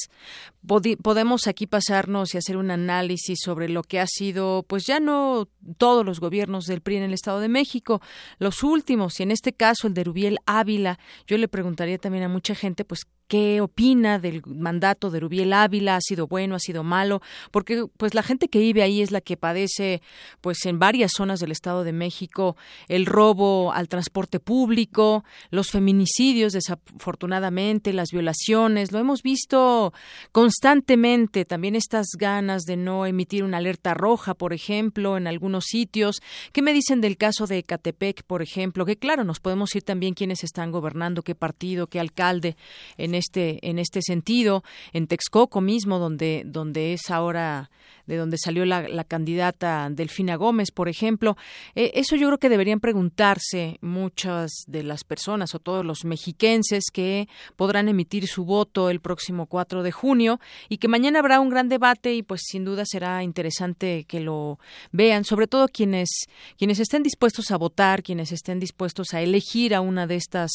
podemos aquí pasarnos y hacer un análisis sobre lo que ha sido, pues ya no todos los gobiernos del PRI en el Estado de México, los últimos, y en este caso el de Rubiel Ávila. Yo le preguntaría también a mucha gente, pues, qué opina del mandato de Rubiel Ávila, ha sido bueno, ha sido malo, porque pues la gente que vive ahí es la que padece pues en varias zonas del Estado de México el robo al transporte público, los feminicidios desafortunadamente, las violaciones, lo hemos visto constantemente, también estas ganas de no emitir una alerta roja, por ejemplo, en algunos sitios. ¿Qué me dicen del caso de Ecatepec, por ejemplo? Que claro, nos podemos ir también quiénes están gobernando, qué partido, qué alcalde en este en este sentido en Texcoco mismo donde donde es ahora de donde salió la, candidata Delfina Gómez por ejemplo. Eh, eso yo creo que deberían preguntarse muchas de las personas o todos los mexiquenses que podrán emitir su voto el próximo 4 de junio y que mañana habrá un gran debate y pues sin duda será interesante que lo vean sobre todo quienes quienes estén dispuestos a votar quienes estén dispuestos a elegir a una de estas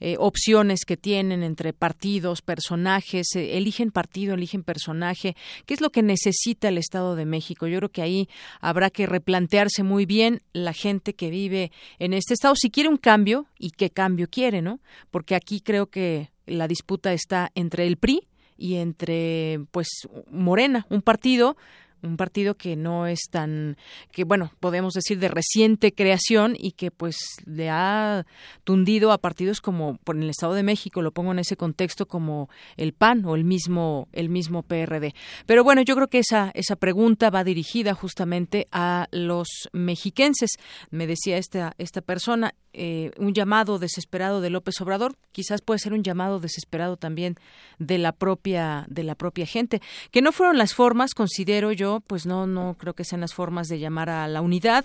eh, opciones que tienen entre partidos, personajes, eh, eligen partido, eligen personaje, qué es lo que necesita el Estado de México. Yo creo que ahí habrá que replantearse muy bien la gente que vive en este estado si quiere un cambio y qué cambio quiere, ¿no? Porque aquí creo que la disputa está entre el PRI y entre pues Morena, un partido un partido que no es tan que bueno podemos decir de reciente creación y que pues le ha tundido a partidos como por el Estado de México lo pongo en ese contexto como el PAN o el mismo el mismo PRD pero bueno yo creo que esa esa pregunta va dirigida justamente a los mexiquenses. Me decía esta esta persona eh, un llamado desesperado de López Obrador, quizás puede ser un llamado desesperado también de la propia de la propia gente, que no fueron las formas, considero yo, pues no no creo que sean las formas de llamar a la unidad,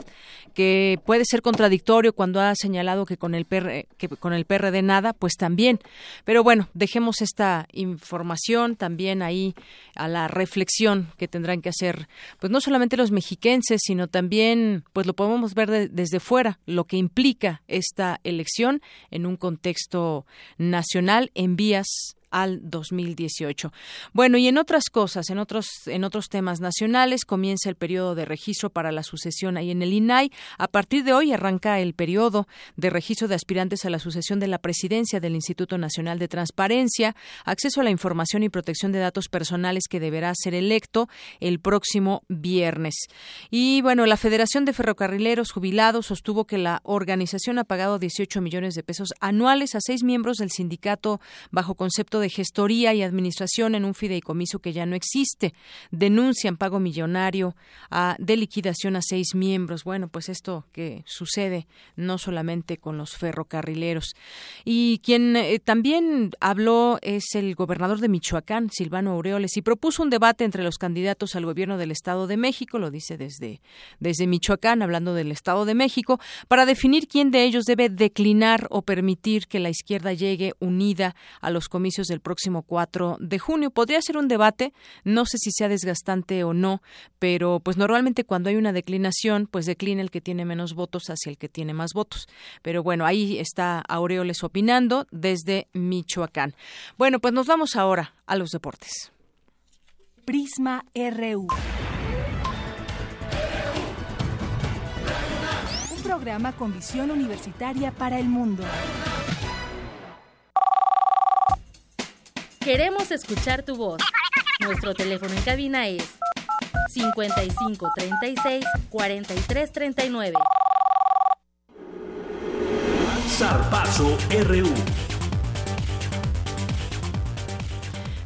que puede ser contradictorio cuando ha señalado que con el PR, que con el PRD nada, pues también. Pero bueno, dejemos esta información también ahí a la reflexión que tendrán que hacer pues no solamente los mexiquenses, sino también pues lo podemos ver desde fuera, lo que implica esta elección en un contexto nacional en vías al 2018. Bueno, y en otras cosas, en otros en otros temas nacionales comienza el periodo de registro para la sucesión ahí en el INAI. A partir de hoy arranca el periodo de registro de aspirantes a la sucesión de la presidencia del Instituto Nacional de Transparencia, acceso a la información y protección de datos personales que deberá ser electo el próximo viernes. Y bueno, la Federación de Ferrocarrileros Jubilados sostuvo que la organización ha pagado 18 millones de pesos anuales a seis miembros del sindicato bajo concepto de de gestoría y administración en un fideicomiso que ya no existe. Denuncian pago millonario a, de liquidación a seis miembros. Bueno, pues esto que sucede no solamente con los ferrocarrileros. Y quien eh, también habló es el gobernador de Michoacán, Silvano Aureoles, y propuso un debate entre los candidatos al gobierno del Estado de México, lo dice desde, desde Michoacán, hablando del Estado de México, para definir quién de ellos debe declinar o permitir que la izquierda llegue unida a los comicios de del próximo 4 de junio. Podría ser un debate, no sé si sea desgastante o no, pero pues normalmente cuando hay una declinación, pues declina el que tiene menos votos hacia el que tiene más votos. Pero bueno, ahí está Aureoles opinando desde Michoacán. Bueno, pues nos vamos ahora a los deportes. Prisma RU. Un programa con visión universitaria para el mundo. Queremos escuchar tu voz. Nuestro teléfono en cabina es 55 36 43 39. Zarpazo RU.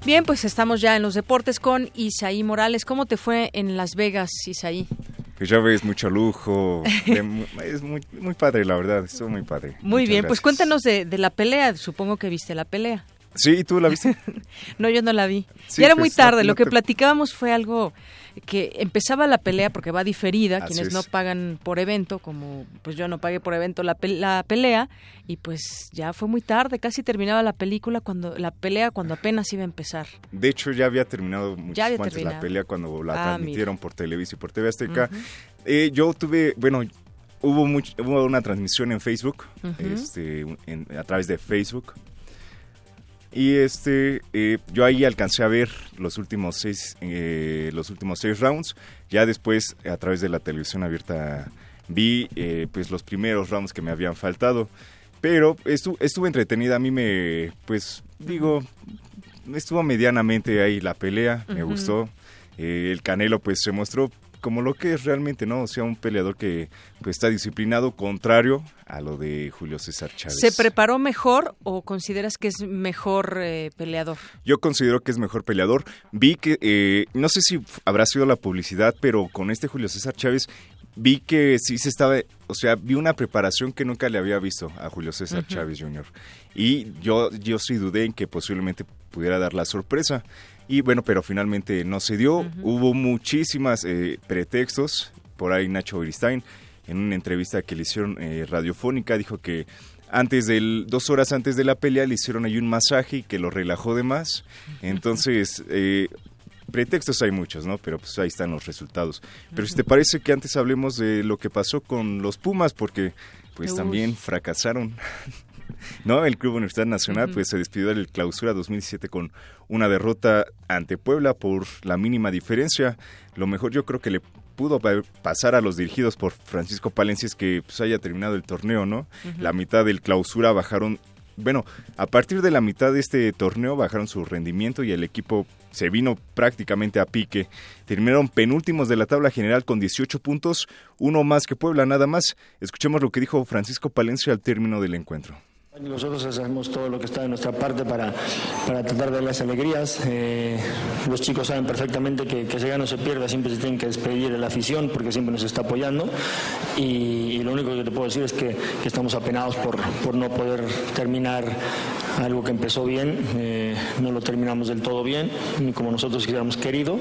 Bien, pues estamos ya en los deportes con Isaí Morales. ¿Cómo te fue en Las Vegas, Isaí? Pues ya ves, mucho lujo. es muy, muy padre, la verdad. Estuvo muy padre. Muy bien, pues cuéntanos de, de la pelea. Supongo que viste la pelea. Sí, ¿tú la viste? no, yo no la vi. ya era muy tarde. Lo que platicábamos fue algo que empezaba la pelea porque va diferida, quienes no pagan por evento, como pues yo no pagué por evento la, la, pelea, y pues ya fue muy tarde, casi terminaba la película cuando la pelea cuando apenas iba a empezar. De hecho ya había terminado mucho antes la pelea cuando la ah, transmitieron por Televisa y por TV Azteca. Eh, yo tuve, bueno, hubo, hubo una transmisión en Facebook, este, a través de Facebook. Y este, eh, yo ahí alcancé a ver los últimos seis, eh, los últimos seis rounds. Ya después, a través de la televisión abierta, vi eh, pues los primeros rounds que me habían faltado. Pero estuvo, estuvo entretenida. A mí me, pues digo, estuvo medianamente ahí la pelea. Me gustó. el Canelo pues se mostró como lo que es realmente, ¿no? O sea, un peleador que pues, está disciplinado, contrario a lo de Julio César Chávez. ¿Se preparó mejor o consideras que es mejor eh, peleador? Yo considero que es mejor peleador. Vi que, eh, no sé si habrá sido la publicidad, pero con este Julio César Chávez vi que sí se estaba, o sea, vi una preparación que nunca le había visto a Julio César Chávez Jr. Y yo, yo sí dudé en que posiblemente pudiera dar la sorpresa. Y bueno, pero finalmente no se dio. Hubo muchísimas eh, pretextos. Por ahí Nacho Beristain, en una entrevista que le hicieron eh, radiofónica, dijo que antes del dos horas antes de la pelea le hicieron ahí un masaje y que lo relajó de más. Entonces, eh, pretextos hay muchos, ¿no? Pero pues ahí están los resultados. Pero si te parece que antes hablemos de lo que pasó con los Pumas, porque pues también fracasaron. ¿no? El Club Universidad Nacional pues se despidió del clausura 2007 con una derrota ante Puebla por la mínima diferencia. Lo mejor yo creo que le pudo pasar a los dirigidos por Francisco Palencia es que pues, haya terminado el torneo, ¿no? La mitad del clausura bajaron bueno, a partir de la mitad de este torneo bajaron su rendimiento y el equipo se vino prácticamente a pique. Terminaron penúltimos de la tabla general con 18 puntos, uno más que Puebla nada más. Escuchemos lo que dijo Francisco Palencia al término del encuentro. Nosotros hacemos todo lo que está de nuestra parte para, para tratar de las alegrías. Eh, los chicos saben perfectamente que, que se gana o se pierda, siempre se tienen que despedir de la afición porque siempre nos está apoyando. Y, lo único que te puedo decir es que, estamos apenados por, por, no poder terminar algo que empezó bien. Eh, no lo terminamos del todo bien, ni como nosotros hubiéramos querido,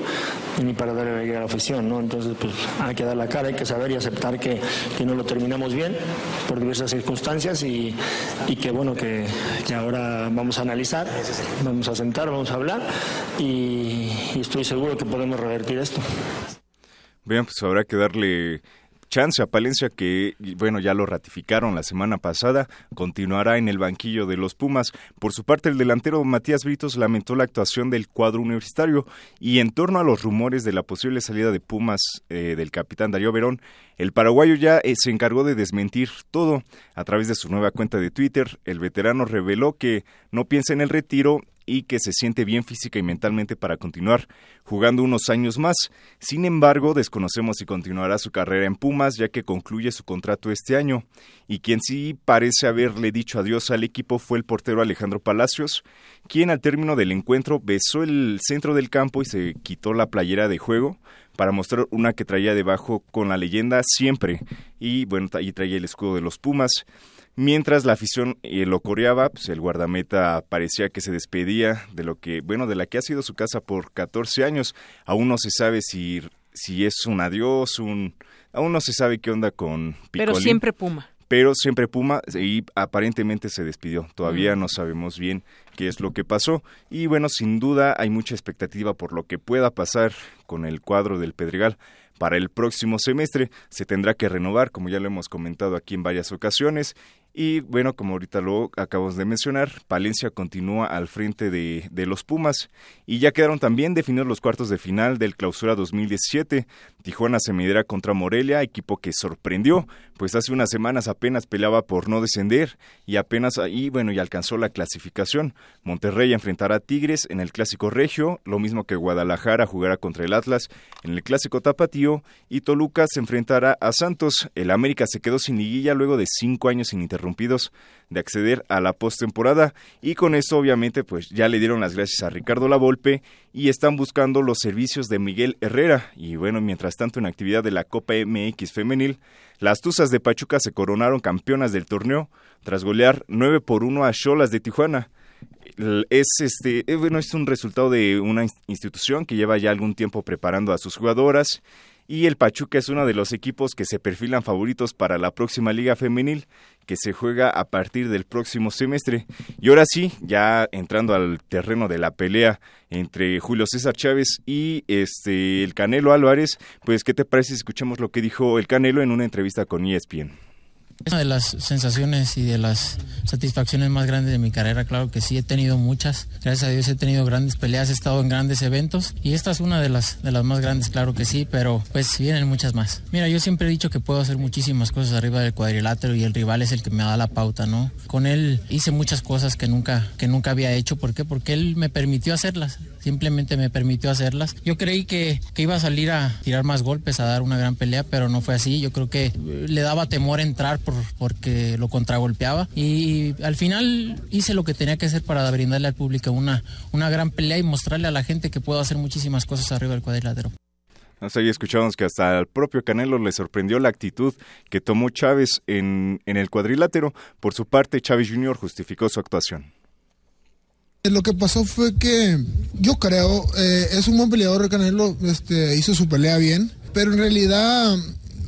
ni para dar alegría a la afición. ¿no? Entonces, pues hay que dar la cara, hay que saber y aceptar que, que no lo terminamos bien por diversas circunstancias y, y que bueno, que, ahora vamos a analizar, vamos a sentar, vamos a hablar y, y estoy seguro que podemos revertir esto. Bien, pues habrá que darle chance a Palencia que, bueno, ya lo ratificaron la semana pasada, continuará en el banquillo de los Pumas. Por su parte, el delantero Matías Britos lamentó la actuación del cuadro universitario y en torno a los rumores de la posible salida de Pumas eh, del capitán Darío Verón, el paraguayo ya eh, se encargó de desmentir todo. A través de su nueva cuenta de Twitter, el veterano reveló que no piensa en el retiro y que se siente bien física y mentalmente para continuar jugando unos años más. Sin embargo, desconocemos si continuará su carrera en Pumas ya que concluye su contrato este año. Y quien sí parece haberle dicho adiós al equipo fue el portero Alejandro Palacios, quien al término del encuentro besó el centro del campo y se quitó la playera de juego para mostrar una que traía debajo con la leyenda siempre. Y bueno, ahí traía el escudo de los Pumas. Mientras la afición eh, lo coreaba, pues el guardameta parecía que se despedía de lo que, bueno, de la que ha sido su casa por 14 años. Aún no se sabe si, si es un adiós, un... Aún no se sabe qué onda con Picolín. Pero siempre Puma. pero siempre Puma y aparentemente se despidió. Todavía no sabemos bien qué es lo que pasó y bueno, sin duda hay mucha expectativa por lo que pueda pasar con el cuadro del Pedregal para el próximo semestre. Se tendrá que renovar, como ya lo hemos comentado aquí en varias ocasiones, y bueno, como ahorita lo acabamos de mencionar, Palencia continúa al frente de, de, los Pumas y ya quedaron también definidos los cuartos de final del Clausura 2017. Tijuana se medirá contra Morelia, equipo que sorprendió, pues hace unas semanas apenas peleaba por no descender y apenas ahí, bueno, y alcanzó la clasificación. Monterrey enfrentará a Tigres en el Clásico Regio, lo mismo que Guadalajara jugará contra el Atlas en el Clásico Tapatío y Toluca se enfrentará a Santos. El América se quedó sin liguilla luego de cinco años sin de acceder a la postemporada. Y con eso obviamente pues ya le dieron las gracias a Ricardo Lavolpe y están buscando los servicios de Miguel Herrera. Y bueno, mientras tanto en actividad de la Copa MX femenil, las Tuzas de Pachuca se coronaron campeonas del torneo tras golear 9 por 1 a Cholas de Tijuana. Es este eh, bueno es un resultado de una institución que lleva ya algún tiempo preparando a sus jugadoras y el Pachuca es uno de los equipos que se perfilan favoritos para la próxima Liga Femenil que se juega a partir del próximo semestre. Y ahora sí, ya entrando al terreno de la pelea entre Julio César Chávez y este el Canelo Álvarez, pues ¿qué te parece si escuchamos lo que dijo el Canelo en una entrevista con ESPN? Una de las sensaciones y de las satisfacciones más grandes de mi carrera, claro que sí, he tenido muchas. Gracias a Dios he tenido grandes peleas, he estado en grandes eventos y esta es una de las, de las más grandes, claro que sí, pero pues vienen muchas más. Mira, yo siempre he dicho que puedo hacer muchísimas cosas arriba del cuadrilátero y el rival es el que me da la pauta, ¿no? Con él hice muchas cosas que nunca, que nunca había hecho. ¿Por qué? Porque él me permitió hacerlas simplemente me permitió hacerlas. Yo creí que, que, iba a salir a tirar más golpes, a dar una gran pelea, pero no fue así. Yo creo que eh, le daba temor entrar por, porque lo contragolpeaba y al final hice lo que tenía que hacer para brindarle al público una, una gran pelea y mostrarle a la gente que puedo hacer muchísimas cosas arriba del cuadrilátero. Ahí escuchamos que hasta al propio Canelo le sorprendió la actitud que tomó Chávez en, en el cuadrilátero. Por su parte, Chávez Jr. justificó su actuación. Lo que pasó fue que yo creo, eh, es un buen peleador, Canelo este, hizo su pelea bien, pero en realidad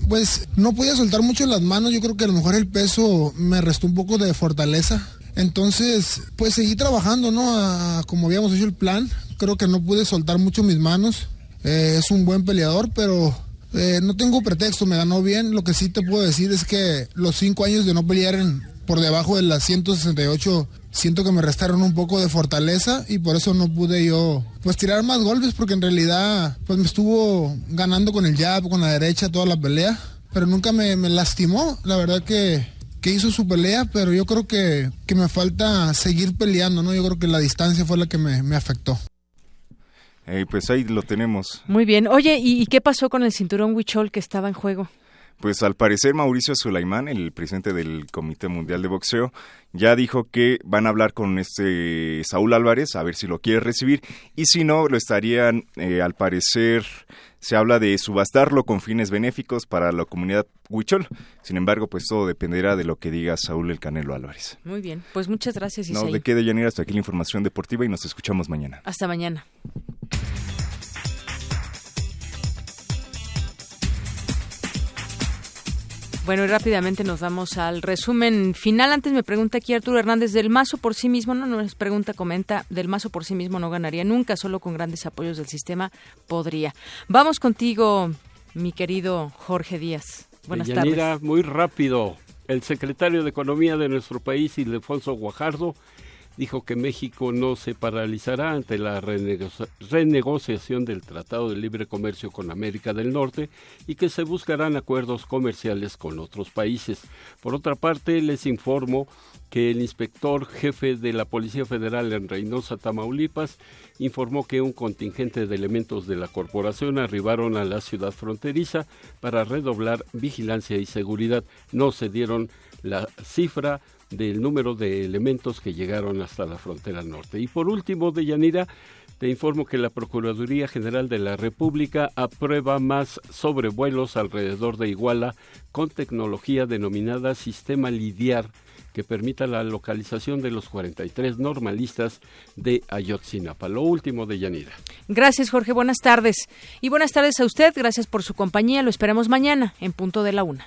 pues no podía soltar mucho las manos, yo creo que a lo mejor el peso me restó un poco de fortaleza. Entonces, pues seguí trabajando, ¿no? como habíamos hecho el plan, creo que no pude soltar mucho mis manos. Eh, es un buen peleador, pero eh, no tengo pretexto, me ganó bien. Lo que sí te puedo decir es que los cinco años de no pelear en, por debajo de las 168 siento que me restaron un poco de fortaleza y por eso no pude yo pues tirar más golpes porque en realidad pues me estuvo ganando con el jab, con la derecha toda la pelea, pero nunca me, lastimó, la verdad que, que hizo su pelea, pero yo creo que, que, me falta seguir peleando, ¿no? Yo creo que la distancia fue la que me, me afectó. pues ahí lo tenemos. Muy bien. Oye, ¿y, ¿y qué pasó con el cinturón Huichol que estaba en juego? Pues al parecer Mauricio Sulaimán, el presidente del Comité Mundial de Boxeo, ya dijo que van a hablar con este Saúl Álvarez a ver si lo quiere recibir y si no lo estarían, eh, al parecer, se habla de subastarlo con fines benéficos para la comunidad huichol. Sin embargo, pues todo dependerá de lo que diga Saúl El Canelo Álvarez. Muy bien, pues muchas gracias. No, de qué de Yanira, hasta aquí la información deportiva y nos escuchamos mañana. Hasta mañana. Bueno, y rápidamente nos vamos al resumen final. Antes me pregunta aquí Arturo Hernández, del Mazo por sí mismo, no nos pregunta, comenta, del Mazo por sí mismo no ganaría nunca, solo con grandes apoyos del sistema podría. Vamos contigo, mi querido Jorge Díaz. Buenas tardes. Muy rápido. El secretario de Economía de nuestro país, Ildefonso Guajardo, dijo que México no se paralizará ante la renegociación del Tratado de Libre Comercio con América del Norte y que se buscarán acuerdos comerciales con otros países. Por otra parte, les informo que el inspector jefe de la Policía Federal en Reynosa, Tamaulipas, informó que un contingente de elementos de la corporación arribaron a la ciudad fronteriza para redoblar vigilancia y seguridad. No se dieron la cifra del número de elementos que llegaron hasta la frontera norte. Y por último, Deyanira, te informo que la Procuraduría General de la República aprueba más sobrevuelos alrededor de Iguala con tecnología denominada Sistema Lidiar que permita la localización de los 43 normalistas de Ayotzinapa. Lo último de Yanira. Gracias, Jorge. Buenas tardes. Y buenas tardes a usted. Gracias por su compañía. Lo esperamos mañana en punto de la una.